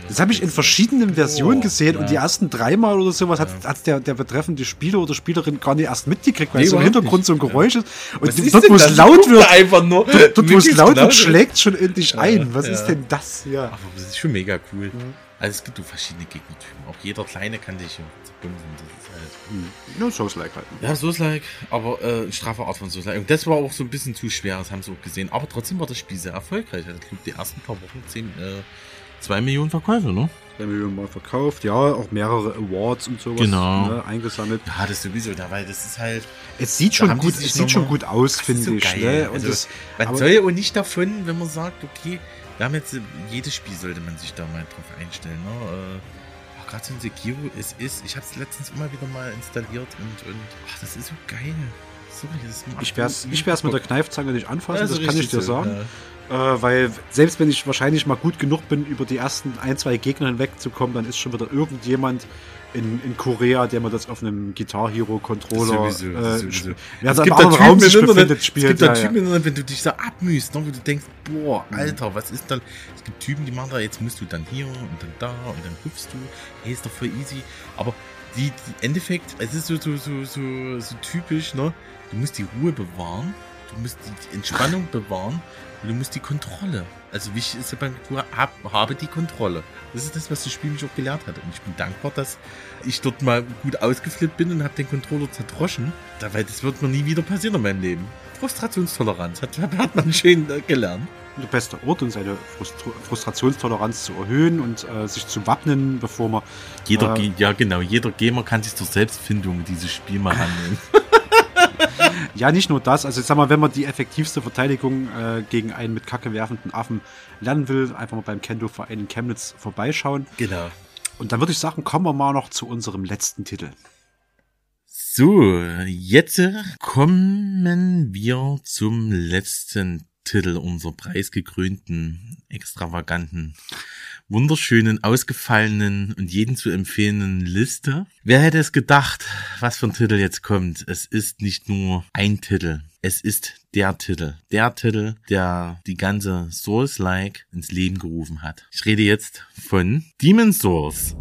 Das habe ich in verschiedenen Versionen Oh, gesehen ja. und die ersten dreimal oder sowas hat, hat der, der betreffende Spieler oder Spielerin gar nicht erst mitgekriegt, weil Nee, so im Hintergrund nicht. so ein Geräusch ist. Und Was dort, wo es laut wird, einfach nur. dort, dort wo es laut wird, schlägt schon in dich ein. Was ja. ist denn das? Ja. Aber das ist schon mega cool. Also es gibt so verschiedene Gegnertypen. Auch jeder kleine kann dich zerbumsen. Das ist halt. No, Souls-like halt. Ja, Souls-like, aber äh, straffe Art von Souls-like. Und das war auch so ein bisschen zu schwer, das haben sie auch gesehen. Aber trotzdem war das Spiel sehr erfolgreich. Also, ich glaube, die ersten paar Wochen 10, äh, 2 Millionen Verkäufe, ne? Zwei Millionen Mal verkauft, ja, auch mehrere Awards und sowas Genau. ne, eingesammelt. Ja, das sowieso, da, weil das ist halt. Es sieht schon gut, es sieht schon gut aus, finde so ich. Ne? Und Also, das, man soll ja auch nicht davon, wenn man sagt, okay, wir haben jetzt jedes Spiel sollte man sich da mal drauf einstellen. Ne? Äh, gerade so ein Sekiro, es ist, ich habe es letztens immer wieder mal installiert und, und ach, das ist so geil. Sorry, das ich werde es so ich mit der. Kneifzange nicht anfassen, Ja, so das kann ich dir so, sagen. Äh, weil selbst wenn ich wahrscheinlich mal gut genug bin, über die ersten ein, zwei Gegner hinwegzukommen, dann ist schon wieder irgendjemand in, in Korea, der mir das auf einem Guitar Hero Controller Sowieso, äh, sowieso. wer Es da gibt da Raum sich befindet, es gibt da ja, Typen ja. im Internet, wenn du dich so abmühst, ne, wo du denkst, boah, Mhm. Alter, was ist dann? Es gibt Typen, die machen da, jetzt musst du dann hier und dann da und dann hüpfst du. Hey, ist doch voll easy. Aber die, die Endeffekt, es ist so, so, so, so, so typisch, ne? Du musst die Ruhe bewahren, du musst die Entspannung bewahren und du musst die Kontrolle. Also wichtig ist ja beim du hab, habe die Kontrolle. Das ist das, was das Spiel mich auch gelehrt hat. Und ich bin dankbar, dass ich dort mal gut ausgeflippt bin und habe den Controller zerdroschen. Da, weil das wird mir nie wieder passieren in meinem Leben. Frustrationstoleranz hat, [LAUGHS] hat man schön äh, gelernt. der beste Ort, um seine Frustru Frustrationstoleranz zu erhöhen und äh, sich zu wappnen, bevor man. Jeder, äh, ja genau, jeder Gamer kann sich zur Selbstfindung dieses Spiel mal annehmen. [LAUGHS] Ja, nicht nur das. Also ich sag mal, wenn man die effektivste Verteidigung äh, gegen einen mit Kacke werfenden Affen lernen will, einfach mal beim Kendo-Verein in Chemnitz vorbeischauen. genau. Und dann würde ich sagen, kommen wir mal noch zu unserem letzten Titel. So, jetzt kommen wir zum letzten Titel unserer preisgekrönten, extravaganten, wunderschönen, ausgefallenen und jeden zu empfehlenden Liste. Wer hätte es gedacht, was für ein Titel jetzt kommt? Es ist nicht nur ein Titel. Es ist der Titel. Der Titel, der die ganze Souls-like ins Leben gerufen hat. Ich rede jetzt von Demon Souls.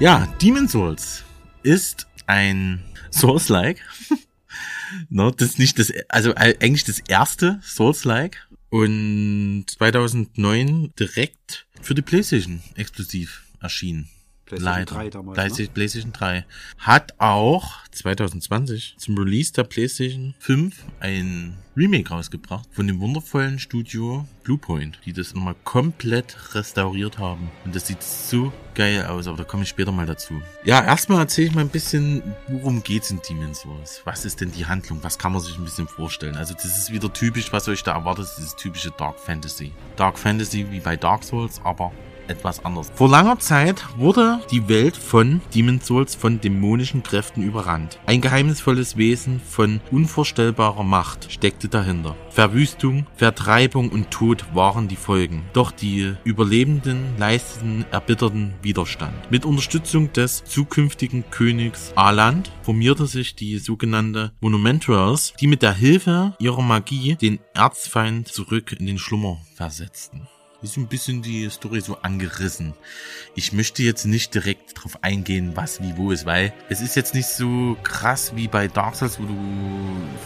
Ja, Demon Souls ist ein Souls-like. [LAUGHS] no, das ist nicht das, also eigentlich das erste Souls-like und 2009 direkt für die PlayStation exklusiv erschienen. PlayStation Leider. 3 damals, PlayStation, ne? PlayStation 3. Hat auch 2020 zum Release der PlayStation 5 ein Remake rausgebracht von dem wundervollen Studio Bluepoint, die das nochmal komplett restauriert haben. Und das sieht so geil aus, aber da komme ich später mal dazu. Ja, erstmal erzähle ich mal ein bisschen, worum geht's in Demon's Souls? Was ist denn die Handlung? Was kann man sich ein bisschen vorstellen? Also das ist wieder typisch, was euch da erwartet, dieses typische Dark Fantasy. Dark Fantasy wie bei Dark Souls, aber etwas anders. Vor langer Zeit wurde die Welt von Demon Souls von dämonischen Kräften überrannt. Ein geheimnisvolles Wesen von unvorstellbarer Macht steckte dahinter. Verwüstung, Vertreibung und Tod waren die Folgen. Doch die Überlebenden leisteten erbitterten Widerstand. Mit Unterstützung des zukünftigen Königs Aland formierte sich die sogenannte Monumentals, die mit der Hilfe ihrer Magie den Erzfeind zurück in den Schlummer versetzten ist ein bisschen die Story so angerissen. Ich möchte jetzt nicht direkt drauf eingehen, was wie wo ist, weil es ist jetzt nicht so krass wie bei Dark Souls, wo du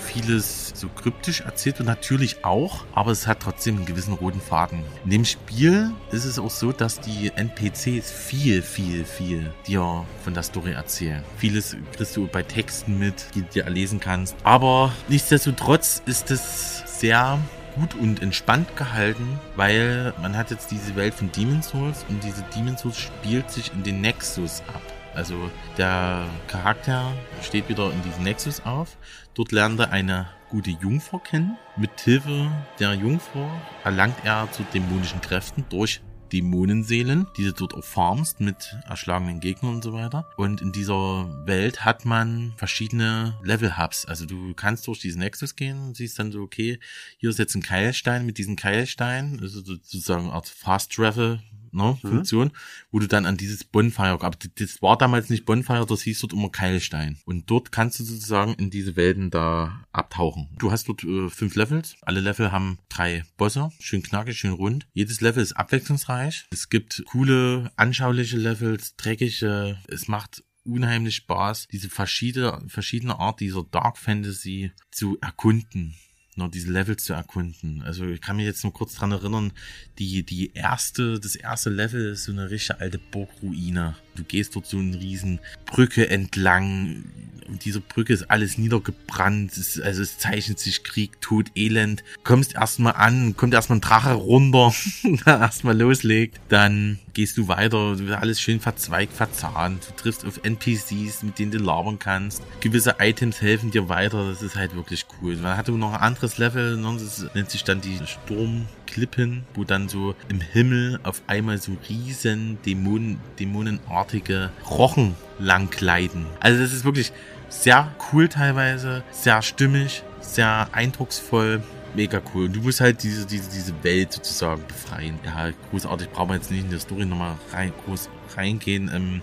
vieles so kryptisch erzählt und natürlich auch, aber es hat trotzdem einen gewissen roten Faden. In dem Spiel ist es auch so, dass die NPCs viel, viel, viel dir von der Story erzählen. Vieles kriegst du bei Texten mit, die du dir erlesen kannst. Aber nichtsdestotrotz ist es sehr gut und entspannt gehalten, weil man hat jetzt diese Welt von Demon's Souls und diese Demon's Souls spielt sich in den Nexus ab. Also der Charakter steht wieder in diesem Nexus auf. Dort lernt er eine gute Jungfrau kennen. Mit Hilfe der Jungfrau erlangt er zu dämonischen Kräften durch Dämonenseelen, die du dort auch farmst mit erschlagenen Gegnern und so weiter. Und in dieser Welt hat man verschiedene Level-Hubs. Also du kannst durch diesen Nexus gehen und siehst dann so, okay, hier ist jetzt ein Keilstein mit diesem Keilstein, also sozusagen Art Fast Travel ne, Funktion, wo du dann an dieses Bonfire, aber das war damals nicht Bonfire, das hieß dort immer Keilstein. Und dort kannst du sozusagen in diese Welten da abtauchen. Du hast dort äh, fünf Levels. Alle Level haben drei Bosse. Schön knackig, schön rund. Jedes Level ist abwechslungsreich. Es gibt coole, anschauliche Levels, dreckige. Es macht unheimlich Spaß, diese verschiedene, verschiedene Art dieser Dark Fantasy zu erkunden nur diese Levels zu erkunden. Also ich kann mich jetzt nur kurz dran erinnern, die, die erste, das erste Level ist so eine richtige alte Burgruine. Du gehst dort so eine riesen Brücke entlang. Und diese Brücke ist alles niedergebrannt. Es, also es zeichnet sich Krieg, Tod, Elend. Kommst erstmal an, kommt erstmal ein Drache runter, [LAUGHS] erstmal loslegt. Dann gehst du weiter, alles schön verzweigt, verzahnt. Du triffst auf NPCs, mit denen du labern kannst. Gewisse Items helfen dir weiter. Das ist halt wirklich cool. Man hatte noch ein anderes Level, ne? das nennt sich dann die Sturmklippen, wo dann so im Himmel auf einmal so riesen Dämonen, dämonenartige Rochen langkleiden. Also das ist wirklich sehr cool teilweise, sehr stimmig, sehr eindrucksvoll mega cool. Und du musst halt diese, diese, diese Welt sozusagen befreien. Ja, großartig brauchen wir jetzt nicht in der Story nochmal rein, groß reingehen. Ähm,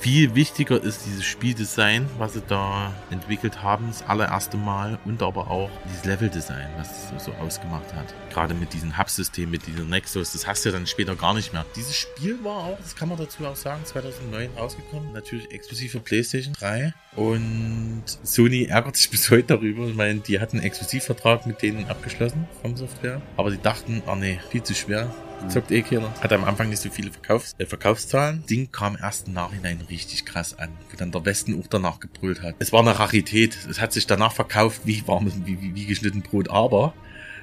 Viel wichtiger ist dieses Spieldesign, was sie da entwickelt haben, das allererste Mal und aber auch dieses Leveldesign, was es so ausgemacht hat. Gerade mit diesem Hub-System, mit dieser Nexus, das hast du ja dann später gar nicht mehr. Dieses Spiel war auch, das kann man dazu auch sagen, 2009 rausgekommen, natürlich exklusiv für PlayStation 3 und Sony ärgert sich [LAUGHS] bis heute darüber. Ich meine, die hatten einen Exklusivvertrag mit denen abgeschlossen vom Software, aber die dachten, oh nee, viel zu schwer, zockt eh keiner. Hatte am Anfang nicht so viele Verkaufs äh, Verkaufszahlen. Ding kam erst im Nachhinein richtig krass an, wo dann der Westen auch danach gebrüllt hat. Es war eine Rarität. Es hat sich danach verkauft wie warm, wie, wie, wie geschnitten Brot, aber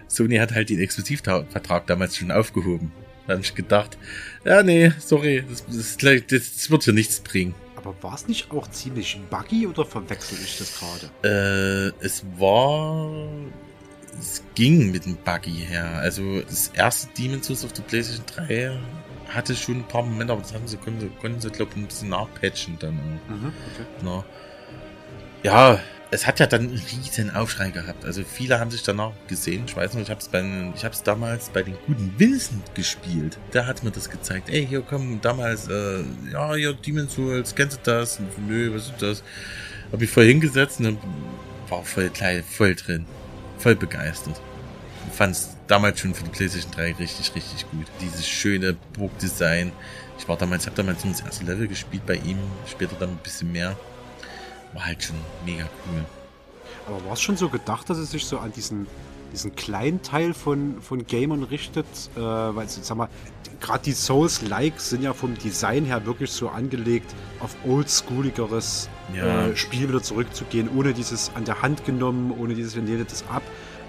Sony hat halt den Exklusivvertrag damals schon aufgehoben. Da habe ich gedacht, ja nee, sorry, das, das, das wird hier nichts bringen. Aber war es nicht auch ziemlich buggy oder verwechsel ich das gerade? Äh, es war es ging mit dem Buggy her. Also das erste Demon's Souls auf der PlayStation 3 hatte schon ein paar Momente, aber das haben sie, konnten, konnten sie, glaube ich, ein bisschen nachpatchen dann. Mhm, okay. Ja, es hat ja dann einen riesen Aufschrei gehabt. Also viele haben sich danach gesehen. Ich weiß noch, ich habe es ich es damals bei den guten Vincent gespielt. Der hat mir das gezeigt. Ey, hier kommen damals, äh, ja, hier Demon's Souls, kennst du das? Und, Nö, was ist das? Hab ich voll hingesetzt und dann war voll klein, voll drin voll begeistert. Fand es damals schon für die PlayStation 3 richtig, richtig gut. Dieses schöne Burgdesign. Ich war damals, habe damals nur das erste Level gespielt bei ihm, später dann ein bisschen mehr. War halt schon mega cool. Aber war es schon so gedacht, dass es sich so an diesen, diesen kleinen Teil von, von Gamern richtet? Äh, weil, sag mal, gerade die Souls-Likes sind ja vom Design her wirklich so angelegt, auf oldschooligeres Ja. äh, Spiel wieder zurückzugehen, ohne dieses an der Hand genommen, ohne dieses, wir nehmen das ab.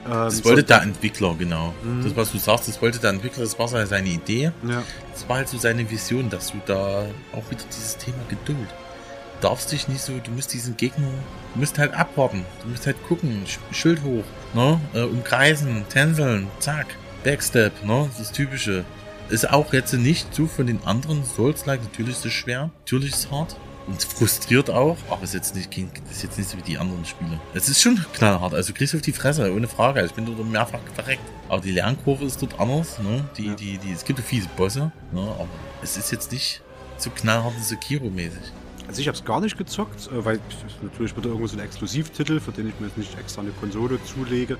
Ähm, Das wollte so- der Entwickler, genau. Mhm. Das, was du sagst, das wollte der Entwickler, das war seine Idee. Ja. Das war halt so seine Vision, dass du da auch wieder dieses Thema Geduld. Du darfst dich nicht so, du musst diesen Gegner, du musst halt abwarten. Du musst halt gucken, Sch- Schild hoch, ne? Äh, umkreisen, tänzeln, zack, Backstep, ne? Das Typische. Ist auch jetzt nicht so von den anderen Souls-like, natürlich ist es schwer, natürlich ist es hart. Und frustriert auch, aber ist jetzt nicht, ist jetzt nicht so wie die anderen Spiele. Es ist schon knallhart, also du kriegst auf die Fresse, ohne Frage. Ich bin dort mehrfach verreckt. Aber die Lernkurve ist dort anders, ne? Die, die, die, es gibt ja fiese Bosse, ne? Aber es ist jetzt nicht so knallhart und Sekiro-mäßig. Also ich habe es gar nicht gezockt, äh, weil natürlich wieder irgendwo so ein Exklusivtitel, für den ich mir jetzt nicht extra eine Konsole zulege.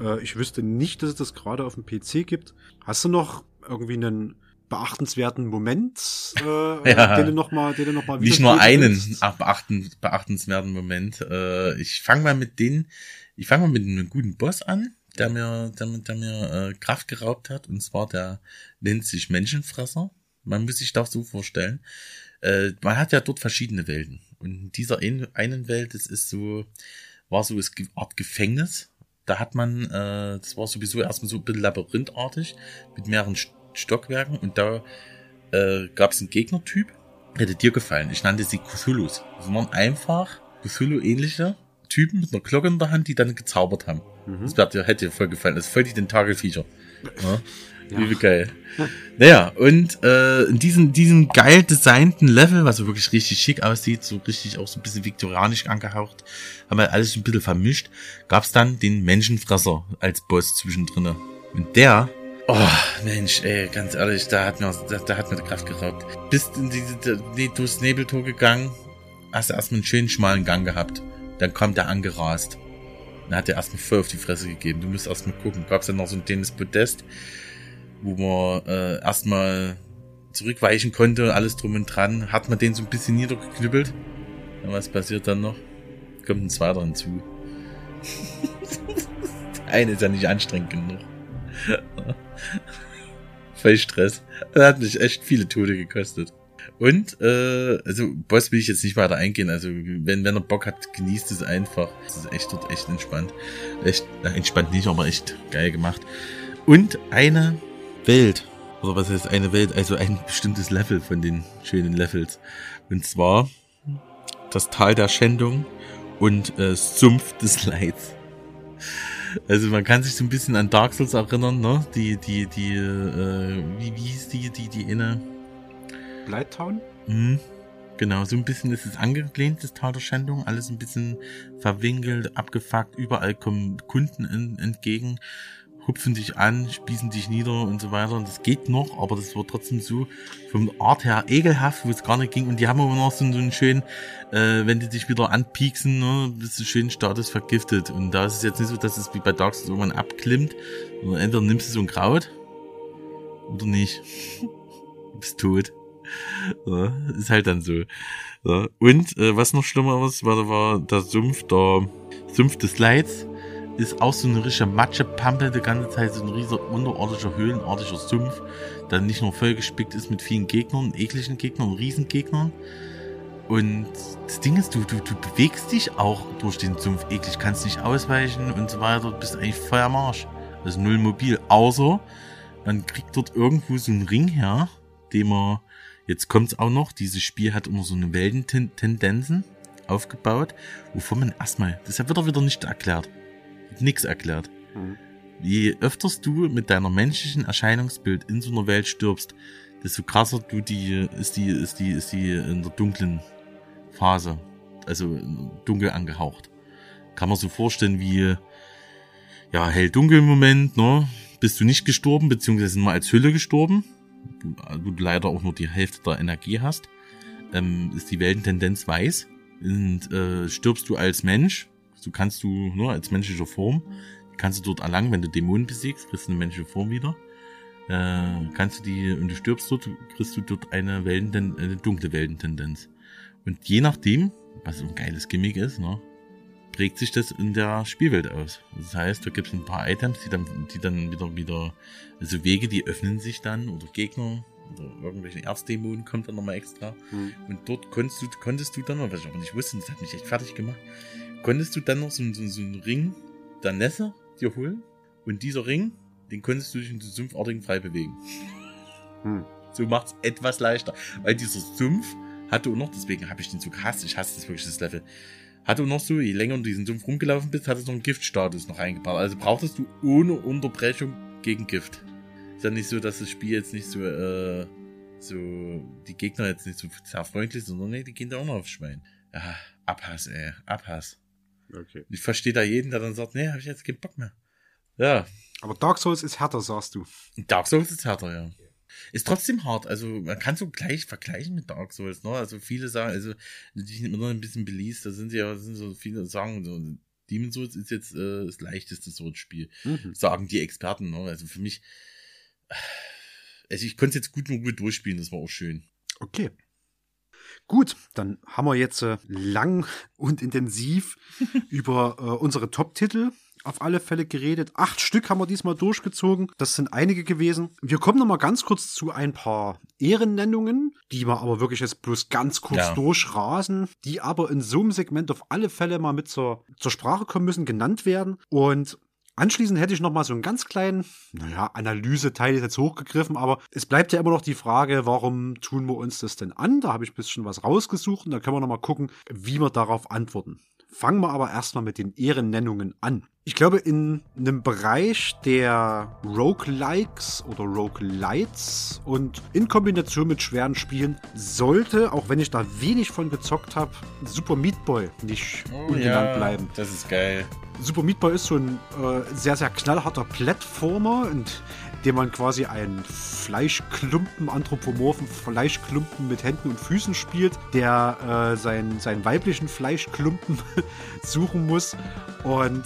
Äh, Ich wüsste nicht, dass es das gerade auf dem PC gibt. Hast du noch irgendwie einen beachtenswerten Moment, [LAUGHS] äh, Ja. den du noch mal, den du noch mal Nicht nur einen ach, beachten, beachtenswerten Moment. Äh, ich fange mal mit den, ich fange mal mit einem guten Boss an, der mir, der, der mir äh, Kraft geraubt hat. Und zwar der nennt sich Menschenfresser. Man muss sich das so vorstellen. Äh, man hat ja dort verschiedene Welten. Und in dieser ein, einen Welt, das ist so, war so eine Art Gefängnis. Da hat man, äh, das war sowieso erstmal so ein bisschen labyrinthartig, mit mehreren St- Stockwerken. Und da äh, gab es einen Gegnertyp, hätte dir gefallen. Ich nannte sie Cthulhus. Das waren einfach Cthulhu-ähnliche Typen mit einer Glocke in der Hand, die dann gezaubert haben. Das wär dir, hätte dir voll gefallen. Das ist voll die Tentakelviecher. Ja? Ja. Wie geil. Naja, und äh, in diesem, diesem geil designten Level, was so wirklich richtig schick aussieht, so richtig auch so ein bisschen viktorianisch angehaucht, haben wir alles ein bisschen vermischt, gab's dann den Menschenfresser als Boss zwischendrin. Und der, oh Mensch, ey, ganz ehrlich, da hat mir, da, da hat mir die Kraft geraubt. Bist in diese, nee, durchs Nebeltor gegangen, hast du erstmal einen schönen schmalen Gang gehabt. Dann kommt der angerast. Dann hat er erstmal voll auf die Fresse gegeben. Du musst erstmal gucken. Gab's dann noch so ein dämmes Podest, wo man äh, erstmal zurückweichen konnte, alles drum und dran. Hat man den so ein bisschen niedergeknüppelt. Und was passiert dann noch? Kommt ein zweiter hinzu. [LAUGHS] Der eine ist ja nicht anstrengend genug. [LAUGHS] [LAUGHS] Voll Stress. Das hat mich echt viele Tode gekostet. Und, äh, also Boss will ich jetzt nicht weiter eingehen. Also wenn, wenn er Bock hat, genießt es einfach. Es ist echt dort echt entspannt. Echt, na, entspannt nicht, aber echt geil gemacht. Und eine Welt. Oder was heißt eine Welt? Also ein bestimmtes Level von den schönen Levels. Und zwar das Tal der Schändung und äh, Sumpf des Leids. Also man kann sich so ein bisschen an Dark Souls erinnern, ne? Die, die, die, äh, wie, wie hieß die, die, die inne? Blighttown? Mhm. Genau, so ein bisschen ist es angelehnt, das Tal der Schändung. Alles ein bisschen verwinkelt, abgefuckt. Überall kommen Kunden in, entgegen. Hupfen dich an, spießen dich nieder und so weiter. Und das geht noch, aber das wird trotzdem so vom Art her ekelhaft, wo es gar nicht ging. Und die haben immer noch so, einen schönen, äh, wenn die dich wieder anpieksen, ne, bist du schön Status vergiftet. Und da ist es jetzt nicht so, dass es wie bei Dark Souls irgendwann abklimmt. Sondern entweder nimmst du so ein Kraut oder nicht. du bist tot. [LAUGHS] Ja, ist halt dann so. Ja. Und äh, was noch schlimmer war, war der Sumpf, der Sumpf des Leids ist auch so eine richtige Matschepampe, die ganze Zeit so ein riesiger unterordentlicher, höhlenartiger Sumpf, der nicht nur vollgespickt ist mit vielen Gegnern, ekligen Gegnern, Riesengegnern. Und das Ding ist, du, du, du bewegst dich auch durch den Sumpf eklig, kannst nicht ausweichen und so weiter, du bist eigentlich voll am Arsch. Also null mobil, außer man kriegt dort irgendwo so einen Ring her, den man, jetzt kommt's auch noch, dieses Spiel hat immer so eine Weltentendenzen aufgebaut, wovon man erstmal, das wird er wieder nicht erklärt nix erklärt. Mhm. Je öfters du mit deiner menschlichen Erscheinungsbild in so einer Welt stirbst, desto krasser du die, ist die, ist die, ist die in der dunklen Phase. Also dunkel angehaucht. Kann man so vorstellen wie, ja, hell-dunkel im Moment, ne? Bist du nicht gestorben, beziehungsweise nur als Hülle gestorben, wo du leider auch nur die Hälfte der Energie hast, ähm, ist die Weltentendenz weiß. Und äh, stirbst du als Mensch, Du kannst du nur als menschliche Form, kannst du dort erlangen, wenn du Dämonen besiegst, kriegst du eine menschliche Form wieder. Äh, kannst du die, und du stirbst dort, kriegst du dort eine, Welten, eine dunkle Weltentendenz. Und je nachdem, was so ein geiles Gimmick ist, ne, prägt sich das in der Spielwelt aus. Das heißt, da gibt es ein paar Items, die dann, die dann wieder, wieder, also Wege, die öffnen sich dann, oder Gegner, oder irgendwelche Erstdämonen kommt dann nochmal extra. Mhm. Und dort konntest du, konntest du dann, was ich aber nicht wusste, das hat mich echt fertig gemacht, konntest du dann noch so, so, so einen Ring der Nässe dir holen. Und dieser Ring, den konntest du dich in den Sumpfartigen frei bewegen. Hm. So macht's etwas leichter. Weil dieser Sumpf hatte auch noch, deswegen habe ich den so gehasst, ich hasse das wirklich, das Level, hatte auch noch so, je länger du diesen Sumpf rumgelaufen bist, hat es noch einen Giftstatus noch eingebaut. Also brauchtest du ohne Unterbrechung gegen Gift. Ist ja nicht so, dass das Spiel jetzt nicht so, äh, so, die Gegner jetzt nicht so sehr freundlich sind, sondern nee, die gehen da auch noch aufs Schwein. Ja, Abhass, ey, Abhass. Okay. Ich verstehe da jeden, der dann sagt, nee, hab ich jetzt keinen Bock mehr. Ja. Aber Dark Souls ist härter, sagst du. Dark Souls ist härter, ja. Ist trotzdem hart. Also man kann so gleich vergleichen mit Dark Souls, ne? Also viele sagen, also die sind immer noch ein bisschen beließt, da sind sie ja, sind so viele sagen, so, Demon Souls ist jetzt äh, das leichteste Souls-Spiel. Mhm. Sagen die Experten, ne? Also für mich, also ich konnte es jetzt gut und gut durchspielen, das war auch schön. Okay. Gut, dann haben wir jetzt äh, lang und intensiv [LAUGHS] über äh, unsere Top-Titel auf alle Fälle geredet. Acht Stück haben wir diesmal durchgezogen. Das sind einige gewesen. Wir kommen noch mal ganz kurz zu ein paar Ehrennennungen, die wir aber wirklich jetzt bloß ganz kurz ja. durchrasen, die aber in so einem Segment auf alle Fälle mal mit zur, zur Sprache kommen müssen, genannt werden. Und Anschließend hätte ich noch mal so einen ganz kleinen, naja, Analyse-Teil ist jetzt hochgegriffen, aber es bleibt ja immer noch die Frage, warum tun wir uns das denn an? Da habe ich ein bisschen was rausgesucht und da können wir noch mal gucken, wie wir darauf antworten. Fangen wir aber erstmal mit den Ehrennennungen an. Ich glaube, in einem Bereich der Roguelikes oder Roguelites und in Kombination mit schweren Spielen sollte, auch wenn ich da wenig von gezockt habe, Super Meat Boy nicht oh, ungenannt ja, bleiben. Das ist geil. Super Meat Boy ist so ein äh, sehr, sehr knallharter Plattformer, in dem man quasi einen Fleischklumpen, anthropomorphen Fleischklumpen mit Händen und Füßen spielt, der äh, seinen, seinen weiblichen Fleischklumpen [LAUGHS] suchen muss und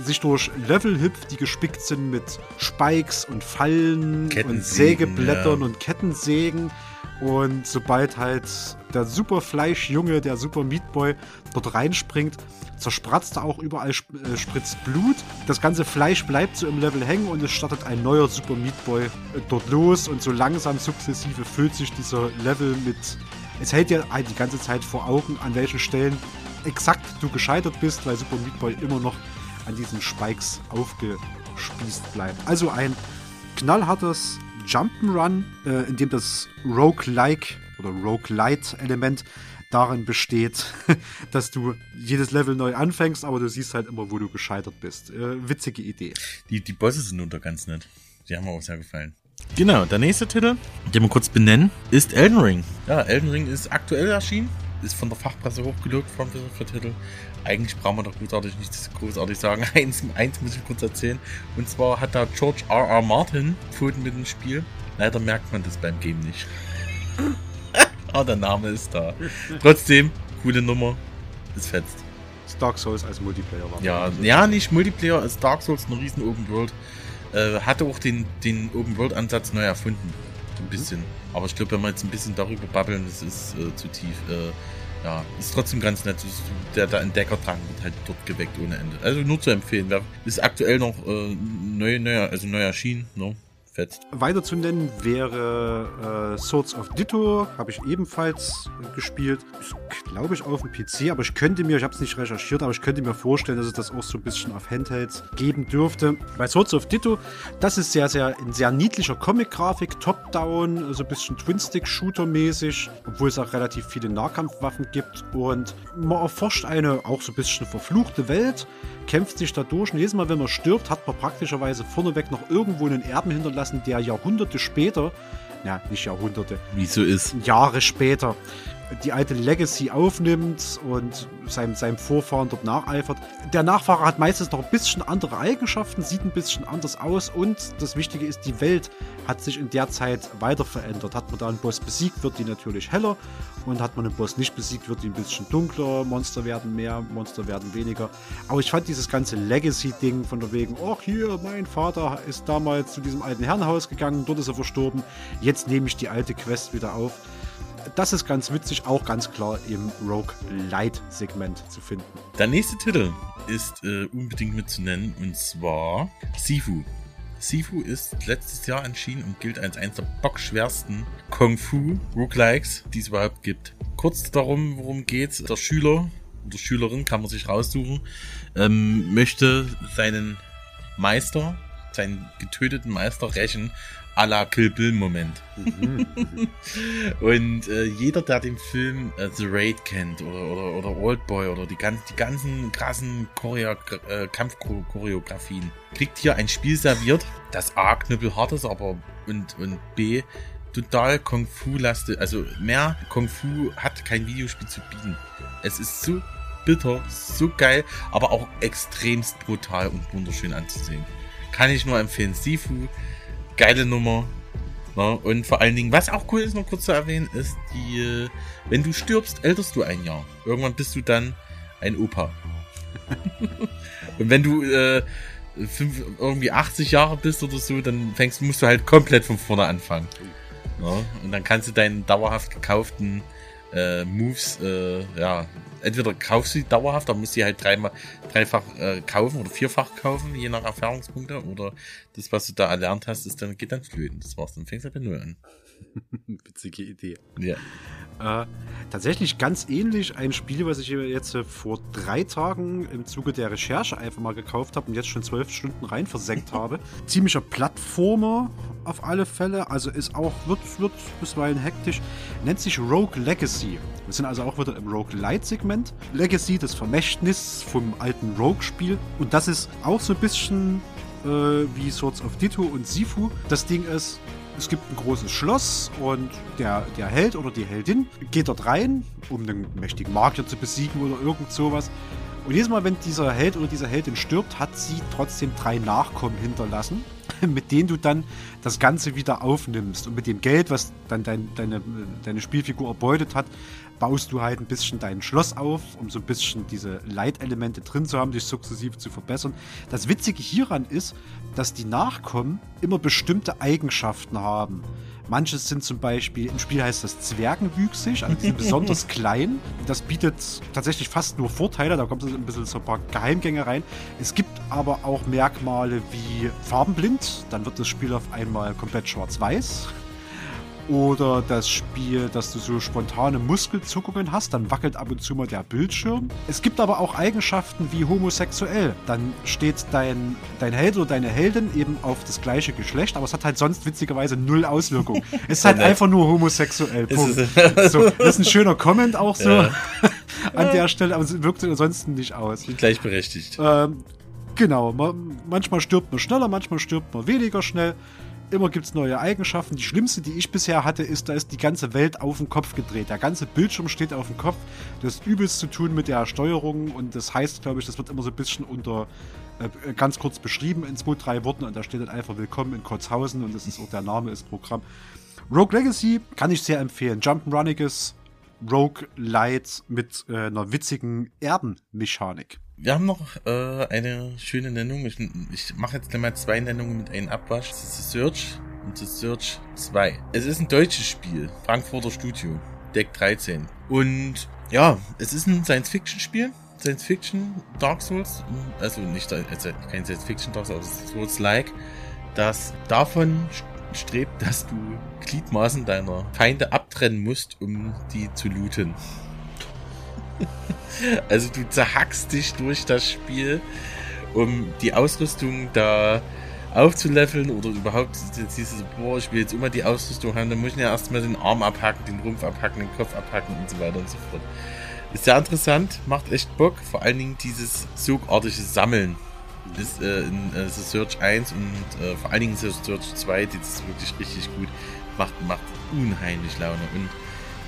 sich durch Level hüpft, die gespickt sind mit Spikes und Fallen und Sägeblättern ja. und Kettensägen. Und sobald halt der Super Fleischjunge, der Super Meat Boy dort reinspringt, zerspratzt auch überall äh, spritzt Blut. Das ganze Fleisch bleibt so im Level hängen und es startet ein neuer Super Meat Boy äh, dort los und so langsam sukzessive füllt sich dieser Level mit. Es hält dir halt die ganze Zeit vor Augen, an welchen Stellen exakt du gescheitert bist, weil Super Meat Boy immer noch an diesen Spikes aufgespießt bleibt. Also ein knallhartes Jump'n'Run, äh, in dem das Roguelike oder Roguelite-Element darin besteht, [LAUGHS] dass du jedes Level neu anfängst, aber du siehst halt immer, wo du gescheitert bist. Äh, witzige Idee. Die, die Bosse sind unter ganz nett. Die haben mir auch sehr gefallen. Genau, der nächste Titel, den wir kurz benennen, ist Elden Ring. Ja, Elden Ring ist aktuell erschienen ist von der Fachpresse hochgelobt worden für, für Titel. Eigentlich brauchen wir doch großartig nichts großartig sagen. [LAUGHS] Eins, eins muss ich kurz erzählen. Und zwar hat da George R. R. Martin Pfoten mit dem Spiel. Leider merkt man das beim Game nicht. Aber [LAUGHS] der Name ist da. Trotzdem, coole Nummer. Es fetzt. Dark Souls als Multiplayer war. Ja, ja, nicht Multiplayer, als Dark Souls, eine riesen Open World. Äh, hatte auch den, den Open World Ansatz neu erfunden. Ein bisschen. Aber ich glaube, wenn wir jetzt ein bisschen darüber babbeln, das ist äh, zu tief. Äh, ja, ist trotzdem ganz nett. Der, der Entdeckerdrang wird halt dort geweckt ohne Ende. Also nur zu empfehlen. Wer ist aktuell noch äh, neu, neu, also neu erschienen, ne? Fetzt. Weiter zu nennen wäre äh, Swords of Ditto, habe ich ebenfalls gespielt. Glaube ich, auf dem PC, aber ich könnte mir, ich habe es nicht recherchiert, aber ich könnte mir vorstellen, dass es das auch so ein bisschen auf Handhelds geben dürfte. Bei Swords of Ditto, das ist sehr, sehr in sehr niedlicher Comic-Grafik, Top-Down, so ein bisschen Twin-Stick-Shooter-mäßig, obwohl es auch relativ viele Nahkampfwaffen gibt und man erforscht eine auch so ein bisschen verfluchte Welt kämpft sich da durch und jedes Mal, wenn man stirbt, hat man praktischerweise vorneweg noch irgendwo einen Erben hinterlassen, der Jahrhunderte später, ja, nicht Jahrhunderte, wie so ist, Jahre später die alte Legacy aufnimmt und seinem, seinem Vorfahren dort nacheifert. Der Nachfahre hat meistens noch ein bisschen andere Eigenschaften, sieht ein bisschen anders aus und das Wichtige ist, die Welt hat sich in der Zeit weiter verändert. Hat man da einen Boss besiegt, wird die natürlich heller und hat man einen Boss nicht besiegt, wird die ein bisschen dunkler. Monster werden mehr, Monster werden weniger. Aber ich fand dieses ganze Legacy-Ding von der wegen, ach hier, mein Vater ist damals zu diesem alten Herrenhaus gegangen, dort ist er verstorben, jetzt nehme ich die alte Quest wieder auf das ist ganz witzig, auch ganz klar im Rogue Light Segment zu finden. Der nächste Titel ist äh, unbedingt mitzunennen und zwar Sifu. Sifu ist letztes Jahr erschienen und gilt als eines der bockschwersten Kung Fu Roguelikes, die es überhaupt gibt. Kurz darum, worum geht's. Der Schüler oder Schülerin kann man sich raussuchen, ähm, möchte seinen Meister, seinen getöteten Meister rächen à la Kill Bill Moment. Mhm. und äh, jeder, der den Film äh, The Raid kennt oder, oder, oder Old Boy oder die, ganz, die ganzen krassen Choreo äh, Kampfchoreografien, kriegt hier ein Spiel serviert, das A knüppelhart ist, aber und, und B total Kung Fu lastet. Also mehr Kung Fu hat kein Videospiel zu bieten. Es ist so bitter, so geil, aber auch extremst brutal und wunderschön anzusehen. Kann ich nur empfehlen. Sifu geile Nummer. Ne? Und vor allen Dingen, was auch cool ist, noch kurz zu erwähnen, ist die, äh, wenn du stirbst, älterst du ein Jahr. Irgendwann bist du dann ein Opa. [LAUGHS] Und wenn du äh, fünf, irgendwie 80 Jahre bist oder so, dann fängst, musst du halt komplett von vorne anfangen. Ne? Und dann kannst du deinen dauerhaft gekauften äh, Moves, äh, ja, entweder kaufst du die dauerhaft, dann musst du die halt dreimal, dreifach äh, kaufen oder vierfach kaufen, je nach Erfahrungspunkte, oder das, was du da erlernt hast, ist dann, geht dann flöten. Das war's, dann fängst du halt bei Null an. [LAUGHS] Witzige Idee. Ja. Äh, tatsächlich ganz ähnlich ein Spiel, was ich jetzt äh, vor drei Tagen im Zuge der Recherche einfach mal gekauft habe und jetzt schon zwölf Stunden rein versenkt [LAUGHS] habe. Ziemlicher Plattformer auf alle Fälle, also ist auch, wird, wird bisweilen hektisch, nennt sich Rogue Legacy. Wir sind also auch wieder im Rogue Light Segment. Legacy, das Vermächtnis vom alten Rogue-Spiel. Und das ist auch so ein bisschen äh, wie Swords of Ditto und Sifu. Das Ding ist, es gibt ein großes Schloss und der, der Held oder die Heldin geht dort rein, um einen mächtigen Magier zu besiegen oder irgend sowas. Und jedes Mal, wenn dieser Held oder diese Heldin stirbt, hat sie trotzdem drei Nachkommen hinterlassen, [LAUGHS] mit denen du dann das Ganze wieder aufnimmst. Und mit dem Geld, was dann dein, deine, deine Spielfigur erbeutet hat, baust du halt ein bisschen dein Schloss auf, um so ein bisschen diese Leitelemente drin zu haben, dich sukzessive zu verbessern. Das Witzige hieran ist, dass die Nachkommen immer bestimmte Eigenschaften haben. Manche sind zum Beispiel, im Spiel heißt das zwergenwüchsig, also die sind [LAUGHS] besonders klein. Das bietet tatsächlich fast nur Vorteile, da kommt so ein bisschen so ein paar Geheimgänge rein. Es gibt aber auch Merkmale wie farbenblind, dann wird das Spiel auf einmal komplett schwarz-weiß oder das Spiel, dass du so spontane Muskelzuckungen hast, dann wackelt ab und zu mal der Bildschirm. Es gibt aber auch Eigenschaften wie homosexuell. Dann steht dein, dein Held oder deine Heldin eben auf das gleiche Geschlecht, aber es hat halt sonst witzigerweise null Auswirkung. [LAUGHS] Es ist halt einfach nur homosexuell. Punkt. so, das ist ein schöner Comment auch so ja. [LAUGHS] an der Stelle, aber es wirkt ansonsten nicht aus. Gleichberechtigt. Ähm, genau, manchmal stirbt man schneller, manchmal stirbt man weniger schnell Immer gibt's neue Eigenschaften. Die schlimmste, die ich bisher hatte, ist, da ist die ganze Welt auf den Kopf gedreht. Der ganze Bildschirm steht auf dem Kopf. Das ist übelst zu tun mit der Steuerung und das heißt, glaube ich, das wird immer so ein bisschen unter äh, ganz kurz beschrieben in zwei, drei Worten und da steht dann einfach Willkommen in Kotzhausen und das ist auch der Name ist Programm. Rogue Legacy kann ich sehr empfehlen. Jump'n'Runniges Rogue Light mit äh, einer witzigen Erdenmechanik. Wir haben noch äh, eine schöne Nennung. Ich, ich mache jetzt gleich mal zwei Nennungen mit einem Abwasch. Das ist The Search und The Search 2. Es ist ein deutsches Spiel. Frankfurter Studio. Deck 13. Und ja, es ist ein Science-Fiction-Spiel. Science-Fiction Dark Souls. Also nicht also kein Science-Fiction Dark Souls, aber Souls-like. Das davon strebt, dass du Gliedmaßen deiner Feinde abtrennen musst, um die zu looten. Also du zerhackst dich durch das Spiel, um die Ausrüstung da aufzuleveln oder überhaupt dieses, boah, ich will jetzt immer die Ausrüstung haben, dann muss ich ja erstmal den Arm abhacken, den Rumpf abhacken, den Kopf abhacken und so weiter und so fort. Ist sehr interessant, macht echt Bock, vor allen Dingen dieses sogartige Sammeln ist äh, in äh, The Search 1 und äh, vor allen Dingen The Search 2, das ist wirklich richtig gut, macht, macht unheimlich Laune. Und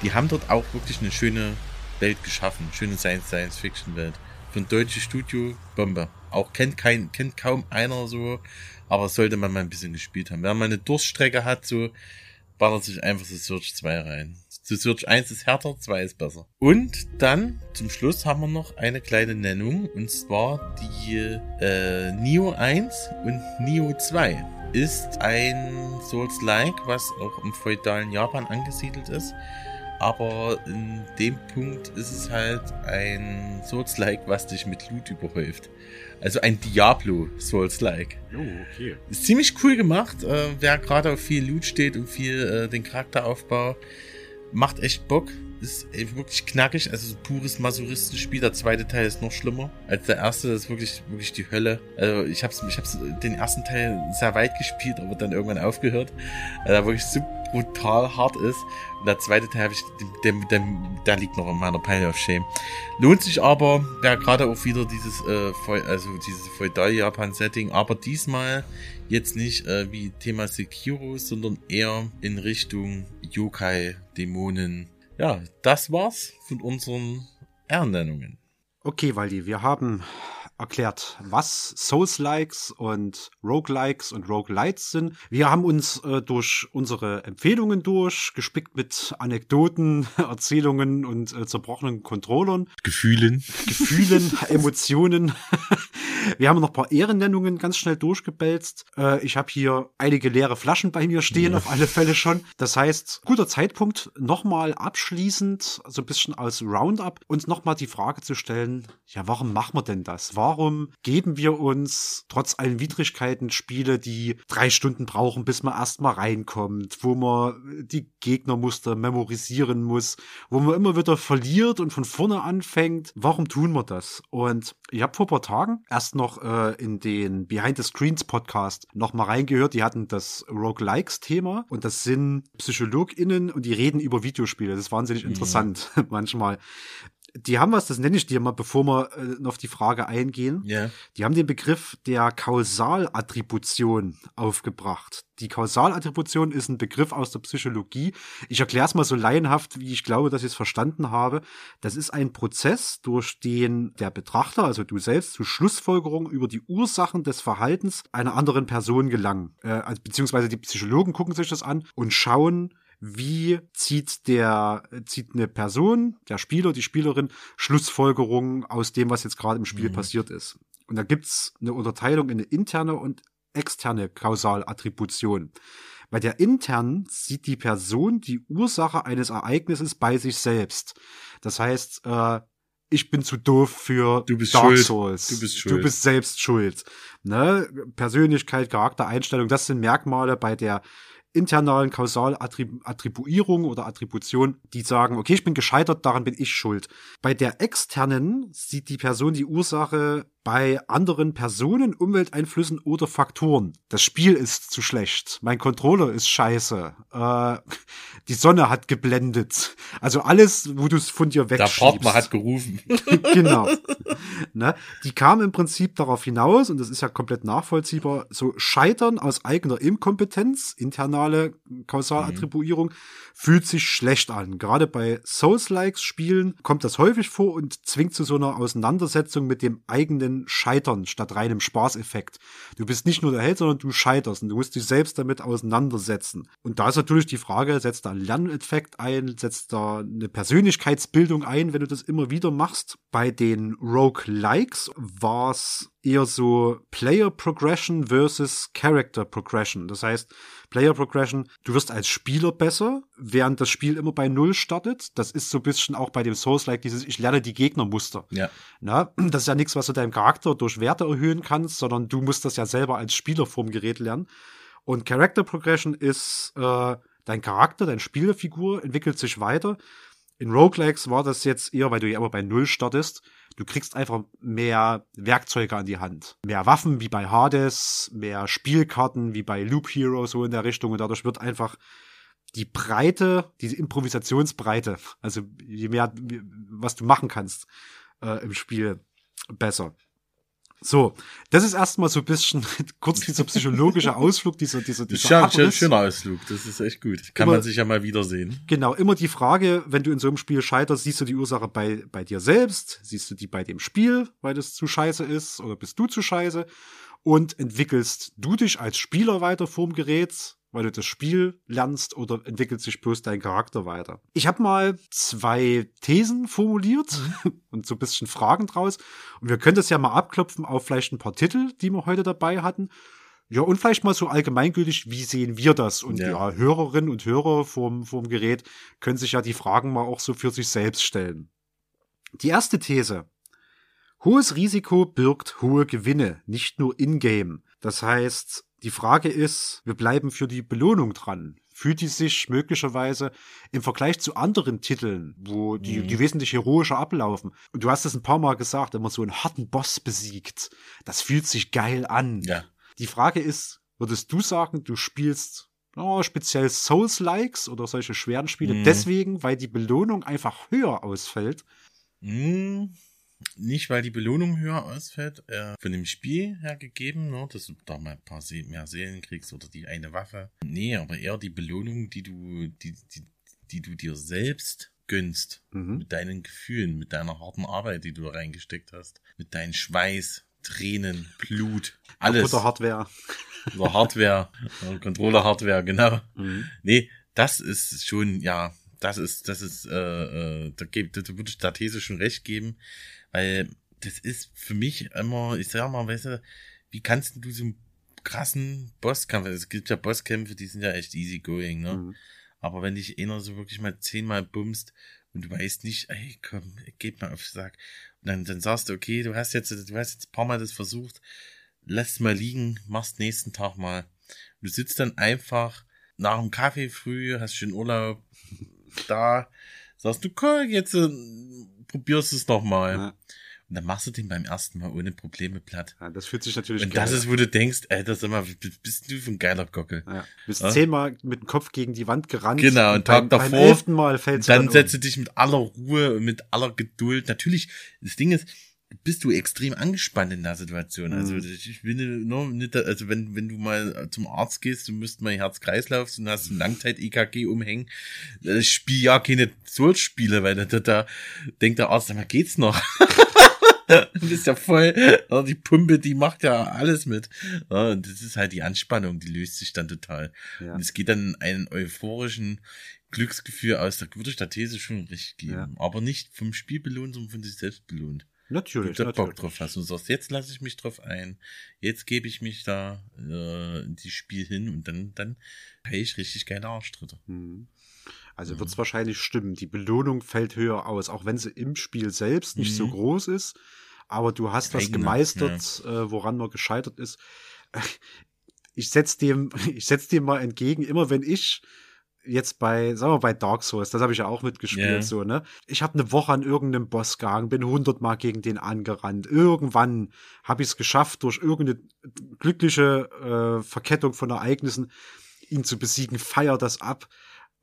die haben dort auch wirklich eine schöne Welt geschaffen, schöne Science-Fiction-Welt. Ein deutsches Studio, Bombe. Auch kennt kein, kennt kaum einer so, aber sollte man mal ein bisschen gespielt haben. Wenn man eine Durststrecke hat, so, ballert sich einfach The Search 2 rein. The Search 1 ist härter, 2 ist besser. Und dann zum Schluss haben wir noch eine kleine Nennung und zwar die äh, Neo 1 und Neo 2 ist ein Souls-like, was auch im feudalen Japan angesiedelt ist. Aber in dem Punkt ist es halt ein Souls-like, was dich mit Loot überhäuft. Also ein Diablo Souls-like. Oh, okay. Ist ziemlich cool gemacht. Äh, wer gerade auf viel Loot steht und viel äh, den Charakteraufbau, macht echt Bock. Ist wirklich knackig, also so pures Masuristenspiel. Der zweite Teil ist noch schlimmer als der erste. Das ist wirklich, wirklich die Hölle. Also ich hab's, ich hab's den ersten Teil sehr weit gespielt, aber dann irgendwann aufgehört. Weil er wirklich so brutal hart ist. Der zweite Teil habe ich, der, der, der liegt noch in meiner Pile of Shame. Lohnt sich aber, wer gerade auch wieder dieses, äh, also dieses Feudal-Japan-Setting, aber diesmal jetzt nicht äh, wie Thema Sekiro, sondern eher in Richtung Yokai, Dämonen. Ja, das war's von unseren Ehrennennungen. Okay, Waldi, wir haben erklärt, was Souls-Likes und Roguelikes und Roguelites sind. Wir haben uns äh, durch unsere Empfehlungen durch, gespickt mit Anekdoten, [LAUGHS] Erzählungen und äh, zerbrochenen Controllern. Gefühlen. Gefühlen, [LAUGHS] Emotionen. [LAUGHS] Wir haben noch ein paar Ehrennennungen ganz schnell durchgebälzt. Äh, ich habe hier einige leere Flaschen bei mir stehen, ja. auf alle Fälle schon. Das heißt, guter Zeitpunkt, nochmal abschließend, so ein bisschen als Roundup, uns nochmal die Frage zu stellen, ja, warum machen wir denn das? Warum geben wir uns trotz allen Widrigkeiten Spiele, die drei Stunden brauchen, bis man erstmal reinkommt, wo man die Gegnermuster memorisieren muss, wo man immer wieder verliert und von vorne anfängt? Warum tun wir das? Und ich habe vor ein paar Tagen erst noch äh, in den Behind the Screens Podcast noch mal reingehört. Die hatten das Roguelikes-Thema und das sind PsychologInnen und die reden über Videospiele. Das ist wahnsinnig mhm. interessant [LAUGHS] manchmal die haben was, das nenne ich dir mal, bevor wir äh, auf die Frage eingehen. Ja. Die haben den Begriff der Kausaalattribution aufgebracht. Die Kausaalattribution ist ein Begriff aus der Psychologie. Ich erkläre es mal so laienhaft, wie ich glaube, dass ich es verstanden habe. Das ist ein Prozess, durch den der Betrachter, also du selbst, zu Schlussfolgerungen über die Ursachen des Verhaltens einer anderen Person gelangen. Äh, also, beziehungsweise die Psychologen gucken sich das an und schauen, wie zieht der, zieht eine Person, der Spieler, die Spielerin, Schlussfolgerungen aus dem, was jetzt gerade im Spiel mhm. passiert ist. Und da gibt's eine Unterteilung in eine interne und externe Kausaalattribution. Bei der internen sieht die Person die Ursache eines Ereignisses bei sich selbst. Das heißt, äh, ich bin zu doof für du bist Dark schuld. Souls. Du bist schuld. Du bist selbst schuld. Ne? Persönlichkeit, Charakter, Einstellung, das sind Merkmale bei der internalen Kausalattribuierung oder Attribution, die sagen, okay, ich bin gescheitert, daran bin ich schuld. Bei der externen sieht die Person die Ursache bei anderen Personen, Umwelteinflüssen oder Faktoren. Das Spiel ist zu schlecht. Mein Controller ist scheiße. Äh, die Sonne hat geblendet. Also alles, wo du es von dir Der wegschiebst. Partner hat gerufen. [LAUGHS] genau. ne? Die kam im Prinzip darauf hinaus, und das ist ja komplett nachvollziehbar, so Scheitern aus eigener Inkompetenz, internale Kausalattribuierung, fühlt sich schlecht an. Gerade bei Souls-Likes-Spielen kommt das häufig vor und zwingt zu so einer Auseinandersetzung mit dem eigenen Scheitern statt reinem Spaßeffekt. Du bist nicht nur der Held, sondern du scheiterst und du musst dich selbst damit auseinandersetzen. Und da ist natürlich die Frage, setzt da ein Lerneffekt ein, setzt da eine Persönlichkeitsbildung ein, wenn du das immer wieder machst. Bei den Rogue-Likes war es eher so Player Progression versus Character Progression. Das heißt, Player Progression, du wirst als Spieler besser, während das Spiel immer bei Null startet. Das ist so ein bisschen auch bei dem Souls-like dieses, ich lerne die Gegnermuster. Ja. Na, das ist ja nichts, was du deinem Charakter durch Werte erhöhen kannst, sondern du musst das ja selber als Spieler vom Gerät lernen. Und Character Progression ist äh, dein Charakter, deine Spielfigur entwickelt sich weiter. In Roguelikes war das jetzt eher, weil du ja immer bei Null startest. Du kriegst einfach mehr Werkzeuge an die Hand. Mehr Waffen wie bei Hades, mehr Spielkarten wie bei Loop Hero, so in der Richtung. Und dadurch wird einfach die Breite, diese Improvisationsbreite, also je mehr, was du machen kannst äh, im Spiel, besser. So, das ist erstmal so ein bisschen [LAUGHS] kurz dieser psychologische Ausflug, dieser, dieser, dieser ja Abriss. schöner Ausflug. Das ist echt gut. Kann Immer- man sich ja mal wiedersehen. Genau, immer die Frage, wenn du in so einem Spiel scheiterst, siehst du die Ursache bei, bei dir selbst, siehst du die bei dem Spiel, weil das zu scheiße ist, oder bist du zu scheiße? Und entwickelst du dich als Spieler weiter vorm Gerät, weil du das Spiel lernst, oder entwickelt sich bloß dein Charakter weiter? Ich habe mal zwei Thesen formuliert [LAUGHS] und so ein bisschen Fragen draus. Und wir können das ja mal abklopfen auf vielleicht ein paar Titel, die wir heute dabei hatten. Ja, und vielleicht mal so allgemeingültig, wie sehen wir das? Und Ja. ja, Hörerinnen und Hörer vorm, vorm Gerät können sich ja die Fragen mal auch so für sich selbst stellen. Die erste These. Hohes Risiko birgt hohe Gewinne, nicht nur in-game. Das heißt, die Frage ist, wir bleiben für die Belohnung dran. Fühlt die sich möglicherweise im Vergleich zu anderen Titeln, wo die, Mhm. die wesentlich heroischer ablaufen, und du hast es ein paar Mal gesagt, wenn man so einen harten Boss besiegt, das fühlt sich geil an. Ja. Die Frage ist, würdest du sagen, du spielst oh, speziell Souls-Likes oder solche schweren Spiele Mhm. deswegen, weil die Belohnung einfach höher ausfällt? Hm, nicht, weil die Belohnung höher ausfällt, äh, von dem Spiel her gegeben, ne, dass du da mal ein paar Se mehr Seelen kriegst oder die eine Waffe. Nee, aber eher die Belohnung, die du, die, die, die du dir selbst gönnst. Mhm. Mit deinen Gefühlen, mit deiner harten Arbeit, die du reingesteckt hast. Mit deinem Schweiß, Tränen, Blut, alles. Oder Hardware. Oder Hardware, äh, Controller-Hardware, genau. Mhm. Nee, das ist schon, ja, das ist, das ist, äh, äh, da, da würde ich der These schon recht geben, weil das ist für mich immer, ich sag mal, weißt du, wie kannst du so einen krassen Bosskampf, es gibt ja Bosskämpfe, die sind ja echt easy going, ne? Mhm. Aber wenn dich einer so wirklich mal zehnmal bumst und du weißt nicht, ey, komm, geht mal auf den Sack. Und dann, dann sagst du, okay, du hast jetzt, du hast jetzt ein paar Mal das versucht, lass mal liegen, machst nächsten Tag mal. Und du sitzt dann einfach nach dem Kaffee früh, hast schön Urlaub da, sagst du, komm, jetzt äh, probierst du es nochmal. Ja. Und dann machst du den beim ersten Mal ohne Probleme platt. Ja, das fühlt sich natürlich Und geil das ist, an. wo du denkst, Alter, sag mal, wie bist du für ein geiler Gockel? Ja. Du bist Ja? zehnmal mit dem Kopf gegen die Wand gerannt. Genau, und beim, Tag beim davor, elften Mal fällt dann um. setzt du dich mit aller Ruhe und mit aller Geduld. Natürlich, das Ding ist, bist du extrem angespannt in der Situation. Also Mhm. ich bin nur nicht, also wenn, wenn du mal zum Arzt gehst, du müsst mal Herz-Kreislauf und hast ein Langzeit-EKG umhängen, ich spiel ja keine Souls-Spiele, weil da, da denkt der Arzt, mal, geht's noch? [LAUGHS] du bist ja voll, die Pumpe, die macht ja alles mit. Und das ist halt die Anspannung, die löst sich dann total. Ja. Und es geht dann einen euphorischen Glücksgefühl aus. Da würde ich der These schon recht geben. Ja. Aber nicht vom Spiel belohnt, sondern von sich selbst belohnt. Natürlich, du da Bock drauf hast und sagst, jetzt lasse ich mich drauf ein, jetzt gebe ich mich da äh, in die Spiel hin und dann, dann hey ich richtig geile Arschtritte. Mhm. Also Mhm. wird es wahrscheinlich stimmen. Die Belohnung fällt höher aus, auch wenn sie im Spiel selbst nicht so Mhm. groß ist. Aber du hast was gemeistert, äh, woran man gescheitert ist. [LAUGHS] Ich setz dem, [LAUGHS] ich setz dem mal entgegen, immer wenn ich jetzt bei, sagen wir bei Dark Souls, das habe ich ja auch mitgespielt, Ja. so, ne? Ich habe eine Woche an irgendeinem Boss gehangen, bin hundertmal gegen den angerannt. Irgendwann habe ich es geschafft, durch irgendeine glückliche äh, Verkettung von Ereignissen ihn zu besiegen, feier das ab.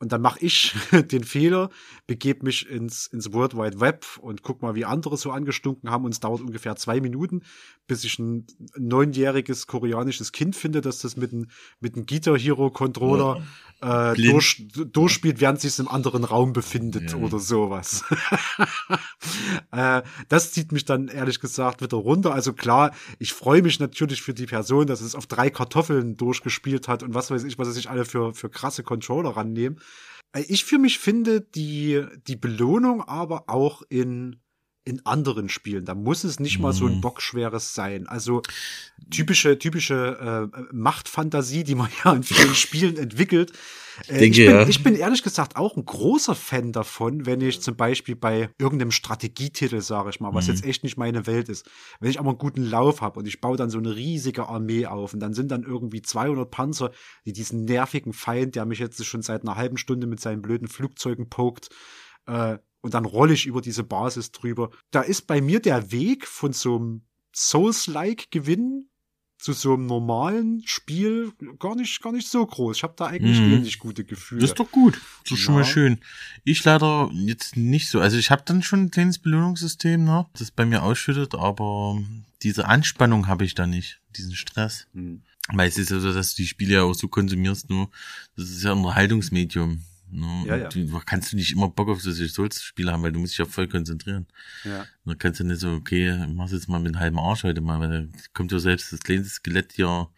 Und dann mache ich [LAUGHS] den Fehler, begebe mich ins, ins World Wide Web und guck mal, wie andere so angestunken haben. Und es dauert ungefähr zwei Minuten, bis ich ein neunjähriges koreanisches Kind finde, das das mit einem mit einem Guitar Hero Controller äh, Blind. durch, durchspielt, während sich im anderen Raum befindet Ja. oder sowas. [LAUGHS] äh, das zieht mich dann ehrlich gesagt wieder runter. Also klar, ich freue mich natürlich für die Person, dass es auf drei Kartoffeln durchgespielt hat und was weiß ich, was sie sich alle für, für krasse Controller rannehmen. Äh, Ich für mich finde die, die Belohnung aber auch in, in anderen Spielen. Da muss es nicht mal so ein Mhm. bockschweres sein. Also typische, typische äh, Machtfantasie, die man [LAUGHS] ja in vielen Spielen entwickelt. Äh, Denke, ich, bin, ja. ich bin ehrlich gesagt auch ein großer Fan davon, wenn ich zum Beispiel bei irgendeinem Strategietitel, sage ich mal, was Mhm. jetzt echt nicht meine Welt ist, wenn ich aber einen guten Lauf habe und ich baue dann so eine riesige Armee auf und dann sind dann irgendwie 200 Panzer, die diesen nervigen Feind, der mich jetzt schon seit einer halben Stunde mit seinen blöden Flugzeugen pokt, äh, und dann rolle ich über diese Basis drüber. Da ist bei mir der Weg von so einem Souls-like Gewinn zu so einem normalen Spiel gar nicht, gar nicht so groß. Ich habe da eigentlich Mhm. ähnlich gute Gefühle. Das ist doch gut. Das ist schon mal Ja. schön. Ich leider jetzt nicht so. Also ich habe dann schon ein kleines Belohnungssystem, ne, das bei mir ausschüttet, aber diese Anspannung habe ich da nicht, diesen Stress. Hm. Weil es ist ja so, dass du die Spiele ja auch so konsumierst, nur das ist ja ein Unterhaltungsmedium. Ne? Ja, ja. Du kannst du nicht immer Bock auf solche Souls-Spiele haben, weil du musst dich ja voll konzentrieren. Ja. Da kannst du nicht so, okay, mach's jetzt mal mit einem halben Arsch heute mal, weil da kommt ja selbst das kleine Skelett hier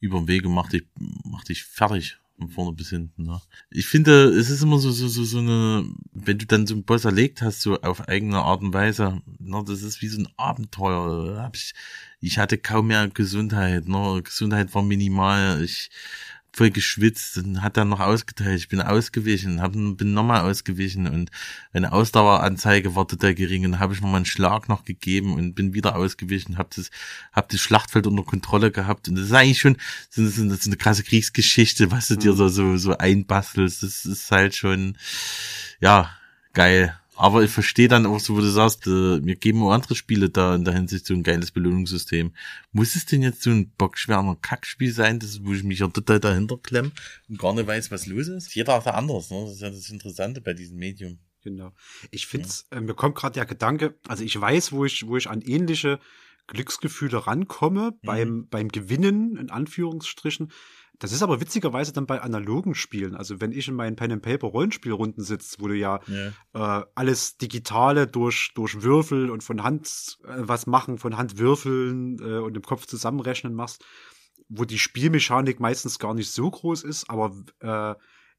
über den Weg und macht dich, macht dich fertig. Von vorne bis hinten. Ne? Ich finde, es ist immer so, so, so, so eine, wenn du dann so einen Boss erlegt hast, so auf eigene Art und Weise, ne, das ist wie so ein Abenteuer. Ich, ich hatte kaum mehr Gesundheit, ne? Gesundheit war minimal. Ich voll geschwitzt und hat dann noch ausgeteilt. Ich bin ausgewichen, hab, bin nochmal ausgewichen und meine Ausdaueranzeige war total gering und habe ich nochmal einen Schlag noch gegeben und bin wieder ausgewichen, hab das, hab das Schlachtfeld unter Kontrolle gehabt und das ist eigentlich schon so, so, so eine krasse Kriegsgeschichte, was du dir so, so, so einbastelst. Das ist halt schon, ja, geil. Aber ich verstehe dann auch so, wo du sagst, äh, wir geben auch andere Spiele da in der Hinsicht so ein geiles Belohnungssystem. Muss es denn jetzt so ein bockschwerer Kackspiel sein, das, wo ich mich ja total dahinter klemm und gar nicht weiß, was los ist? Jeder hat da anders, ne? Das ist ja das Interessante bei diesem Medium. Genau. Ich finde äh, mir kommt gerade der Gedanke, also ich weiß, wo ich, wo ich an ähnliche Glücksgefühle rankomme Mhm. beim, beim Gewinnen, in Anführungsstrichen. Das ist aber witzigerweise dann bei analogen Spielen. Also wenn ich in meinen Pen and Paper Rollenspielrunden sitze, wo du ja, Ja. äh, alles Digitale durch, durch Würfel und von Hand äh, was machen, von Hand würfeln äh, und im Kopf zusammenrechnen machst, wo die Spielmechanik meistens gar nicht so groß ist, aber äh,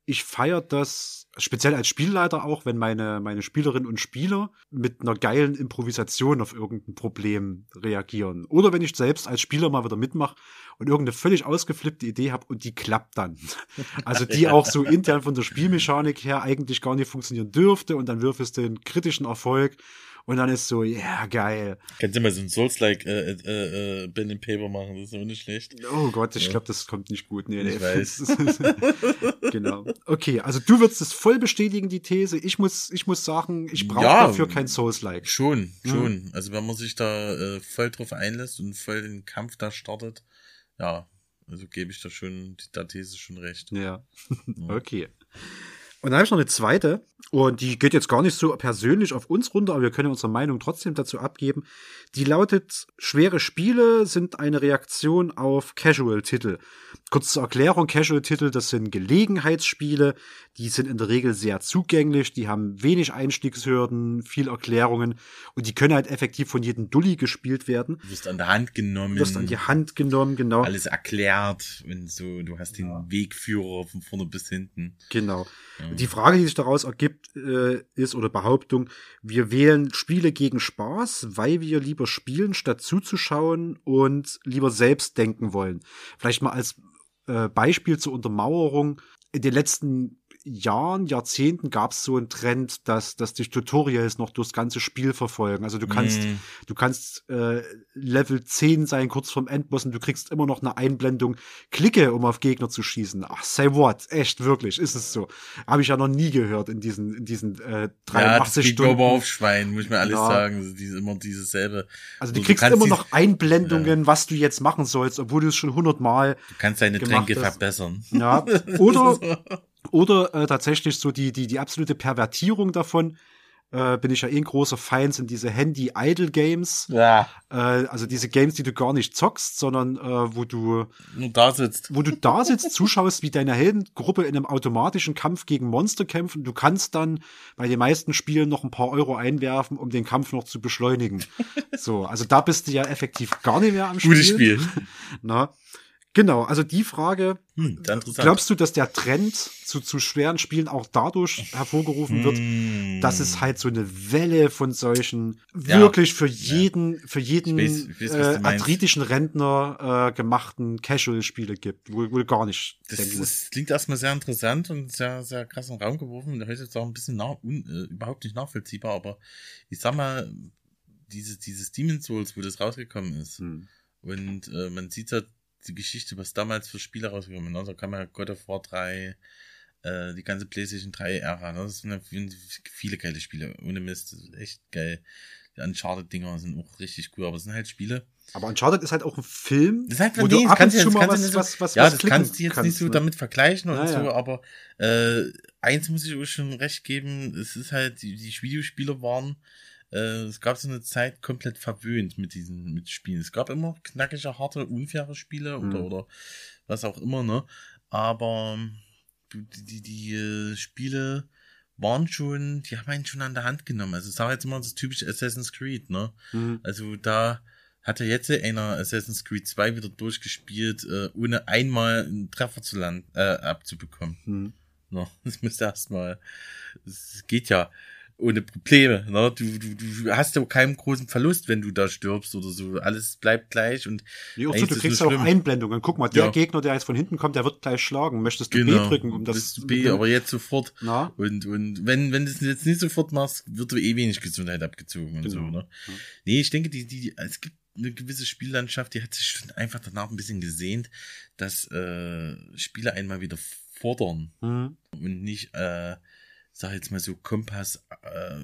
ich feiere das speziell als Spielleiter auch, wenn meine, meine Spielerinnen und Spieler mit einer geilen Improvisation auf irgendein Problem reagieren. Oder wenn ich selbst als Spieler mal wieder mitmache und irgendeine völlig ausgeflippte Idee habe und die klappt dann. [LAUGHS] Also die auch so intern von der Spielmechanik her eigentlich gar nicht funktionieren dürfte und dann würfelst du einen kritischen Erfolg und dann ist so, ja, yeah, geil. Kannst du mal so ein Souls-like äh, äh, äh, Pen and Paper machen, das ist auch nicht schlecht. Oh Gott, ich Ja. glaube, das kommt nicht gut. Nee, nee. Ich weiß. [LAUGHS] genau. Okay, also du würdest es voll bestätigen, die These. Ich muss, ich muss sagen, ich brauche Ja. dafür kein Souls-like. Schon, Ja. schon. Also wenn man sich da äh, voll drauf einlässt und voll den Kampf da startet, ja, also gebe ich da schon der These schon recht. Ja. [LAUGHS] okay. Und dann habe ich noch eine zweite, und die geht jetzt gar nicht so persönlich auf uns runter, aber wir können unsere Meinung trotzdem dazu abgeben. Die lautet, schwere Spiele sind eine Reaktion auf Casual-Titel. Kurz zur Erklärung, Casual-Titel, das sind Gelegenheitsspiele, die sind in der Regel sehr zugänglich, die haben wenig Einstiegshürden, viel Erklärungen und die können halt effektiv von jedem Dulli gespielt werden. Du wirst an der Hand genommen. Du wirst an die Hand genommen, genau. Alles erklärt und so, du hast den Wegführer von vorne bis hinten. Genau. Ja. Die Frage, die sich daraus ergibt, äh, ist oder Behauptung, wir wählen Spiele gegen Spaß, weil wir lieber spielen, statt zuzuschauen und lieber selbst denken wollen. Vielleicht mal als äh, Beispiel zur Untermauerung. In den letzten Jahren, Jahrzehnten gab es so einen Trend, dass, dass dich Tutorials noch durchs ganze Spiel verfolgen. Also du kannst, Mm. du kannst äh, Level 10 sein, kurz vorm Endboss, und du kriegst immer noch eine Einblendung, klicke, um auf Gegner zu schießen. Ach, say what? Echt, wirklich, ist es so. Habe ich ja noch nie gehört in diesen, in diesen äh, Ja, das 83 geht mir Stunden. auf Schwein, muss ich mir alles Ja. sagen. Diese, immer dieses selbe. Also du So, kriegst kannst immer noch Einblendungen, was du jetzt machen sollst, obwohl du es schon hundertmal Du kannst deine Tränke hast. verbessern. Ja, [LAUGHS] oder. Oder äh, tatsächlich so die, die, die absolute Pervertierung davon. Äh, bin ich ja eh ein großer Feind, sind diese Handy-Idle-Games. Ja. Äh, also diese Games, die du gar nicht zockst, sondern äh, wo du Nur da sitzt. wo du da sitzt, zuschaust, wie deine Heldengruppe in einem automatischen Kampf gegen Monster kämpfen. Du kannst dann bei den meisten Spielen noch ein paar Euro einwerfen, um den Kampf noch zu beschleunigen. So, also da bist du ja effektiv gar nicht mehr am Spiel. Gutes [LAUGHS] Spiel. Na, genau, also die Frage, Hm, glaubst du, dass der Trend zu, zu schweren Spielen auch dadurch hervorgerufen wird, Hm. dass es halt so eine Welle von solchen Ja. wirklich für jeden, für jeden Ich weiß- ich weiß, äh, arthritischen Rentner äh, gemachten Casual-Spiele gibt, wo wohl gar nicht Das, das klingt erstmal sehr interessant und sehr, sehr krass in den Raum geworfen. Und heute ist auch ein bisschen nach, un, äh, überhaupt nicht nachvollziehbar, aber ich sag mal, dieses, dieses Demon's Souls, wo das rausgekommen ist, Hm. und äh, man sieht ja die Geschichte, was damals für Spiele rausgekommen ist. Da kam ja God of War 3, äh, die ganze PlayStation 3 Ära. ne? Das sind viele geile Spiele. Ohne Mist, das ist echt geil. Die Uncharted-Dinger sind auch richtig cool, aber es sind halt Spiele. Aber Uncharted ist halt auch ein Film, Das ist halt wo nee, du ab kannst jetzt- mal kannst was, so- was, was, ja, was das kannst du jetzt nicht so ne? damit vergleichen und Ja, so, aber äh, eins muss ich euch schon recht geben, es ist halt, die, die Videospiele waren, äh, es gab so eine Zeit komplett verwöhnt mit diesen mit Spielen. Es gab immer knackige, harte, unfaire Spiele oder, Mhm. oder was auch immer, ne? Aber die, die, die äh, Spiele waren schon, die haben einen schon an der Hand genommen. Also sag jetzt immer das typische Assassin's Creed, ne? Mhm. Also da hat ja jetzt einer Assassin's Creed 2 wieder durchgespielt, äh, ohne einmal einen Treffer zu landen, äh, abzubekommen. Hm. No, [LAUGHS] das müsste erstmal, es geht ja ohne Probleme. Ne? Du, du, du hast ja keinen großen Verlust, wenn du da stirbst oder so. Alles bleibt gleich und Nee, auch so, du kriegst ja auch. Einblendungen. Guck mal, der Ja. Gegner, der jetzt von hinten kommt, der wird gleich schlagen. Möchtest du Genau. B drücken, um das du B, aber jetzt sofort. Na? Und, und wenn, wenn du es jetzt nicht sofort machst, wird dir eh wenig Gesundheit abgezogen und so, Genau. ne? Nee, ich denke, die, die, es gibt eine gewisse Spiellandschaft, die hat sich schon einfach danach ein bisschen gesehnt, dass äh, Spiele einmal wieder fordern Mhm. und nicht, äh, sag jetzt mal so Kompass, äh,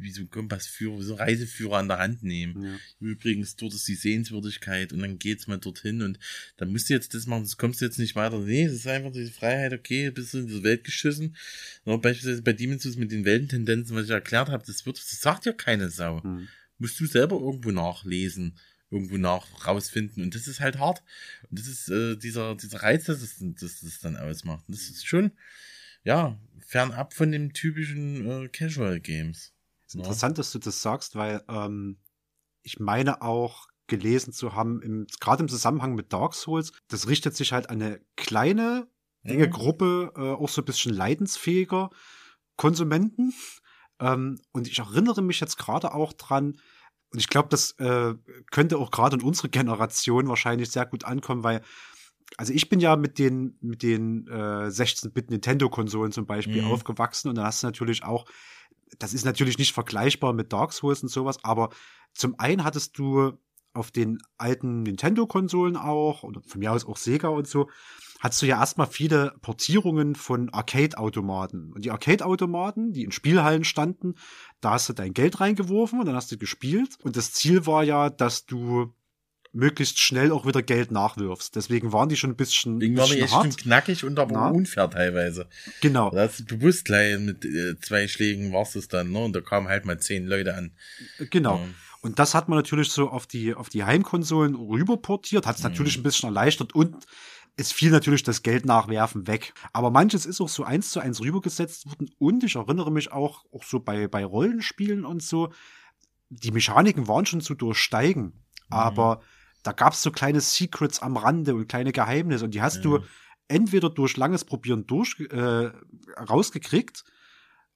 wie so ein Kompassführer, wie so ein Reiseführer an der Hand nehmen. Ja. Übrigens, dort ist die Sehenswürdigkeit und dann geht's mal dorthin und dann musst du jetzt das machen, das kommst du jetzt nicht weiter. Nee, es ist einfach die Freiheit, okay, bist du in diese Welt geschissen. Ja, beispielsweise bei Demon's Souls mit den Weltentendenzen, was ich erklärt habe, das wird, das sagt ja keine Sau. Mhm. Musst du selber irgendwo nachlesen, irgendwo nach rausfinden und das ist halt hart. Und das ist äh, dieser, dieser Reiz, dass es dass das dann ausmacht. Und das ist schon, ja, fernab von dem typischen äh, Casual Games. ist interessant, dass du das sagst, weil ähm, ich meine auch gelesen zu haben, im, gerade im Zusammenhang mit Dark Souls, das richtet sich halt an eine kleine, enge Mhm. Gruppe, äh, auch so ein bisschen leidensfähiger Konsumenten. Ähm, und ich erinnere mich jetzt gerade auch dran, und ich glaube, das äh, könnte auch gerade in unserer Generation wahrscheinlich sehr gut ankommen, weil also ich bin ja mit den mit den äh, 16-Bit Nintendo-Konsolen zum Beispiel Mhm. aufgewachsen und dann hast du natürlich auch, das ist natürlich nicht vergleichbar mit Dark Souls und sowas, aber zum einen hattest du auf den alten Nintendo-Konsolen auch und von mir aus auch Sega und so, hattest du ja erstmal viele Portierungen von Arcade-Automaten. Und die Arcade-Automaten, die in Spielhallen standen, da hast du dein Geld reingeworfen und dann hast du gespielt. Und das Ziel war ja, dass du möglichst schnell auch wieder Geld nachwirfst. Deswegen waren die schon ein bisschen, Deswegen war die echt schon hart. knackig und aber Na? unfair teilweise. Genau. Da hast du bewusst gleich mit äh, zwei Schlägen warst es dann, ne? Und da kamen halt mal zehn Leute an. Genau. Ja. Und das hat man natürlich so auf die, auf die Heimkonsolen rüberportiert, hat es natürlich Mhm. ein bisschen erleichtert und es fiel natürlich das Geld nachwerfen weg. Aber manches ist auch so eins zu eins rübergesetzt worden und ich erinnere mich auch, auch so bei, bei Rollenspielen und so, die Mechaniken waren schon zu durchsteigen, Mhm. aber da gab es so kleine Secrets am Rande und kleine Geheimnisse und die hast du Ja. entweder durch langes Probieren durch, äh, rausgekriegt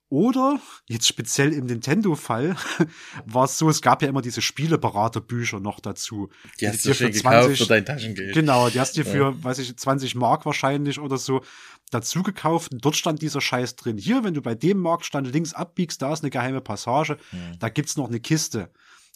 Oder, jetzt speziell im Nintendo-Fall, [LAUGHS] war es so, es gab ja immer diese Spieleberaterbücher noch dazu. Die hast du schön gekauft für dein Taschengeld. Genau, die hast du dir für, Ja. weiß ich, 20 Mark wahrscheinlich oder so dazu gekauft. Und dort stand dieser Scheiß drin. Hier, wenn du bei dem Marktstand links abbiegst, da ist eine geheime Passage, da gibt's noch eine Kiste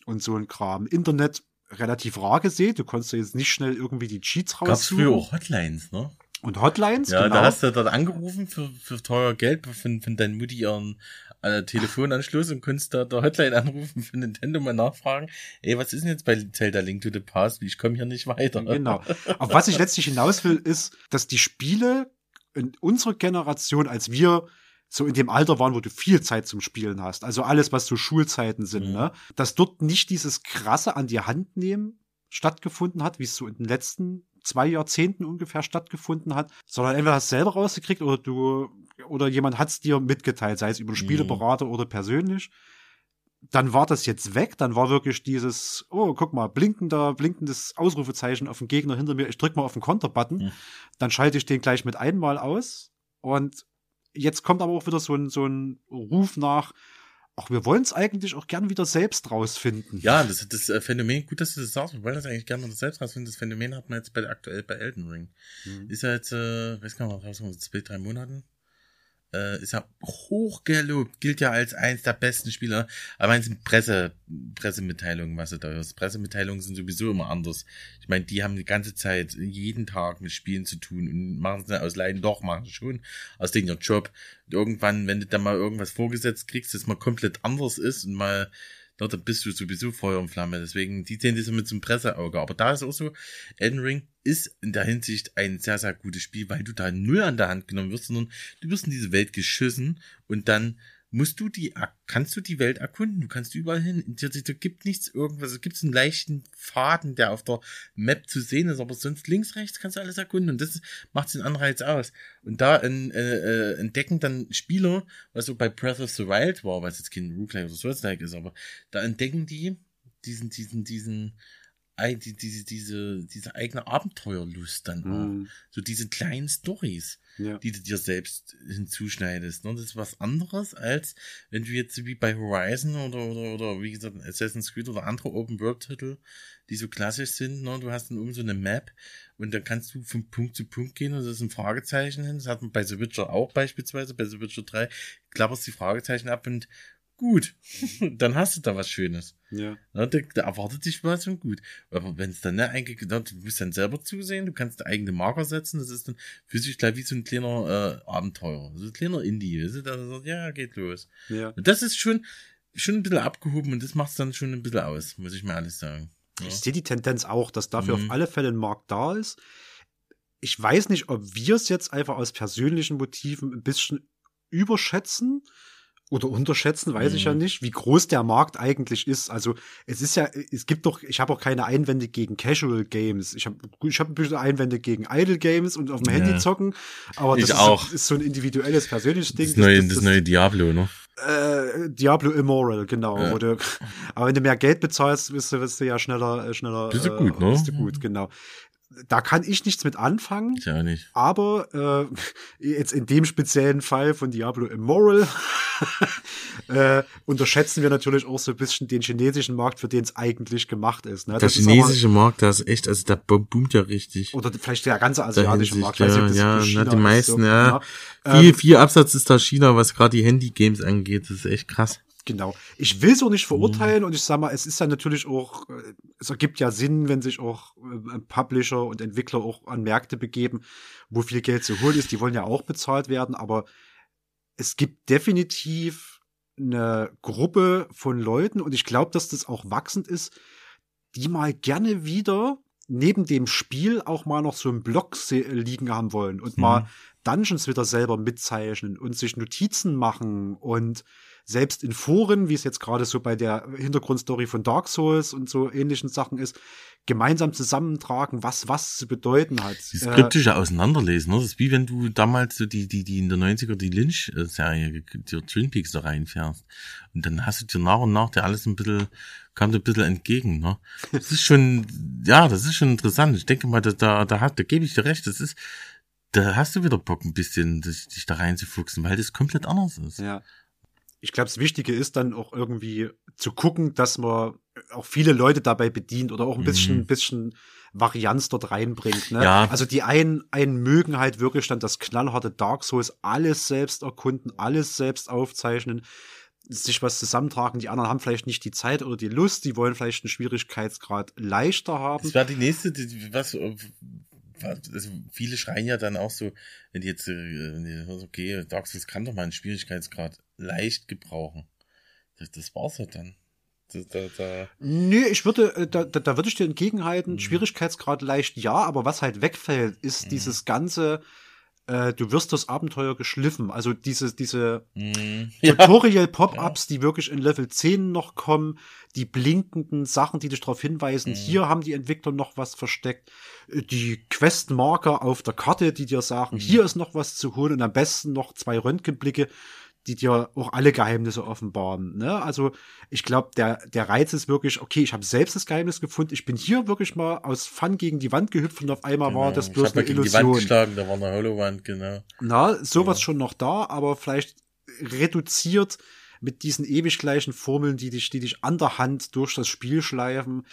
und so ein Kram. Internet relativ rar gesehen. Du konntest ja jetzt nicht schnell irgendwie die Cheats Gab's raussuchen. früher auch Hotlines, ne? Und Hotlines, Ja, genau. da hast du dort angerufen für, für teuer Geld von, von deiner Mutti ihren äh, Telefonanschluss und konntest da der Hotline anrufen für Nintendo mal nachfragen, ey, was ist denn jetzt bei Zelda Link to the Past? Ich komme hier nicht weiter. Genau. Auf was ich letztlich hinaus will, ist, dass die Spiele in unserer Generation, als wir so in dem Alter waren, wo du viel Zeit zum Spielen hast, also alles, was so Schulzeiten sind, ne, dass dort nicht dieses krasse an die Hand nehmen stattgefunden hat, wie es so in den letzten zwei Jahrzehnten ungefähr stattgefunden hat, sondern entweder hast du selber rausgekriegt oder du oder jemand hat es dir mitgeteilt, sei es über einen Spieleberater oder persönlich. Dann war das jetzt weg, dann war wirklich dieses, oh, guck mal, blinkender, blinkendes Ausrufezeichen auf dem Gegner hinter mir, ich drück mal auf den Konterbutton, dann schalte ich den gleich mit einmal aus. Und jetzt kommt aber auch wieder so ein, so ein Ruf nach, ach, wir wollen es eigentlich auch gern wieder selbst rausfinden. Ja, das, das äh, Phänomen, gut, dass du das sagst, wir wollen das eigentlich gerne mal selbst rausfinden. Das Phänomen hat man jetzt bei aktuell bei Elden Ring. Mhm. Ist ja jetzt, äh, weiß gar nicht, rausgekommen, zwei, drei Monaten. Äh, ist ja hochgelobt, gilt ja als eins der besten Spieler. Aber es sind Presse, Pressemitteilungen, was du da hörst. Pressemitteilungen sind sowieso immer anders. Ich meine, die haben die ganze Zeit, jeden Tag mit Spielen zu tun und machen es aus Leiden, doch, machen schon aus denen ihr Job. Und irgendwann, wenn du dann mal irgendwas vorgesetzt kriegst, das mal komplett anders ist und mal dort bist du sowieso Feuer und Flamme. Deswegen, die sehen das mit so einem Presseauge. Aber da ist auch so, Elden Ring ist in der Hinsicht ein sehr, sehr gutes Spiel, weil du da null an der Hand genommen wirst, sondern du wirst in diese Welt geschissen und dann musst du die, kannst du die Welt erkunden. Du kannst überall hin. Da, gibt nichts irgendwas. Es gibt einen leichten Faden, der auf der Map zu sehen ist, aber sonst links, rechts kannst du alles erkunden. Und das macht den Anreiz aus. Und da äh, äh, entdecken dann Spieler, was so bei Breath of the Wild war, was jetzt kein Roguelike oder Souls-like ist, aber da entdecken die diesen, diesen, diesen, diese, diese, diese eigene Abenteuerlust dann auch. Mhm. So diese kleinen Stories, Ja. die du dir selbst hinzuschneidest. Ne? Das ist was anderes, als wenn du jetzt wie bei Horizon oder, oder, oder wie gesagt Assassin's Creed oder andere Open-World-Titel, die so klassisch sind, ne? du hast dann oben so eine Map und dann kannst du von Punkt zu Punkt gehen und das ist ein Fragezeichen hin. Das hat man bei The Witcher auch beispielsweise, bei The Witcher 3, klapperst die Fragezeichen ab und gut, [LAUGHS] dann hast du da was Schönes. Ja. Da, da erwartet dich was und gut. Aber wenn es dann ne, eigentlich, du musst dann selber zusehen, du kannst eigene Marker setzen, das ist dann für sich gleich wie so ein kleiner äh, Abenteurer, so ein kleiner Indie, weißt du, da sagt, ja, geht los. Ja. Und das ist schon, schon ein bisschen abgehoben und das macht es dann schon ein bisschen aus, muss ich mir alles sagen. Ja. Ich sehe die Tendenz auch, dass dafür Mhm. auf alle Fälle ein Markt da ist. Ich weiß nicht, ob wir es jetzt einfach aus persönlichen Motiven ein bisschen überschätzen oder unterschätzen, weiß ich ja Mhm. nicht, wie groß der Markt eigentlich ist. Also es ist ja, es gibt doch, ich habe auch keine Einwände gegen Casual Games. Ich habe ich hab ein bisschen Einwände gegen Idle Games und auf dem Ja. Handy zocken. Aber Ich das auch. Ist, ist so ein individuelles, persönliches Ding. Das neue, das neue Diablo, ne? äh, Diablo Immoral, genau. Ja. Du, [LAUGHS] aber wenn du mehr Geld bezahlst, bist du, bist du ja schneller, äh, schneller. Bist du äh, gut, ne? Bist du gut, genau. Da kann ich nichts mit anfangen. Ich auch nicht. Aber äh, jetzt in dem speziellen Fall von Diablo Immoral [LAUGHS] äh, unterschätzen wir natürlich auch so ein bisschen den chinesischen Markt, für den es eigentlich gemacht ist. Ne? Der Das ist chinesische Markt, der ist echt, also der boomt ja richtig. Aber, oder vielleicht der ganze asiatische Hinsicht, Markt. Ich weiß nicht, ja, ja, na, die ist, meisten, so, ja. ja. Viel, Ähm, viel Absatz ist da China, was gerade die Handy-Games angeht. Das ist echt krass. Genau. Ich will so nicht Mhm. verurteilen und ich sag mal, es ist ja natürlich auch, äh, es ergibt ja Sinn, wenn sich auch äh, Publisher und Entwickler auch an Märkte begeben, wo viel Geld zu holen ist. Die wollen ja auch bezahlt werden, aber es gibt definitiv eine Gruppe von Leuten und ich glaube, dass das auch wachsend ist, die mal gerne wieder neben dem Spiel auch mal noch so einen Blog liegen haben wollen und mal Dungeons wieder selber mitzeichnen und sich Notizen machen und selbst in Foren, wie es jetzt gerade so bei der Hintergrundstory von Dark Souls und so ähnlichen Sachen ist, gemeinsam zusammentragen, was was zu bedeuten hat. Die Äh, skriptische Auseinanderlesen, ne? Das ist wie wenn du damals so die, die, die in der 90er die Lynch-Serie, die Twin Peaks da reinfährst. Und dann hast du dir nach und nach dir alles ein bisschen, kam dir ein bisschen entgegen, ne? Das ist schon, [LAUGHS] ja, das ist schon interessant. Ich denke mal, da, da, da, hat- da gebe ich dir recht. Das ist, da hast du wieder Bock, ein bisschen dich, dich da reinzufuchsen, weil das komplett anders ist. Ja. Ich glaube, das Wichtige ist dann auch irgendwie zu gucken, dass man auch viele Leute dabei bedient oder auch ein bisschen, Mhm. bisschen Varianz dort reinbringt. Ne? Ja. Also die einen, einen mögen halt wirklich dann das knallharte Dark Souls, alles selbst erkunden, alles selbst aufzeichnen, sich was zusammentragen. Die anderen haben vielleicht nicht die Zeit oder die Lust, die wollen vielleicht einen Schwierigkeitsgrad leichter haben. Das war die nächste, die, was, äh, also viele schreien ja dann auch so, wenn die jetzt, äh, okay, Dark Souls kann doch mal einen Schwierigkeitsgrad leicht gebrauchen. Das, das war's ja dann. Da, da, da, Nö, ich würde, äh, da, da, würde ich dir entgegenhalten, Mhm. Schwierigkeitsgrad leicht ja, aber was halt wegfällt, ist dieses ganze, äh, du wirst das Abenteuer geschliffen. Also diese, diese Mhm. [LAUGHS] Ja. Tutorial-Pop-Ups, die wirklich in Level 10 noch kommen, die blinkenden Sachen, die dich darauf hinweisen, Mhm. hier haben die Entwickler noch was versteckt, Äh, die Questmarker auf der Karte, die dir Mhm. sagen, hier ist noch was zu holen und am besten noch zwei Röntgenblicke, die dir auch alle Geheimnisse offenbaren. Ne? Also ich glaube, der, der Reiz ist wirklich, okay, ich habe selbst das Geheimnis gefunden, ich bin hier wirklich mal aus Fun gegen die Wand gehüpft und auf einmal war das ich bloß mal eine gegen die Wand Illusion. geschlagen, da war eine Holowand, genau. Na, sowas schon noch da, aber vielleicht reduziert mit diesen ewig gleichen Formeln, die dich, die dich an der Hand durch das Spiel schleifen,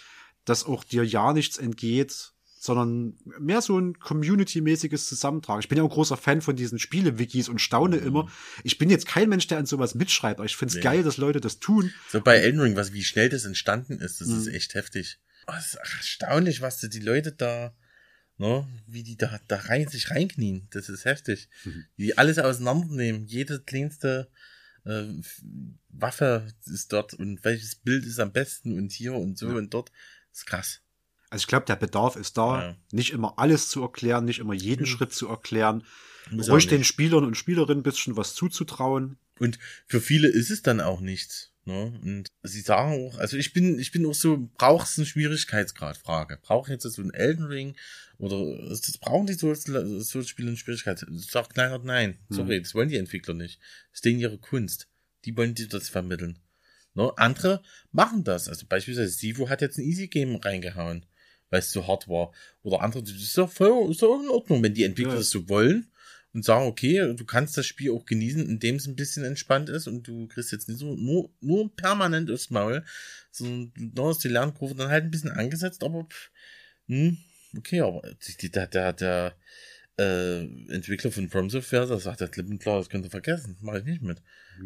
dass auch dir ja nichts entgeht, sondern mehr so ein Community-mäßiges Zusammentragen. Ich bin ja auch ein großer Fan von diesen Spiele-Wikis und staune immer. Ich bin jetzt kein Mensch, der an sowas mitschreibt, aber ich find's Nee. geil, dass Leute das tun. So bei Elden Ring, was, wie schnell das entstanden ist, das ist Mhm. echt heftig. Oh, das ist erstaunlich, was die Leute da, ne, wie die da, da rein, sich reinknien. Das ist heftig. Mhm. Die alles auseinandernehmen. Jede kleinste äh, Waffe ist dort und welches Bild ist am besten und hier und so Ja. und dort. Das ist krass. Also ich glaube, der Bedarf ist da, Ja. nicht immer alles zu erklären, nicht immer jeden Mhm. Schritt zu erklären, Muss ruhig den. Spielern und Spielerinnen ein bisschen was zuzutrauen. Und für viele ist es dann auch nichts. Ne? Und sie sagen auch, also ich bin, ich bin auch so, brauchst du einen Schwierigkeitsgrad? Frage. Braucht jetzt so ein Elden Ring oder das, brauchen die so, so Spiele einen Schwierigkeitsgrad? Sagt Knallhart nein. Sorry, das wollen die Entwickler nicht. Das ist denen ihre Kunst. Die wollen dir das vermitteln. Ne? Andere machen das. Also beispielsweise Sivo hat jetzt ein Easy Game reingehauen, weil es so hart war. Oder andere, das ist doch voll, ist doch in Ordnung, wenn die Entwickler Ja. das so wollen und sagen, okay, du kannst das Spiel auch genießen, indem es ein bisschen entspannt ist und du kriegst jetzt nicht so nur, nur permanent aufs Maul, sondern du hast die Lernkurve dann halt ein bisschen angesetzt, aber pff, hm, okay, aber der, der, der äh, Entwickler von From Software, der sagt ja klipp und klar, das könnt ihr vergessen, mache ich nicht mit.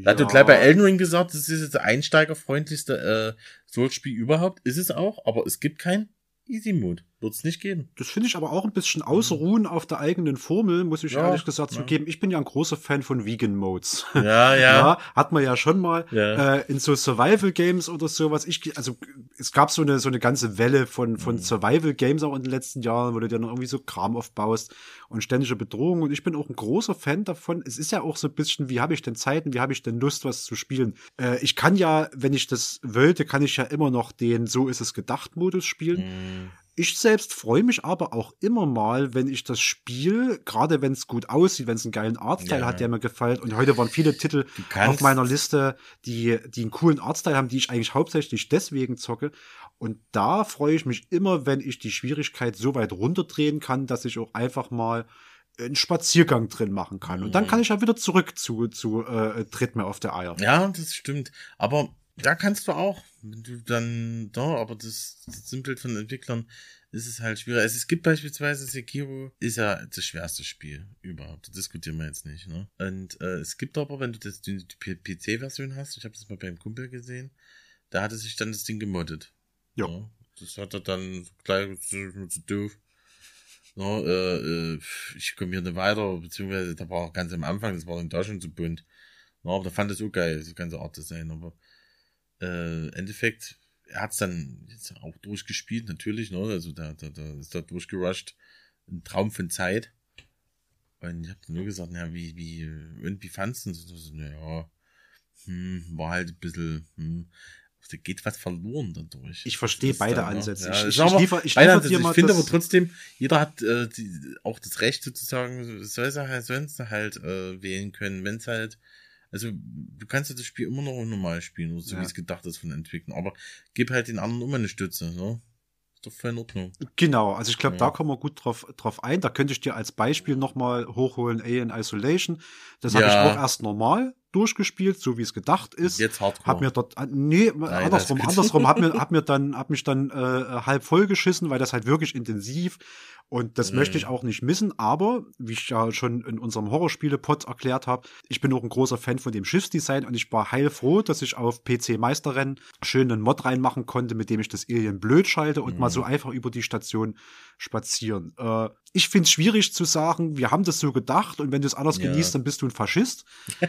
Er hat Ja. ja gleich bei Elden Ring gesagt, das ist jetzt das einsteigerfreundlichste äh, Souls-Spiel überhaupt, ist es auch, aber es gibt kein Easy Mode, wird es nicht geben. Das finde ich aber auch ein bisschen ausruhen auf der eigenen Formel, muss ich Ja, ehrlich gesagt ja. zugeben. Ich bin ja ein großer Fan von Vegan Modes. [LAUGHS] Ja, ja. hat man ja schon mal Ja. äh, in so Survival Games oder sowas. Ich, also es gab so eine so eine ganze Welle von von Mhm. Survival Games auch in den letzten Jahren, wo du dir noch irgendwie so Kram aufbaust und ständige Bedrohung. Und ich bin auch ein großer Fan davon. Es ist ja auch so ein bisschen, wie habe ich denn Zeiten, wie habe ich denn Lust, was zu spielen? Äh, ich kann ja, wenn ich das wollte, kann ich ja immer noch den So ist es gedacht Modus spielen. Mhm. Ich selbst freue mich aber auch immer mal, wenn ich das Spiel, gerade wenn es gut aussieht, wenn es einen geilen Artstyle Ja. hat, der mir gefällt. Und heute waren viele Titel auf meiner Liste, die, die einen coolen Artstyle haben, die ich eigentlich hauptsächlich deswegen zocke. Und da freue ich mich immer, wenn ich die Schwierigkeit so weit runterdrehen kann, dass ich auch einfach mal einen Spaziergang drin machen kann. Und dann Mhm. kann ich ja wieder zurück zu, zu äh, Tritt mir auf der Eier. Ja, das stimmt. Aber da kannst du auch, wenn du dann, da, aber das, das Sinnbild von Entwicklern ist es halt schwierig. Also es gibt beispielsweise Sekiro, ist ja das schwerste Spiel überhaupt. Das diskutieren wir jetzt nicht, ne? Und äh, es gibt aber, wenn du das, die, die PC-Version hast, ich habe das mal beim Kumpel gesehen, da hatte sich dann das Ding gemoddet. Ja. Ne? Das hat er dann gleich so, so doof. No, äh, äh, ich komme hier nicht weiter, beziehungsweise da war auch ganz am Anfang, das war dann da schon zu bunt. No, aber da fand es so geil, das ganze Art Design. Aber äh, Endeffekt, er hat es dann jetzt auch durchgespielt, natürlich, ne? Also da, da, da ist da durchgerusht. Ein Traum von Zeit. Und ich habe nur gesagt, ja, wie, wie, und wie fandst du das? So, naja, hm, war halt ein bisschen, hm, da geht was verloren dadurch. Ich verstehe beide dann, ne? Ansätze. Ja, Ich- ich- aber ich liefer- ich beide Ich finde aber trotzdem, jeder hat äh, die, auch das Recht sozusagen, soll er halt halt äh, wählen können, wenn es halt, also du kannst ja das Spiel immer noch normal spielen, so Ja. wie es gedacht ist von Entwicklern, aber gib halt den anderen immer eine Stütze, ne? Ist doch voll in Ordnung. Genau, also ich glaube, Ja. da kommen wir gut drauf, drauf ein. Da könnte ich dir als Beispiel nochmal hochholen Alien Isolation. Das habe ich Ja. auch erst normal durchgespielt, so wie es gedacht ist. Jetzt Hardcore. Hab mir dort, äh, nee, andersrum, [LAUGHS] ist gut. andersrum, hab mir, [LAUGHS] hab mir dann, hab mich dann äh, halb voll geschissen, weil das halt wirklich intensiv und das Mhm. möchte ich auch nicht missen, aber wie ich ja schon in unserem Horrorspiele-Pod erklärt habe, ich bin auch ein großer Fan von dem Schiffsdesign und ich war heilfroh, dass ich auf PC Meisterrennen schön einen Mod reinmachen konnte, mit dem ich das Alien blöd schalte und mal so einfach über die Station spazieren. Äh, ich finde es schwierig zu sagen, wir haben das so gedacht und wenn du es anders Ja. genießt, dann bist du ein Faschist. [LAUGHS]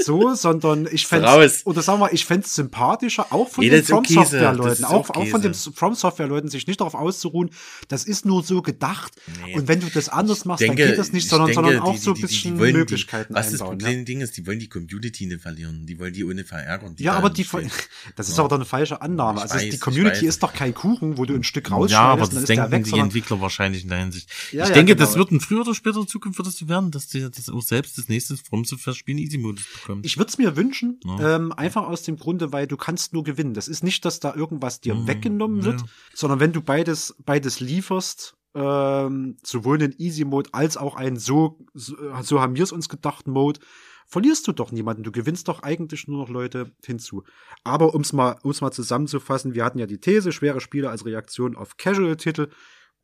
so, sondern ich fände oder sagen wir, ich fände es sympathischer, auch von Nee, den das From so. Das ist auch, auch von den so. From Software-Leuten, sich nicht darauf auszuruhen, das ist nur so gedacht. Nee. Und wenn du das anders machst, denke, dann geht das nicht, ich sondern, denke, sondern auch die- so ein die- die- die bisschen die- Möglichkeiten Was das einbauen. Problem Ja, Ding ist, die wollen die Community nicht verlieren. Die wollen die ohne verärgern. Die ja aber die, [LAUGHS] das ist Ja. aber doch eine falsche Annahme. Ich Also weiß, die Community ist doch kein Kuchen, wo du ein Stück Ja, rausschneidest aber und das dann ist der denken weg, die Entwickler wahrscheinlich in der Hinsicht. Ja, ich ja, denke, genau. das wird ein früher oder später in Zukunft wird es so werden, dass die, das auch selbst das nächste From Software Spiel einen Easy-Modus bekommt. Ich würde es mir wünschen, Ja. ähm, einfach aus dem Grunde, weil du kannst nur gewinnen. Das ist nicht, dass da irgendwas dir Mhm, weggenommen wird, sondern wenn du beides, beides lieferst, ähm, sowohl einen Easy Mode als auch einen so, so, so haben wir es uns gedacht Mode, verlierst du doch niemanden. Du gewinnst doch eigentlich nur noch Leute hinzu. Aber um's mal, um's mal zusammenzufassen, wir hatten ja die These, schwere Spiele als Reaktion auf Casual-Titel.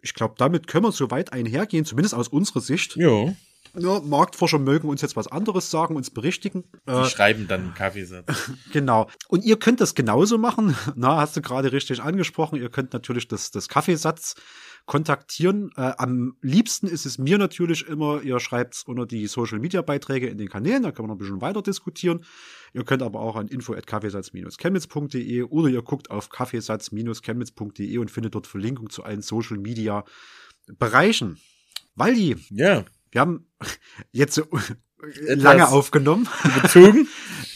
Ich glaube, damit können wir so weit einhergehen, zumindest aus unserer Sicht. Ja. Ja, Marktforscher mögen uns jetzt was anderes sagen, uns berichtigen. Die Äh, schreiben dann einen Kaffeesatz. [LAUGHS] Genau. Und ihr könnt das genauso machen. [LAUGHS] Na, hast du gerade richtig angesprochen. Ihr könnt natürlich das, das Kaffeesatz kontaktieren. Äh, am liebsten ist es mir natürlich immer, ihr schreibt unter die Social Media Beiträge in den Kanälen, da können wir noch ein bisschen weiter diskutieren. Ihr könnt aber auch an info@kaffeesatz-chemnitz.de oder ihr guckt auf kaffeesatz-chemnitz.de und findet dort Verlinkung zu allen Social Media Bereichen. Waldi, Ja. wir haben [LAUGHS] jetzt so lange aufgenommen. [LAUGHS] Bezogen?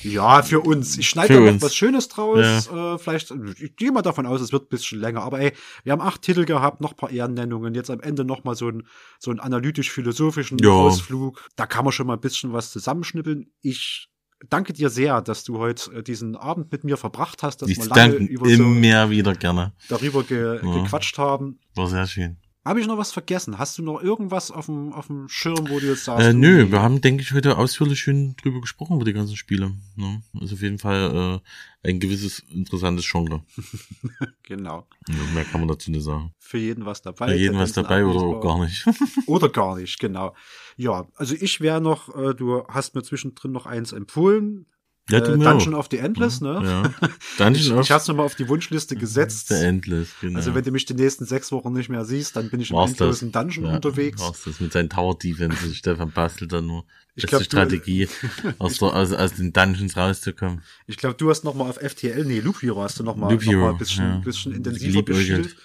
Ja, für uns. Ich schneide da noch was Schönes draus. Äh, vielleicht, ich gehe mal davon aus, es wird ein bisschen länger. Aber ey, wir haben acht Titel gehabt, noch ein paar Ehrennennungen. Jetzt am Ende noch mal so ein so einen analytisch-philosophischen Ja. Ausflug. Da kann man schon mal ein bisschen was zusammenschnippeln. Ich danke dir sehr, dass du heute äh, diesen Abend mit mir verbracht hast, dass Ich wir lange danke über so immer wieder gerne. darüber ge Ja. gequatscht haben. War sehr schön. Habe ich noch was vergessen? Hast du noch irgendwas auf dem, auf dem Schirm, wo du jetzt sagst? Äh, nö, wir haben, denke ich, heute ausführlich schön drüber gesprochen, über die ganzen Spiele. Ne? Ist auf jeden Fall äh, ein gewisses interessantes Genre. [LAUGHS] Genau. Ja, mehr kann man dazu nicht sagen. Für jeden was dabei. Bei jedem der was dabei oder auch gar nicht. [LAUGHS] Oder gar nicht, genau. Ja, also ich wäre noch, äh, du hast mir zwischendrin noch eins empfohlen. Ja, äh, Dungeon auch. of the Endless, ne? Ja. [LAUGHS] Dungeon ich of ich hab's nochmal auf die Wunschliste gesetzt. the Endless, genau. Also wenn du mich die nächsten sechs Wochen nicht mehr siehst, dann bin ich im War's das. endlosen Dungeon Ja, unterwegs. War's das mit seinen Tower Defense. [LAUGHS] Stefan bastelt dann nur. Ich Beste glaub, du- Strategie, [LAUGHS] aus, der, aus, aus den Dungeons rauszukommen. Ich glaube, du hast nochmal auf FTL, nee, Loop Hero hast du nochmal noch mal ein bisschen, ja. bisschen intensiver Geliebäugelt.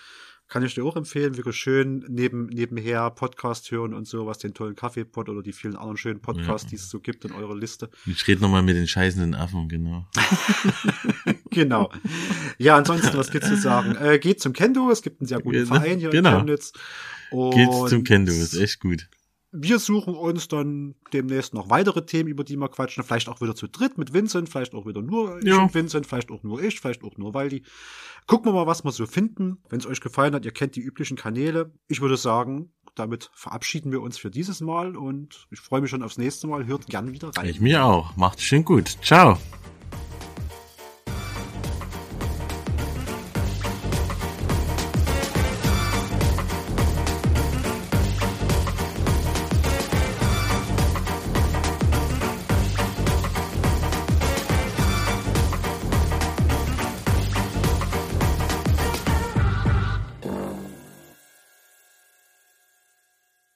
Kann ich dir auch empfehlen, wirklich schön neben, nebenher Podcast hören und sowas, den tollen Kaffeepot oder die vielen anderen schönen Podcasts, Ja. die es so gibt in eurer Liste. Ich rede nochmal mit den scheißenden Affen, genau. [LAUGHS] genau. Ja, ansonsten, was gibt's zu sagen? Äh, geht zum Kendo, es gibt einen sehr guten Genau. Verein hier Genau. in Chemnitz. Geht's zum Und Kendo, ist echt gut. Wir suchen uns dann demnächst noch weitere Themen, über die wir quatschen. Vielleicht auch wieder zu dritt mit Vincent, vielleicht auch wieder nur ich Ja. und Vincent, vielleicht auch nur ich, vielleicht auch nur Waldi. Gucken wir mal, was wir so finden. Wenn es euch gefallen hat, ihr kennt die üblichen Kanäle. Ich würde sagen, damit verabschieden wir uns für dieses Mal und ich freue mich schon aufs nächste Mal. Hört gern wieder rein. Ich mir auch. Macht's schön gut. Ciao.